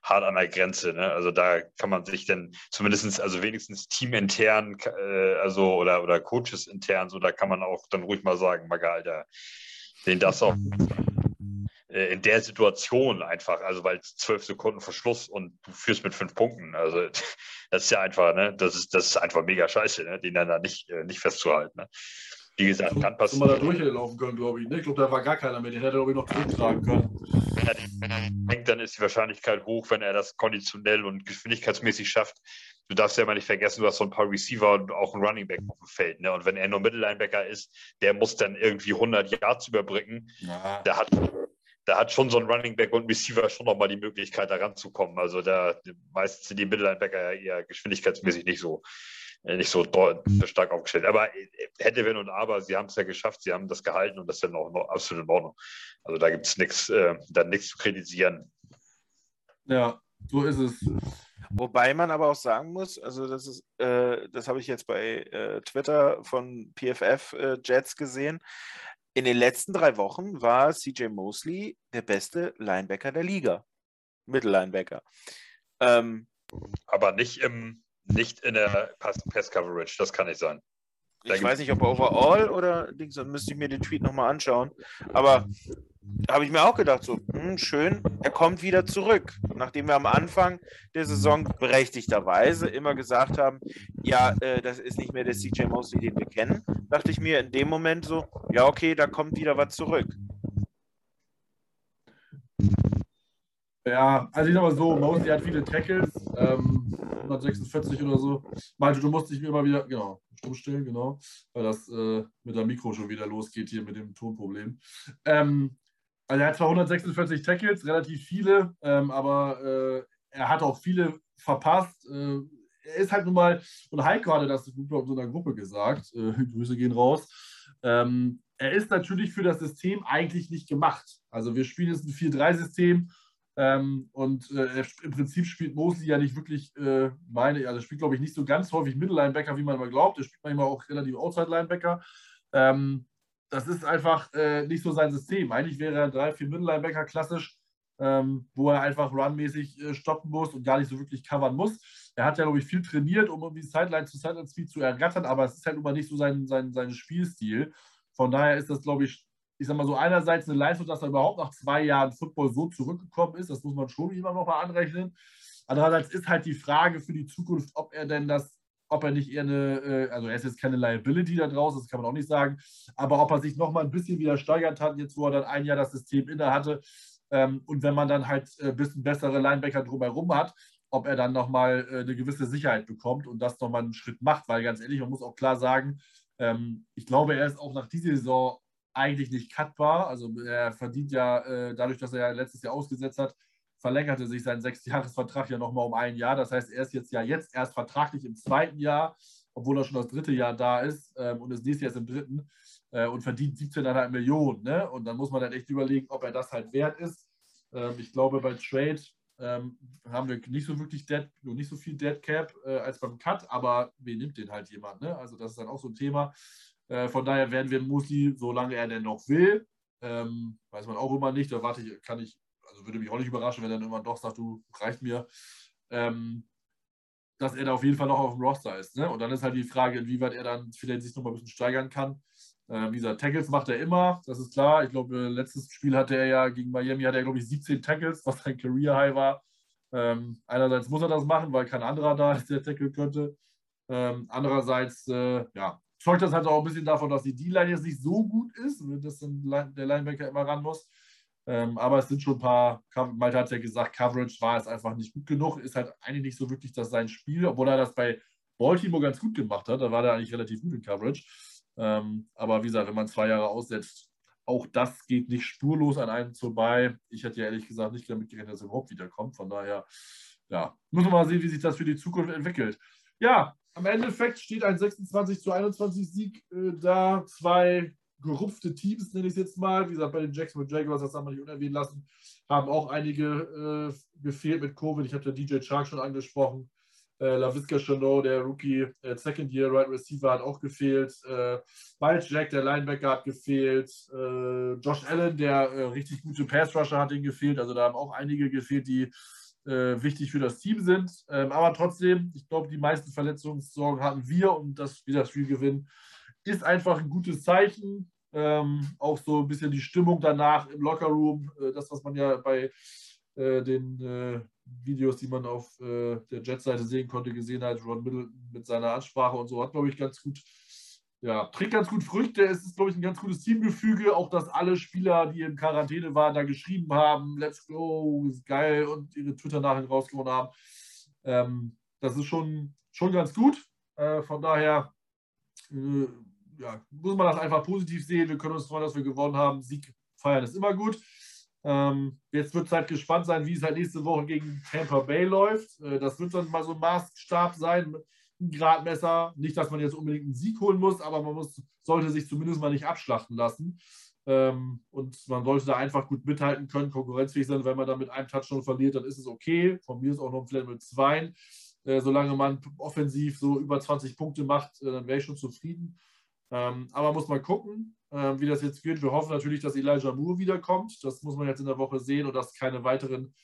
hart an der Grenze. Ne? Also da kann man sich dann zumindest, also wenigstens teamintern, äh, also oder, oder Coaches intern, so da kann man auch dann ruhig mal sagen, Maga, Alter, den das auch äh, in der Situation einfach, also weil zwölf Sekunden Verschluss und du führst mit fünf Punkten. Also (laughs) das ist ja einfach, ne, das ist, das ist einfach mega scheiße, ne, den dann da nicht, äh, nicht festzuhalten. Ne. Wie gesagt, kann passieren. Mal da durchlaufen können, glaube ich. Ne? Ich glaube, da war gar keiner mehr. Den hätte er, glaube ich, noch zurücktragen können. Wenn er, wenn er denkt, dann ist die Wahrscheinlichkeit hoch, wenn er das konditionell und geschwindigkeitsmäßig schafft. Du darfst ja immer nicht vergessen, du hast so ein paar Receiver und auch einen Running Back auf dem Feld. Ne? Und wenn er nur Mittellinebacker ist, der muss dann irgendwie 100 Yards überbrücken. Ja. Der hat da hat schon so ein Running Back und Receiver schon nochmal die Möglichkeit, da ranzukommen. Also da meistens sind die Mittellinebacker ja eher geschwindigkeitsmäßig nicht so, nicht so stark aufgestellt. Aber äh, hätte, wenn und aber, sie haben es ja geschafft, sie haben das gehalten und das ist dann auch noch absolut in Ordnung. Also da gibt es nichts, äh, dann nichts zu kritisieren. Ja, so ist es. Wobei man aber auch sagen muss, also das ist, äh, das habe ich jetzt bei äh, Twitter von PFF äh, Jets gesehen. In den letzten drei Wochen war CJ Mosley der beste Linebacker der Liga. Mittellinebacker. Ähm, Aber nicht, im, nicht in der Pass-Coverage, das kann nicht sein. Da ich weiß nicht, ob overall oder dann müsste ich mir den Tweet nochmal anschauen. Aber habe ich mir auch gedacht, so, hm, schön, er kommt wieder zurück. Nachdem wir am Anfang der Saison berechtigterweise immer gesagt haben, ja, äh, das ist nicht mehr der CJ Mosley, den wir kennen, dachte ich mir in dem Moment so, ja, okay, da kommt wieder was zurück. Ja, also ich sag mal so, Mosley hat viele Tackles, ähm, 146 oder so. Malte, du musst dich mir immer wieder, genau, umstellen, genau, weil das äh, mit der Mikro schon wieder losgeht hier mit dem Tonproblem. Ähm, also er hat zwar 146 Tackles, relativ viele, ähm, aber äh, er hat auch viele verpasst. Äh, er ist halt nun mal, und Heiko hatte das in so einer Gruppe gesagt, äh, (laughs) Grüße gehen raus, ähm, er ist natürlich für das System eigentlich nicht gemacht. Also wir spielen jetzt ein 4-3-System ähm, und äh, im Prinzip spielt Mosley ja nicht wirklich, äh, meine, also er spielt, glaube ich, nicht so ganz häufig Mittellinebacker, wie man immer glaubt. Er spielt manchmal auch relativ Outside-Linebacker. Ähm, das ist einfach äh, nicht so sein System. Eigentlich wäre er 3-4 Mittellinebacker klassisch, ähm, wo er einfach runmäßig äh, stoppen muss und gar nicht so wirklich covern muss. Er hat ja, glaube ich, viel trainiert, um irgendwie Sideline zu Sideline Speed zu ergattern, aber es ist halt immer nicht so sein, sein, sein Spielstil. Von daher ist das, glaube ich, ich sag mal so, einerseits eine Leistung, dass er überhaupt nach zwei Jahren Football so zurückgekommen ist. Das muss man schon immer noch mal anrechnen. Andererseits ist halt die Frage für die Zukunft, ob er denn das, ob er nicht eher eine, äh, also er ist jetzt keine Liability da draußen, das kann man auch nicht sagen, aber ob er sich noch mal ein bisschen wieder steigert hat, jetzt wo er dann ein Jahr das System inne hatte. Ähm, und wenn man dann halt ein bisschen bessere Linebacker drumherum hat, ob er dann nochmal äh, eine gewisse Sicherheit bekommt und das nochmal einen Schritt macht, weil ganz ehrlich, man muss auch klar sagen, ähm, ich glaube, er ist auch nach dieser Saison eigentlich nicht cutbar. Also er verdient ja, äh, dadurch, dass er ja letztes Jahr ausgesetzt hat, verlängerte sich sein Sechsjahresvertrag ja nochmal um ein Jahr. Das heißt, er ist jetzt ja jetzt erst vertraglich im zweiten Jahr, obwohl er schon das dritte Jahr da ist ähm, und ist nächstes Jahr im dritten äh, und verdient 17,5 Millionen. Ne? Und dann muss man dann echt überlegen, ob er das halt wert ist. Ähm, ich glaube, bei Trade ähm, haben wir nicht so wirklich Dead, nicht so viel Dead Cap äh, als beim Cut, aber wen nimmt den halt jemand? Ne? Also das ist dann auch so ein Thema. Äh, von daher werden wir Musli, solange er denn noch will, ähm, weiß man auch immer nicht, da warte ich, kann ich, also würde mich auch nicht überraschen, wenn er dann irgendwann doch sagt, du reicht mir, ähm, dass er da auf jeden Fall noch auf dem Roster ist. Ne? Und dann ist halt die Frage, inwieweit er dann vielleicht sich noch mal ein bisschen steigern kann. Äh, wie gesagt, Tackles macht er immer, das ist klar. Ich glaube, letztes Spiel hatte er ja gegen Miami, hatte er, glaube ich, 17 Tackles, was sein Career High war. Ähm, einerseits muss er das machen, weil kein anderer da ist, (laughs) der tackle könnte. Ähm, andererseits, äh, ja, zeugt das halt auch ein bisschen davon, dass die D-Line jetzt nicht so gut ist, dass dann der Linebacker immer ran muss. Ähm, aber es sind schon ein paar, Malte hat ja gesagt, Coverage war es einfach nicht gut genug, ist halt eigentlich nicht so wirklich das sein Spiel, obwohl er das bei Baltimore ganz gut gemacht hat, da war er eigentlich relativ gut in Coverage. Ähm, aber wie gesagt, wenn man zwei Jahre aussetzt, auch das geht nicht spurlos an einem vorbei. Ich hätte ja ehrlich gesagt nicht damit gerechnet, dass er überhaupt wiederkommt. Von daher, ja, muss man mal sehen, wie sich das für die Zukunft entwickelt. Ja, am Endeffekt steht ein 26 zu 21 Sieg äh, da. Zwei gerupfte Teams, nenne ich es jetzt mal. Wie gesagt, bei den Jacksonville Jaguars, das haben wir nicht unerwähnt lassen, haben auch einige äh, gefehlt mit Covid. Ich habe der DJ Chark schon angesprochen. Äh, LaVisca Chanot, der Rookie, äh, Second Year Right Receiver, hat auch gefehlt. Äh, Miles Jack, der Linebacker, hat gefehlt. Äh, Josh Allen, der äh, richtig gute Pass Rusher, hat ihn gefehlt. Also da haben auch einige gefehlt, die äh, wichtig für das Team sind. Ähm, aber trotzdem, ich glaube, die meisten Verletzungssorgen hatten wir und das wieder das Spiel gewinnen ist einfach ein gutes Zeichen. Ähm, auch so ein bisschen die Stimmung danach im Lockerroom, äh, das, was man ja bei äh, den äh, Videos, die man auf äh, der Jet-Seite sehen konnte, gesehen hat, Ron Middleton mit seiner Ansprache und so, hat, glaube ich, ganz gut ja, trägt ganz gut Früchte. Es ist, glaube ich, ein ganz gutes Teamgefüge. Auch, dass alle Spieler, die in Quarantäne waren, da geschrieben haben, let's go, ist geil und ihre Twitter-Nachrichten rausgehauen haben. Ähm, das ist schon, schon ganz gut. Äh, von daher äh, ja, muss man das einfach positiv sehen. Wir können uns freuen, dass wir gewonnen haben. Sieg feiern ist immer gut. Ähm, jetzt wird es halt gespannt sein, wie es halt nächste Woche gegen Tampa Bay läuft. Äh, das wird dann mal so ein Maßstab sein ein Gradmesser. Nicht, dass man jetzt unbedingt einen Sieg holen muss, aber man muss, sollte sich zumindest mal nicht abschlachten lassen. Ähm, und man sollte da einfach gut mithalten können, konkurrenzfähig sein. Wenn man da mit einem Touchdown verliert, dann ist es okay. Von mir ist auch noch vielleicht mit zwei. Äh, solange man offensiv so über 20 Punkte macht, äh, dann wäre ich schon zufrieden. Ähm, aber muss man gucken, äh, wie das jetzt wird. Wir hoffen natürlich, dass Elijah Moore wiederkommt. Das muss man jetzt in der Woche sehen und dass keine weiteren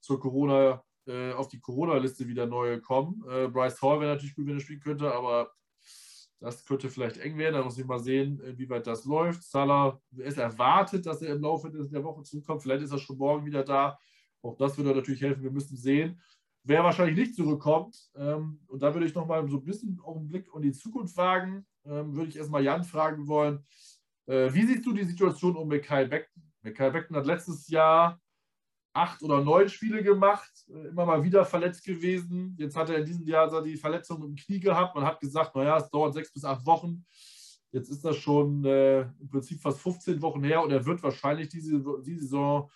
zur Corona äh, auf die Corona-Liste wieder neue kommen. Äh, Bryce Hall wäre natürlich gut, wenn er spielen könnte, aber das könnte vielleicht eng werden. Da muss ich mal sehen, wie weit das läuft. Salah ist erwartet, dass er im Laufe der Woche zurückkommt. Vielleicht ist er schon morgen wieder da. Auch das würde natürlich helfen. Wir müssen sehen. Wer wahrscheinlich nicht zurückkommt, ähm, und da würde ich nochmal so ein bisschen auch einen Blick in die Zukunft wagen, ähm, würde ich erstmal Jan fragen wollen. Äh, wie siehst du die Situation um Mekai Beckton? Mekai Beckton hat letztes Jahr acht oder neun Spiele gemacht, äh, immer mal wieder verletzt gewesen. Jetzt hat er in diesem Jahr die Verletzung im Knie gehabt. Man hat gesagt, naja, es dauert sechs bis acht Wochen. Jetzt ist das schon äh, im Prinzip fast 15 Wochen her und er wird wahrscheinlich diese, diese Saison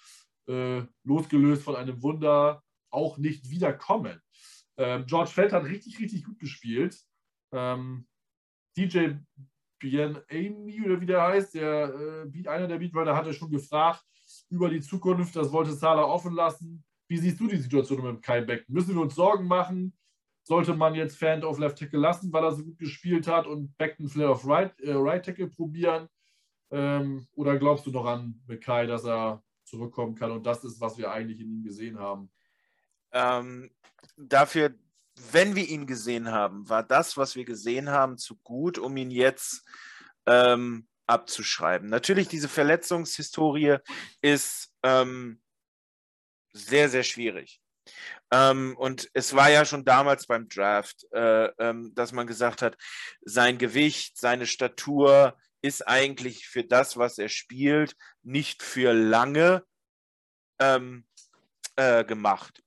äh, losgelöst von einem Wunder auch nicht wiederkommen. Ähm, George Feld hat richtig, richtig gut gespielt. Ähm, DJ Bien Amy oder wie der heißt, der, äh, einer der Beatwriter hatte schon gefragt über die Zukunft, das wollte Salah offen lassen. Wie siehst du die Situation mit Kai Becken? Müssen wir uns Sorgen machen? Sollte man jetzt Fan auf Left Tackle lassen, weil er so gut gespielt hat und Becken vielleicht auf Right, äh, right Tackle probieren? Ähm, oder glaubst du noch an Kai, dass er zurückkommen kann und das ist, was wir eigentlich in ihm gesehen haben? Ähm, dafür, wenn wir ihn gesehen haben, war das, was wir gesehen haben, zu gut, um ihn jetzt ähm, abzuschreiben. Natürlich, diese Verletzungshistorie ist ähm, sehr, sehr schwierig. Ähm, und es war ja schon damals beim Draft, äh, ähm, dass man gesagt hat, sein Gewicht, seine Statur ist eigentlich für das, was er spielt, nicht für lange ähm, äh, gemacht.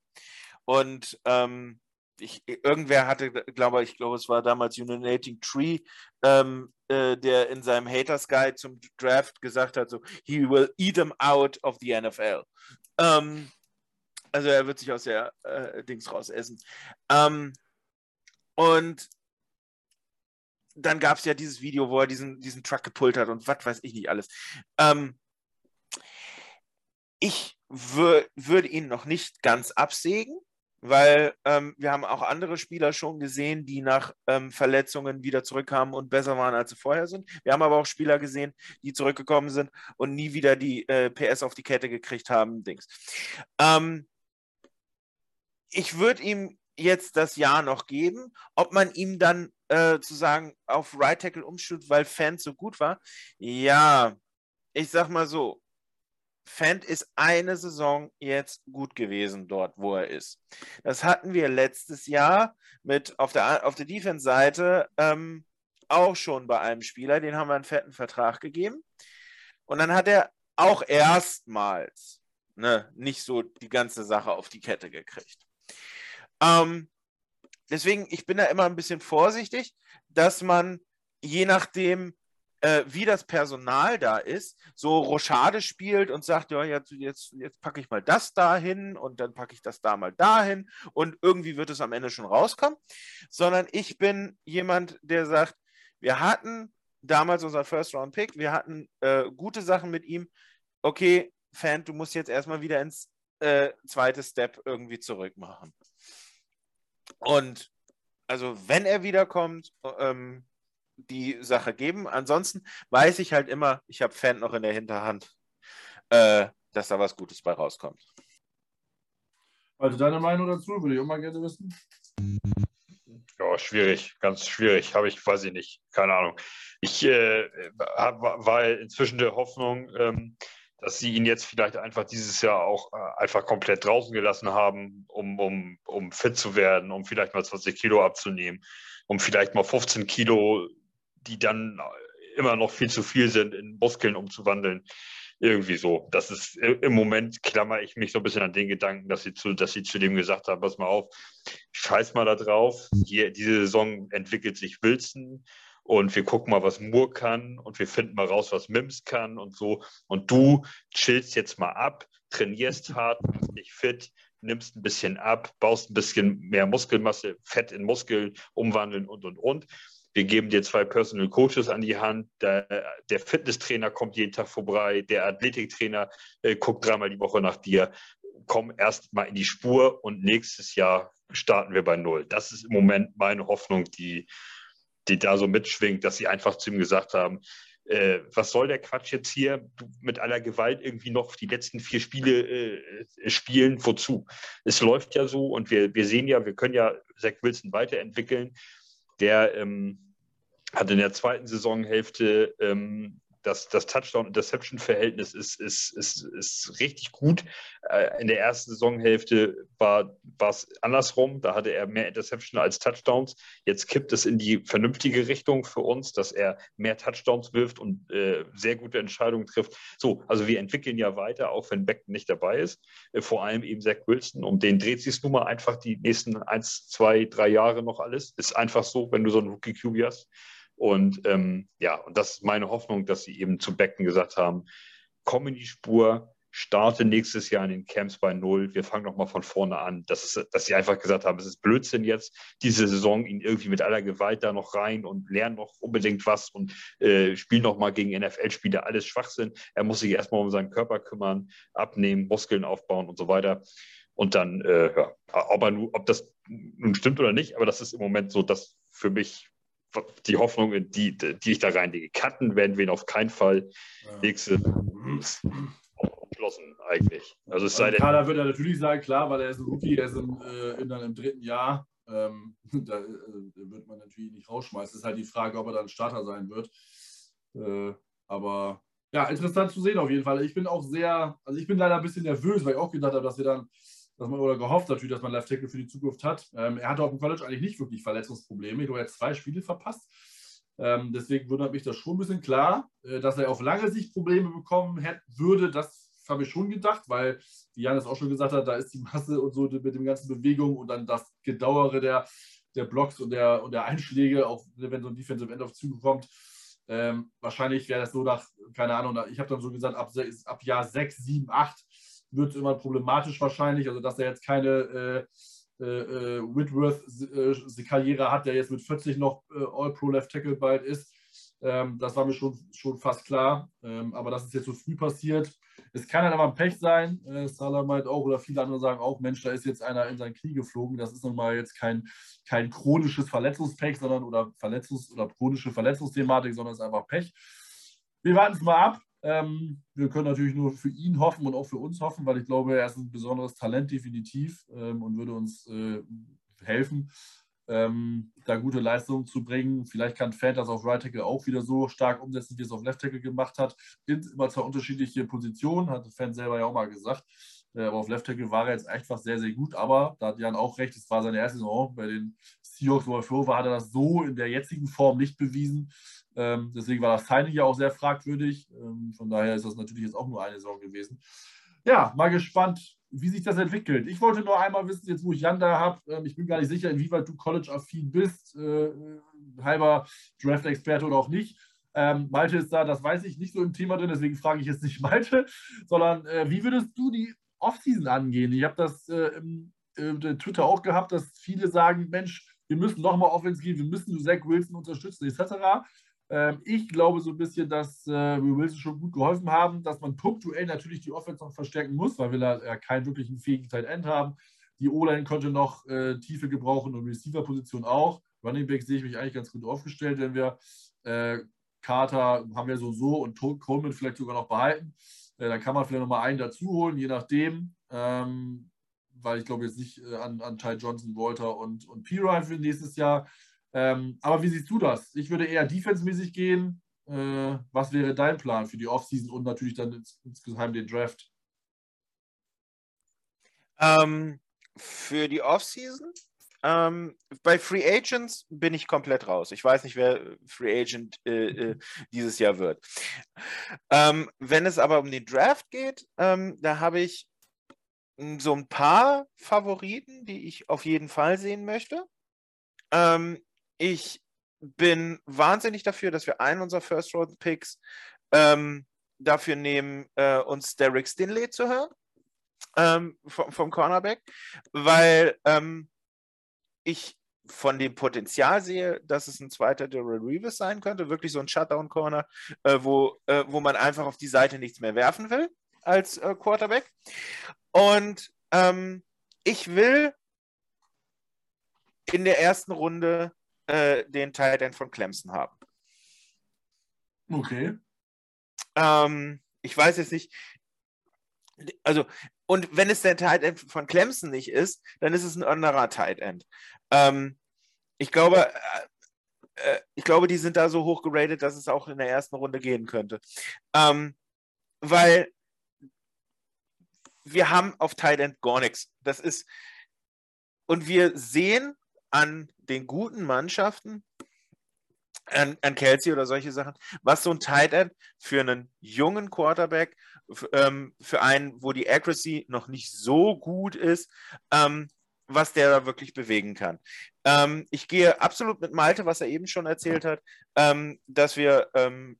Und ähm, ich, irgendwer hatte, glaube ich, glaube es war damals Uninating Tree, ähm, äh, der in seinem Haters Guide zum Draft gesagt hat, so, he will eat them out of the NFL. Ähm, also er wird sich aus der äh, Dings rausessen. Ähm, und dann gab es ja dieses Video, wo er diesen, diesen Truck gepult hat und was weiß ich nicht alles. Ähm, ich würde ihn noch nicht ganz absägen, weil ähm, wir haben auch andere Spieler schon gesehen, die nach ähm, Verletzungen wieder zurückkamen und besser waren, als sie vorher sind. Wir haben aber auch Spieler gesehen, die zurückgekommen sind und nie wieder die äh, PS auf die Kette gekriegt haben. Dings. Ähm, ich würde ihm jetzt das Jahr noch geben. Ob man ihm dann äh, zu sagen auf Right Tackle umschult, weil Fans so gut war, ja, ich sag mal so, Fant ist eine Saison jetzt gut gewesen dort, wo er ist. Das hatten wir letztes Jahr mit auf der, auf der Defense-Seite ähm, auch schon bei einem Spieler, den haben wir einen fetten Vertrag gegeben. Und dann hat er auch erstmals ne, nicht so die ganze Sache auf die Kette gekriegt. Ähm, deswegen, ich bin da immer ein bisschen vorsichtig, dass man je nachdem, äh, wie das Personal da ist, so Rochade spielt und sagt, ja, jetzt, jetzt, jetzt packe ich mal das dahin und dann packe ich das da mal dahin und irgendwie wird es am Ende schon rauskommen, sondern ich bin jemand, der sagt, wir hatten damals unser First-Round-Pick, wir hatten äh, gute Sachen mit ihm, okay, Fan, du musst jetzt erstmal wieder ins äh, zweite Step irgendwie zurückmachen. Und also wenn er wiederkommt, ähm, die Sache geben. Ansonsten weiß ich halt immer, ich habe Fan noch in der Hinterhand, äh, dass da was Gutes bei rauskommt. Also deine Meinung dazu würde ich auch mal gerne wissen. Ja, schwierig, ganz schwierig. Habe ich, weiß ich nicht, keine Ahnung. Ich äh, hab, war inzwischen der Hoffnung, ähm, dass sie ihn jetzt vielleicht einfach dieses Jahr auch äh, einfach komplett draußen gelassen haben, um, um, um fit zu werden, um vielleicht mal 20 Kilo abzunehmen, um vielleicht mal 15 Kilo die dann immer noch viel zu viel sind, in Muskeln umzuwandeln. Irgendwie so. Das ist im Moment klammer ich mich so ein bisschen an den Gedanken, dass sie zu, dass sie zu dem gesagt haben, pass mal auf, scheiß mal da drauf. Hier, diese Saison entwickelt sich Wilson und wir gucken mal, was Moore kann und wir finden mal raus, was Mims kann und so. Und du chillst jetzt mal ab, trainierst hart, bist nicht fit, nimmst ein bisschen ab, baust ein bisschen mehr Muskelmasse, Fett in Muskeln umwandeln und und und wir geben dir zwei Personal Coaches an die Hand, der, der Fitnesstrainer kommt jeden Tag vorbei, der Athletiktrainer äh, guckt dreimal die Woche nach dir. Komm erst mal in die Spur und nächstes Jahr starten wir bei Null. Das ist im Moment meine Hoffnung, die, die da so mitschwingt, dass sie einfach zu ihm gesagt haben, äh, was soll der Quatsch jetzt hier mit aller Gewalt irgendwie noch die letzten vier Spiele äh, spielen? Wozu? Es läuft ja so und wir, wir sehen ja, wir können ja Zach Wilson weiterentwickeln. Der ähm, hat in der zweiten Saisonhälfte ähm, das, das Touchdown-Interception-Verhältnis ist, ist, ist, ist richtig gut. Äh, in der ersten Saisonhälfte war es andersrum. Da hatte er mehr Interception als Touchdowns. Jetzt kippt es in die vernünftige Richtung für uns, dass er mehr Touchdowns wirft und äh, sehr gute Entscheidungen trifft. So, also wir entwickeln ja weiter, auch wenn Beck nicht dabei ist. Äh, vor allem eben Zach Wilson. Um den dreht sich nun mal einfach die nächsten eins, zwei, drei Jahre noch alles. Ist einfach so, wenn du so einen Rookie-QB hast. Und ähm, ja, und das ist meine Hoffnung, dass sie eben zu Becken gesagt haben, komm in die Spur, starte nächstes Jahr in den Camps bei Null, wir fangen nochmal von vorne an. Das ist, dass sie einfach gesagt haben, es ist Blödsinn jetzt, diese Saison ihn irgendwie mit aller Gewalt da noch rein und lernen noch unbedingt was und äh, spielen nochmal gegen NFL-Spieler, alles Schwachsinn. Er muss sich erstmal um seinen Körper kümmern, abnehmen, Muskeln aufbauen und so weiter. Und dann, äh, ja, ob, er, ob das nun stimmt oder nicht, aber das ist im Moment so das für mich die Hoffnung, die, die ich da reinlege. Cutten werden wir ihn auf keinen Fall. Nächste geschlossen eigentlich. Also es sei denn. Kader wird er natürlich sagen, klar, weil er ist ein Rookie, er ist im, äh, in, im dritten Jahr. Ähm, (laughs) da äh, wird man natürlich nicht rausschmeißen. Es ist halt die Frage, ob er dann Starter sein wird. Äh, aber ja, interessant zu sehen auf jeden Fall. Ich bin auch sehr, also ich bin leider ein bisschen nervös, weil ich auch gedacht habe, dass wir dann dass man oder gehofft natürlich, dass man Left Tackle für die Zukunft hat. Ähm, er hatte auf dem College eigentlich nicht wirklich Verletzungsprobleme. Ich glaube, er hat zwei Spiele verpasst. Ähm, deswegen wundert mich das schon ein bisschen klar, äh, dass er auf lange Sicht Probleme bekommen hätte, würde. Das habe ich schon gedacht, weil die Janis auch schon gesagt hat, da ist die Masse und so mit den ganzen Bewegungen und dann das Gedauere der, der Blocks und der, und der Einschläge, auch wenn so ein Defensive End auf Züge kommt. Ähm, wahrscheinlich wäre das so nach, keine Ahnung, ich habe dann so gesagt, ab, ab Jahr 6, 7, 8 wird es immer problematisch wahrscheinlich. Also, dass er jetzt keine äh, äh, äh Whitworth-Karriere äh, hat, der jetzt mit 40 noch äh, All-Pro Left Tackle bald ist. Ähm, das war mir schon, schon fast klar. Ähm, aber das ist jetzt so früh passiert. Es kann halt aber ein Pech sein. Äh, Salah meint auch, oder viele andere sagen auch, Mensch, da ist jetzt einer in sein Knie geflogen. Das ist nun mal jetzt kein, kein chronisches Verletzungspech, sondern oder Verletzungs- oder chronische Verletzungsthematik, sondern es ist einfach Pech. Wir warten es mal ab. Ähm, wir können natürlich nur für ihn hoffen und auch für uns hoffen, weil ich glaube, er ist ein besonderes Talent definitiv ähm, und würde uns äh, helfen, ähm, da gute Leistungen zu bringen. Vielleicht kann Fan das auf Right Tackle auch wieder so stark umsetzen, wie es auf Left Tackle gemacht hat. Sind immer zwar unterschiedliche Positionen, hat Fan selber ja auch mal gesagt. Äh, aber auf Left Tackle war er jetzt einfach sehr, sehr gut. Aber da hat Jan auch recht, es war seine erste Saison. Bei den Seahawks, wo er für war, hat er das so in der jetzigen Form nicht bewiesen. Ähm, deswegen war das Signing ja auch sehr fragwürdig. Ähm, von daher ist das natürlich jetzt auch nur eine Saison gewesen. Ja, mal gespannt, wie sich das entwickelt. Ich wollte nur einmal wissen, jetzt wo ich Jan da habe, ähm, ich bin gar nicht sicher, inwieweit du College-affin bist, äh, halber Draft-Experte oder auch nicht. Ähm, Malte ist da, das weiß ich, nicht so im Thema drin, deswegen frage ich jetzt nicht Malte, (laughs) sondern äh, wie würdest du die Offseason angehen? Ich habe das äh, im äh, Twitter auch gehabt, dass viele sagen, Mensch, wir müssen nochmal Offense gehen, wir müssen Zach Wilson unterstützen, etc. Ähm, ich glaube so ein bisschen, dass äh, wir Wilson schon gut geholfen haben, dass man punktuell natürlich die Offense noch verstärken muss, weil wir da ja keinen wirklichen fähigen Tight End haben. Die O-Line konnte noch äh, Tiefe gebrauchen und Receiver-Position auch. Running Back sehe ich mich eigentlich ganz gut aufgestellt, wenn wir äh, Carter haben wir so so und Coleman vielleicht sogar noch behalten. Äh, dann kann man vielleicht nochmal einen dazu holen, je nachdem. Ähm, weil ich glaube jetzt nicht äh, an, an Ty Johnson, Walter und, und P. für nächstes Jahr. Ähm, aber wie siehst du das? Ich würde eher defensemäßig gehen. Äh, was wäre dein Plan für die Offseason und natürlich dann ins, insgeheim den Draft? Ähm, für die Offseason? Ähm, bei Free Agents bin ich komplett raus. Ich weiß nicht, wer Free Agent äh, äh, (laughs) dieses Jahr wird. Ähm, wenn es aber um den Draft geht, ähm, da habe ich hm, so ein paar Favoriten, die ich auf jeden Fall sehen möchte. Ich bin wahnsinnig dafür, dass wir einen unserer First-Round-Picks ähm, dafür nehmen, äh, uns Derek Stinley zu hören ähm, vom, vom, Cornerback, weil ähm, ich von dem Potenzial sehe, dass es ein zweiter Daryl Reeves sein könnte, wirklich so ein Shutdown-Corner, äh, wo, äh, wo man einfach auf die Seite nichts mehr werfen will als äh, Quarterback. Und ähm, ich will in der ersten Runde äh, den Tight End von Clemson haben. Okay. Ähm, ich weiß jetzt nicht, also, und wenn es der Tight End von Clemson nicht ist, dann ist es ein anderer Tight End. Ähm, ich glaube, äh, äh, ich glaube, die sind da so hoch geratet, dass es auch in der ersten Runde gehen könnte. Ähm, weil wir haben auf Tight End gar nichts. Das ist, und wir sehen an den guten Mannschaften, an, an Kelsey oder solche Sachen, was so ein Tight End für einen jungen Quarterback, ähm, für einen, wo die Accuracy noch nicht so gut ist, ähm, was der da wirklich bewegen kann. Ähm, ich gehe absolut mit Malte, was er eben schon erzählt hat, ähm, dass wir ähm,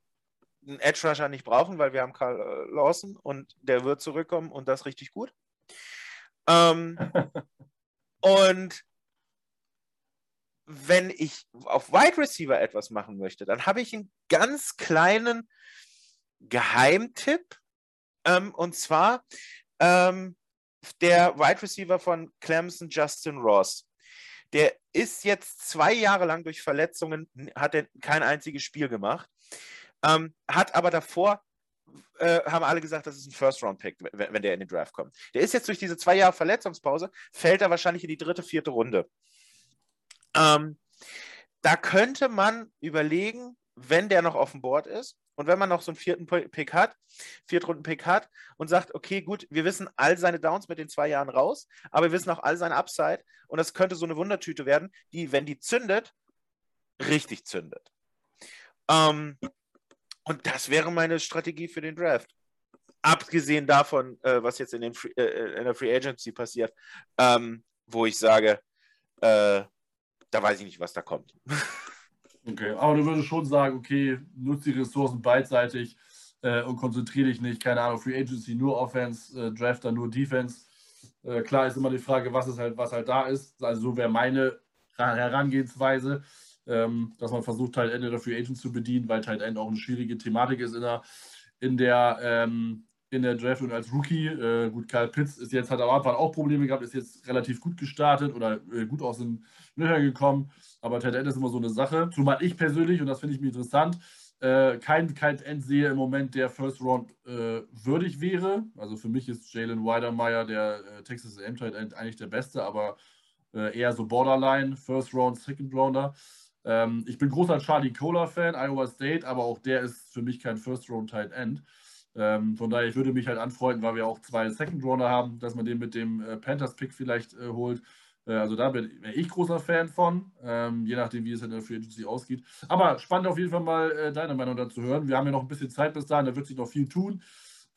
einen Edge Rusher nicht brauchen, weil wir haben Carl äh, Lawson und der wird zurückkommen und das richtig gut. Ähm, (laughs) und wenn ich auf Wide Receiver etwas machen möchte, dann habe ich einen ganz kleinen Geheimtipp. Ähm, und zwar ähm, der Wide Receiver von Clemson, Justin Ross. Der ist jetzt zwei Jahre lang durch Verletzungen, hat er kein einziges Spiel gemacht, ähm, hat aber davor äh, haben alle gesagt, das ist ein First-Round-Pick, wenn, wenn, der in den Draft kommt. Der ist jetzt durch diese zwei Jahre Verletzungspause, fällt er wahrscheinlich in die dritte, vierte Runde. Ähm, da könnte man überlegen, wenn der noch auf dem Board ist und wenn man noch so einen vierten Pick hat, Viertrunden-Pick hat und sagt, okay, gut, wir wissen all seine Downs mit den zwei Jahren raus, aber wir wissen auch all seine Upside und das könnte so eine Wundertüte werden, die, wenn die zündet, richtig zündet. Ähm, und das wäre meine Strategie für den Draft. Abgesehen davon, äh, was jetzt in, Free, äh, in, der Free Agency passiert, ähm, wo ich sage, äh, da weiß ich nicht, was da kommt. (laughs) Okay, aber du würdest schon sagen, okay, nutze die Ressourcen beidseitig äh, und konzentriere dich nicht, keine Ahnung, Free Agency nur Offense, äh, Drafter nur Defense. Äh, klar ist immer die Frage, was ist halt, was halt da ist. Also so wäre meine Herangehensweise, ähm, dass man versucht halt Ende der Free Agents zu bedienen, weil halt auch eine schwierige Thematik ist in der, in der ähm, in der Draft und als Rookie. Äh, gut, Kyle Pitts ist jetzt, hat am Anfang auch Probleme gehabt, ist jetzt relativ gut gestartet oder äh, gut aus den Löchern gekommen. Aber Tight End ist immer so eine Sache. Zumal ich persönlich, und das finde ich mir interessant, äh, kein Tight End sehe im Moment, der First Round äh, würdig wäre. Also für mich ist Jalen Weidermeyer, der äh, Texas AM Tight End, eigentlich der beste, aber äh, eher so Borderline, First Round, Second Rounder. Ähm, ich bin großer Charlie Kohler-Fan, Iowa State, aber auch der ist für mich kein First Round Tight End. Ähm, von daher, ich würde mich halt anfreunden, weil wir auch zwei Second Runner haben, dass man den mit dem äh, Panthers Pick vielleicht äh, holt. Äh, also da bin ich großer Fan von, ähm, je nachdem, wie es in der Free Agency ausgeht. Aber spannend auf jeden Fall mal äh, deine Meinung dazu hören. Wir haben ja noch ein bisschen Zeit bis dahin, da wird sich noch viel tun.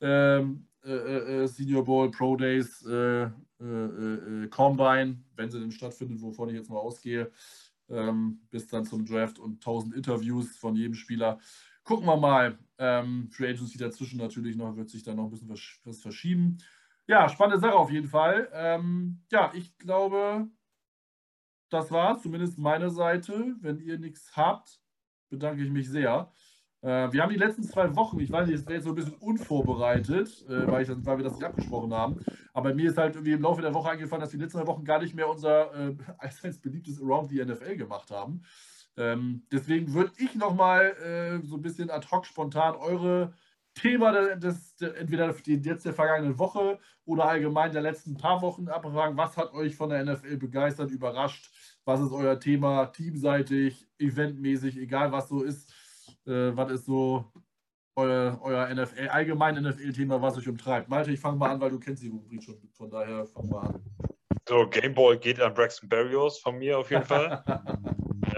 Ähm, äh, äh, Senior Bowl, Pro Days, Combine, wenn sie denn stattfindet, wovon ich jetzt mal ausgehe, ähm, bis dann zum Draft und 1000 Interviews von jedem Spieler gucken wir mal. Ähm, Free Agency dazwischen natürlich noch, wird sich da noch ein bisschen was, was verschieben. Ja, spannende Sache auf jeden Fall. Ähm, ja, ich glaube, das war zumindest meine Seite. Wenn ihr nichts habt, bedanke ich mich sehr. Äh, wir haben die letzten zwei Wochen, ich weiß nicht, es wäre jetzt so ein bisschen unvorbereitet, äh, weil, ich, weil wir das nicht abgesprochen haben. Aber mir ist halt irgendwie im Laufe der Woche eingefallen, dass wir die letzten zwei Wochen gar nicht mehr unser äh, (laughs) als beliebtes Around the NFL gemacht haben. Ähm, deswegen würde ich nochmal äh, so ein bisschen ad hoc spontan eure Thema des, des, entweder jetzt der vergangenen Woche oder allgemein der letzten paar Wochen abfragen. Was hat euch von der NFL begeistert, überrascht? Was ist euer Thema teamseitig, eventmäßig, egal was so ist? Äh, was ist so euer, euer NFL, allgemein NFL-Thema, was euch umtreibt? Malte, ich fange mal an, weil du kennst die Rubrik schon. Von daher fangen wir an. So, Gameball geht an Braxton Berrios von mir auf jeden Fall. (laughs)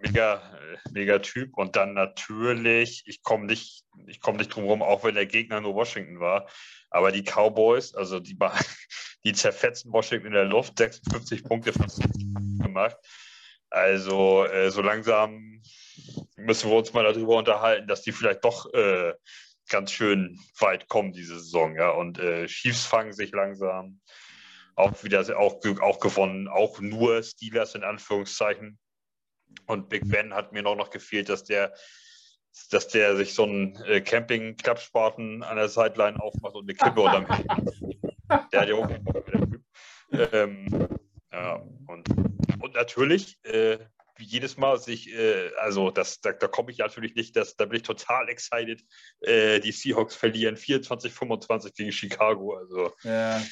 mega, mega Typ. Und dann natürlich, ich komme nicht, ich nicht drum herum, auch wenn der Gegner nur Washington war. Aber die Cowboys, also die, (laughs) die zerfetzen Washington in der Luft, 56 Punkte gemacht. Also äh, so langsam müssen wir uns mal darüber unterhalten, dass die vielleicht doch äh, ganz schön weit kommen diese Saison. Ja? Und äh, Chiefs fangen sich langsam auch wieder auch, auch gewonnen, auch nur Steelers in Anführungszeichen. Und Big Ben hat mir noch, noch gefehlt, dass der, dass der sich so einen äh, Camping-Klappspaten an der Sideline aufmacht und eine Kippe unterm Der hat ja auch ähm, ja, und, und natürlich, äh, wie jedes Mal sich, äh, also das, da, da komme ich natürlich nicht, das, da bin ich total excited. Äh, die Seahawks verlieren 24, 25 gegen Chicago. Also ja.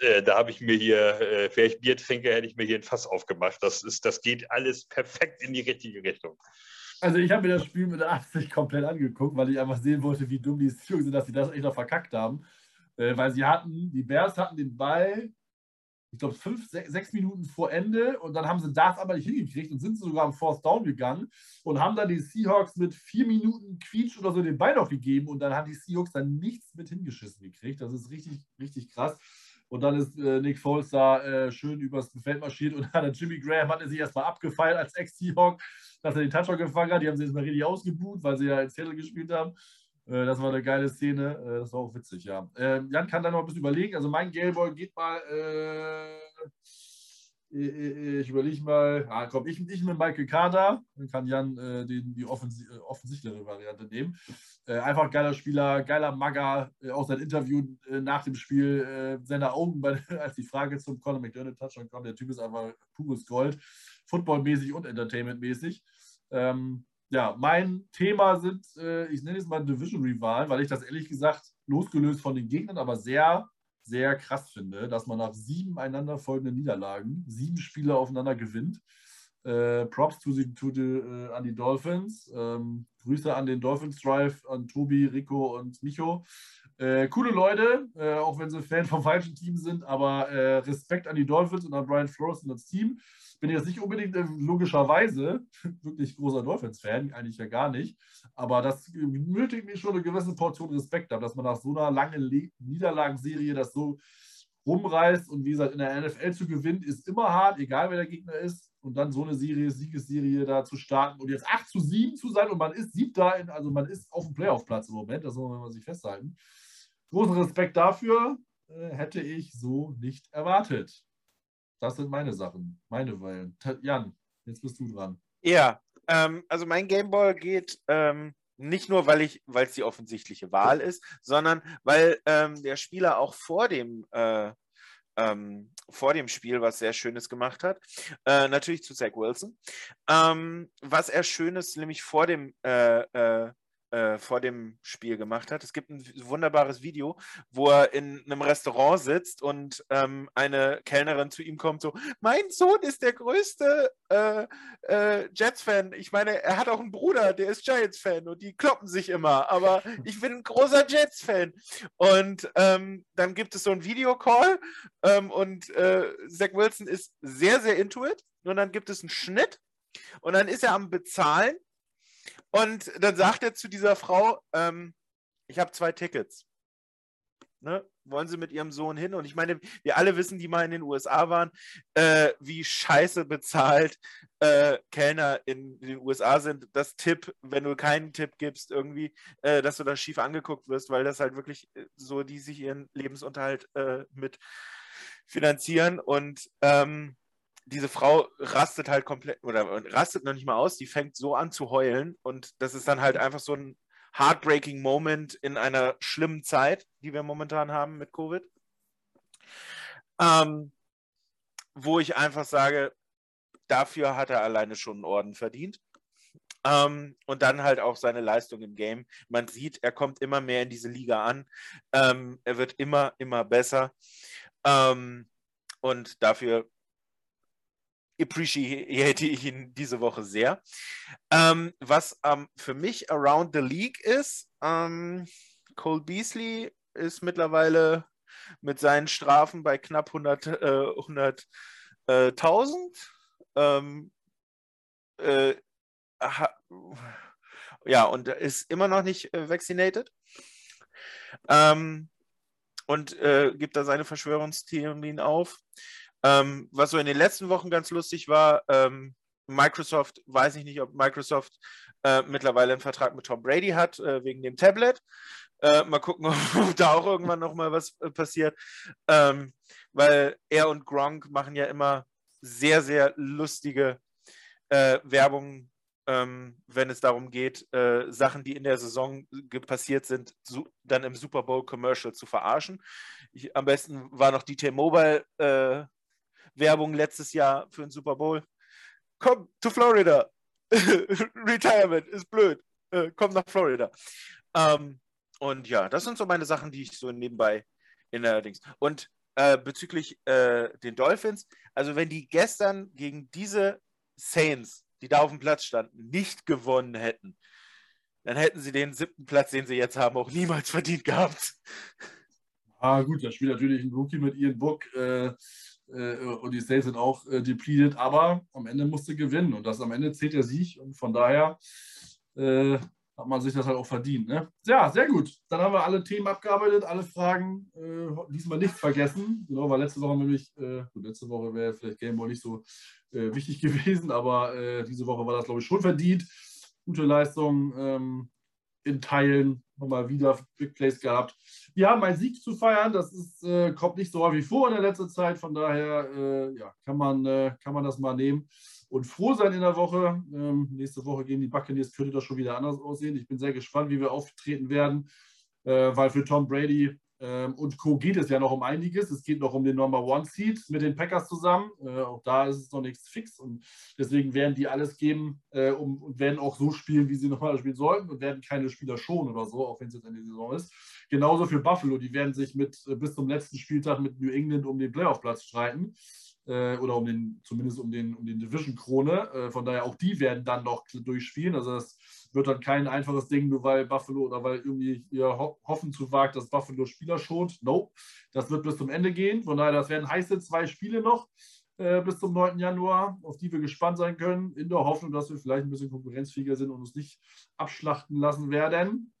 Äh, da habe ich mir hier, äh, wäre ich Bier trinke, hätte ich mir hier ein Fass aufgemacht. Das, ist, das geht alles perfekt in die richtige Richtung. Also ich habe mir das Spiel mit der Absicht komplett angeguckt, weil ich einfach sehen wollte, wie dumm die Seahawks sind, dass sie das echt noch verkackt haben. Äh, weil sie hatten, die Bears hatten den Ball, ich glaube, fünf, sechs, sechs, Minuten vor Ende und dann haben sie das aber nicht hingekriegt und sind sogar am Force Down gegangen und haben dann die Seahawks mit vier Minuten Quietsch oder so den Ball noch gegeben und dann haben die Seahawks dann nichts mit hingeschissen gekriegt. Das ist richtig, richtig krass. Und dann ist äh, Nick Foles da äh, schön übers Feld marschiert und (laughs) dann Jimmy Graham hat er sich erstmal abgefeilt als Ex-Seahawk. dass er den Touchdown gefangen hat. Die haben sie jetzt mal richtig ausgebuht, weil sie ja in Zettel gespielt haben. Äh, das war eine geile Szene. Äh, das war auch witzig, ja. Ähm, Jan kann da noch ein bisschen überlegen. Also mein Gameboy geht mal. Äh, ich überlege mal, ah, komm, ich, ich mit Michael Carter, dann kann Jan äh, den, die offensi offensichtlichere Variante nehmen. Äh, einfach geiler Spieler, geiler Magger, äh, auch sein Interview nach dem Spiel, seine Augen, (laughs) bei, als die Frage zum Conor McDermott Touchdown kam, der Typ ist einfach pures Gold, footballmäßig und entertainmentmäßig. Ähm, ja, mein Thema sind, äh, ich nenne es mal Division-Rivalen, weil ich das ehrlich gesagt losgelöst von den Gegnern, aber sehr, sehr krass finde, dass man nach sieben einander folgenden Niederlagen sieben Spiele aufeinander gewinnt. Äh, Props to the, to the, äh, an die Dolphins. Ähm, Grüße an den Dolphins Drive, an Tobi, Rico und Micho. Äh, coole Leute, äh, auch wenn sie Fan vom falschen Team sind, aber äh, Respekt an die Dolphins und an Brian Flores und das Team bin jetzt nicht unbedingt äh, logischerweise (laughs) wirklich großer Dolphins-Fan, eigentlich ja gar nicht. Aber das nötigt mir schon eine gewisse Portion Respekt ab, dass man nach so einer langen Niederlagenserie das so rumreißt und wie gesagt, in der NFL zu gewinnen, ist immer hart, egal wer der Gegner ist. Und dann so eine Serie, Siegesserie da zu starten und jetzt 8 zu 7 zu sein und man ist siebter, in, also man ist auf dem Playoff-Platz im Moment, das muss man sich festhalten. Großen Respekt dafür äh, hätte ich so nicht erwartet. Das sind meine Sachen, meine Weilen. Jan, jetzt bist du dran. Ja, ähm, also mein Gameball geht ähm, nicht nur, weil ich, weil es die offensichtliche Wahl ist, sondern weil ähm, der Spieler auch vor dem äh, ähm, vor dem Spiel was sehr Schönes gemacht hat. Äh, natürlich zu Zach Wilson. Ähm, was er Schönes nämlich vor dem äh, äh äh, vor dem Spiel gemacht hat. Es gibt ein wunderbares Video, wo er in einem Restaurant sitzt und ähm, eine Kellnerin zu ihm kommt, so, mein Sohn ist der größte äh, äh, Jets-Fan. Ich meine, er hat auch einen Bruder, der ist Giants-Fan und die kloppen sich immer, aber (laughs) ich bin ein großer Jets-Fan. Und ähm, dann gibt es so ein Videocall ähm, und äh, Zach Wilson ist sehr, sehr into it. Und dann gibt es einen Schnitt und dann ist er am Bezahlen und dann sagt er zu dieser Frau, ähm, ich habe zwei Tickets. Ne? Wollen Sie mit Ihrem Sohn hin? Und ich meine, wir alle wissen, die mal in den USA waren, äh, wie scheiße bezahlt äh, Kellner in, den USA sind. Das Tipp, wenn du keinen Tipp gibst, irgendwie, äh, dass du da schief angeguckt wirst, weil das halt wirklich äh, so, die sich ihren Lebensunterhalt äh, mit finanzieren. Und ähm, diese Frau rastet halt komplett oder rastet noch nicht mal aus, die fängt so an zu heulen und das ist dann halt einfach so ein heartbreaking Moment in einer schlimmen Zeit, die wir momentan haben mit Covid. Ähm, wo ich einfach sage, dafür hat er alleine schon einen Orden verdient. Ähm, und dann halt auch seine Leistung im Game. Man sieht, er kommt immer mehr in diese Liga an. Ähm, er wird immer, immer besser. Ähm, und dafür appreciate ich ihn diese Woche sehr. Ähm, was ähm, für mich around the league ist, ähm, Cole Beasley ist mittlerweile mit seinen Strafen bei knapp 100.000. Äh, 100, äh, ähm, äh, ja, und ist immer noch nicht äh, vaccinated. Ähm, und äh, gibt da seine Verschwörungstheorien auf. Ähm, was so in den letzten Wochen ganz lustig war, ähm, Microsoft, weiß ich nicht, ob Microsoft äh, mittlerweile einen Vertrag mit Tom Brady hat, äh, wegen dem Tablet. Äh, mal gucken, (laughs) ob, da auch irgendwann nochmal was äh, passiert. Ähm, weil er und Gronk machen ja immer sehr, sehr lustige äh, Werbung, ähm, wenn es darum geht, äh, Sachen, die in der Saison passiert sind, dann im Super Bowl Commercial zu verarschen. Ich, am besten war noch die T-Mobile Werbung letztes Jahr für den Super Bowl. Komm to Florida. (laughs) Retirement ist blöd. Äh, komm nach Florida. Ähm, und ja, das sind so meine Sachen, die ich so nebenbei in der Dings. Und äh, bezüglich äh, den Dolphins, also wenn die gestern gegen diese Saints, die da auf dem Platz standen, nicht gewonnen hätten, dann hätten sie den siebten Platz, den sie jetzt haben, auch niemals verdient gehabt. Ah, gut, da spielt natürlich ein Rookie mit Ian Book. Äh, und die Saints sind auch äh, depleted, aber am Ende musste gewinnen und das am Ende zählt der Sieg und von daher äh, hat man sich das halt auch verdient. Ne? Ja, sehr gut. Dann haben wir alle Themen abgearbeitet, alle Fragen. Äh, diesmal nichts vergessen. Genau, weil letzte Woche nämlich, äh, letzte Woche wäre vielleicht Gameboy nicht so äh, wichtig (laughs) gewesen, aber äh, diese Woche war das, glaube ich, schon verdient. Gute Leistung ähm, in Teilen nochmal wieder Big Plays gehabt. Wir haben einen Sieg zu feiern, das ist, äh, kommt nicht so häufig vor in der letzten Zeit, von daher äh, ja, kann, man, kann man das mal nehmen und froh sein in der Woche. Ähm, nächste Woche gegen die Buccaneers könnte das schon wieder anders aussehen. Ich bin sehr gespannt, wie wir auftreten werden, äh, weil für Tom Brady ähm, und Co. geht es ja noch um einiges. Es geht noch um den Number One Seed mit den Packers zusammen. Äh, auch da ist es noch nichts fix und deswegen werden die alles geben äh, um, und werden auch so spielen, wie sie (laughs) normal spielen sollten und werden keine Spieler schonen oder so, auch wenn es jetzt Ende der Saison ist. Genauso für Buffalo, die werden sich mit äh, bis zum letzten Spieltag mit New England um den Playoff-Platz streiten äh, oder um den, zumindest um den, um den Division-Krone. Äh, von daher auch die werden dann noch durchspielen. Also das wird dann kein einfaches Ding, nur weil Buffalo oder weil irgendwie ihr ho Hoffen zu wagt, dass Buffalo Spieler schont. Nope. Das wird bis zum Ende gehen. Von daher, das werden heiße zwei Spiele noch äh, bis zum 9. Januar, auf die wir gespannt sein können, in der Hoffnung, dass wir vielleicht ein bisschen konkurrenzfähiger sind und uns nicht abschlachten lassen werden.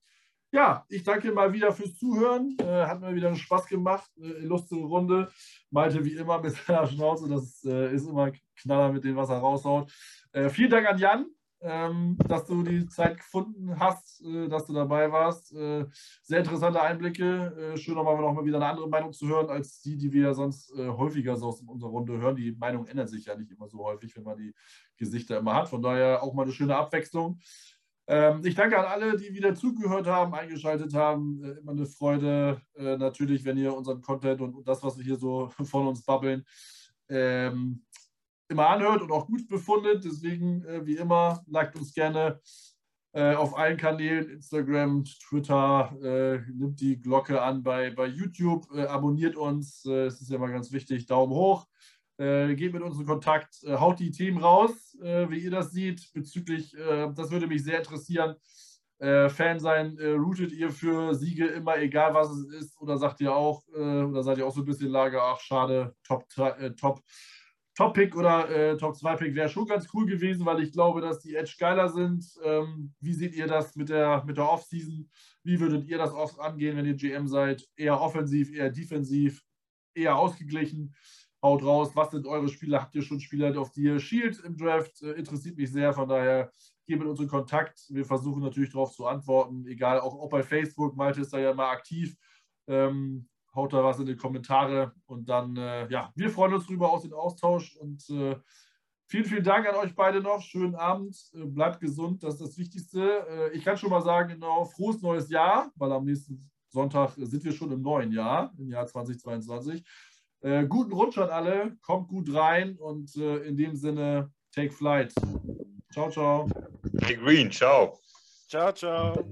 Ja, ich danke mal wieder fürs Zuhören. Äh, hat mir wieder Spaß gemacht. Äh, lustige Runde. Malte wie immer mit seiner Schnauze. Das äh, ist immer ein Knaller mit dem, was er raushaut. Äh, vielen Dank an Jan, dass du die Zeit gefunden hast, äh, dass du dabei warst. Äh, sehr interessante Einblicke. schön nochmal noch mal wieder eine andere Meinung zu hören, als die, die wir sonst häufiger so aus unserer Runde hören. Die Meinung ändert sich ja nicht immer so häufig, wenn man die Gesichter immer hat. Von daher auch mal eine schöne Abwechslung. Ähm, ich danke an alle, die wieder zugehört haben, eingeschaltet haben. Äh, immer eine Freude, äh, natürlich, wenn ihr unseren Content und, und, das, was wir hier so (laughs) von uns babbeln, ähm, immer anhört und auch gut befundet. Deswegen, äh, wie immer, liked uns gerne äh, auf allen Kanälen, Instagram, Twitter, äh, nimmt die Glocke an bei, bei YouTube, äh, abonniert uns. es ist ja immer ganz wichtig, Daumen hoch. Äh, geht mit uns in Kontakt, äh, haut die Themen raus, äh, wie ihr das seht, bezüglich, äh, das würde mich sehr interessieren. Äh, Fan sein, äh, routet ihr für Siege immer, egal was es ist, oder sagt ihr auch, oder seid ihr auch so ein bisschen Lager, ach schade, Top, Top, Top Pick oder Top 2 Pick wäre schon ganz cool gewesen, weil ich glaube, dass die Edge geiler sind. Ähm, wie seht ihr das mit der, mit der Offseason? Wie würdet ihr das oft angehen, wenn ihr GM seid? Eher offensiv, eher defensiv, eher ausgeglichen? haut raus, was sind eure Spieler? Habt ihr schon Spieler, auf die ihr schielt im Draft? Äh, interessiert mich sehr, von daher mit uns in Kontakt. Wir versuchen natürlich darauf zu antworten, egal, auch, auch bei Facebook. Malte ist da ja mal aktiv. Ähm, haut da was in die Kommentare und dann, äh, ja, wir freuen uns drüber aus dem Austausch und äh, vielen, vielen Dank an euch beide noch. Schönen Abend, äh, bleibt gesund, das ist das Wichtigste. Äh, ich kann schon mal sagen, genau, frohes neues Jahr, weil am nächsten Sonntag sind wir schon im neuen Jahr, im Jahr 2022. Äh, guten Rutsch an alle, kommt gut rein und äh, in dem Sinne, take flight. Ciao, ciao. Hey Green, ciao. Ciao, ciao.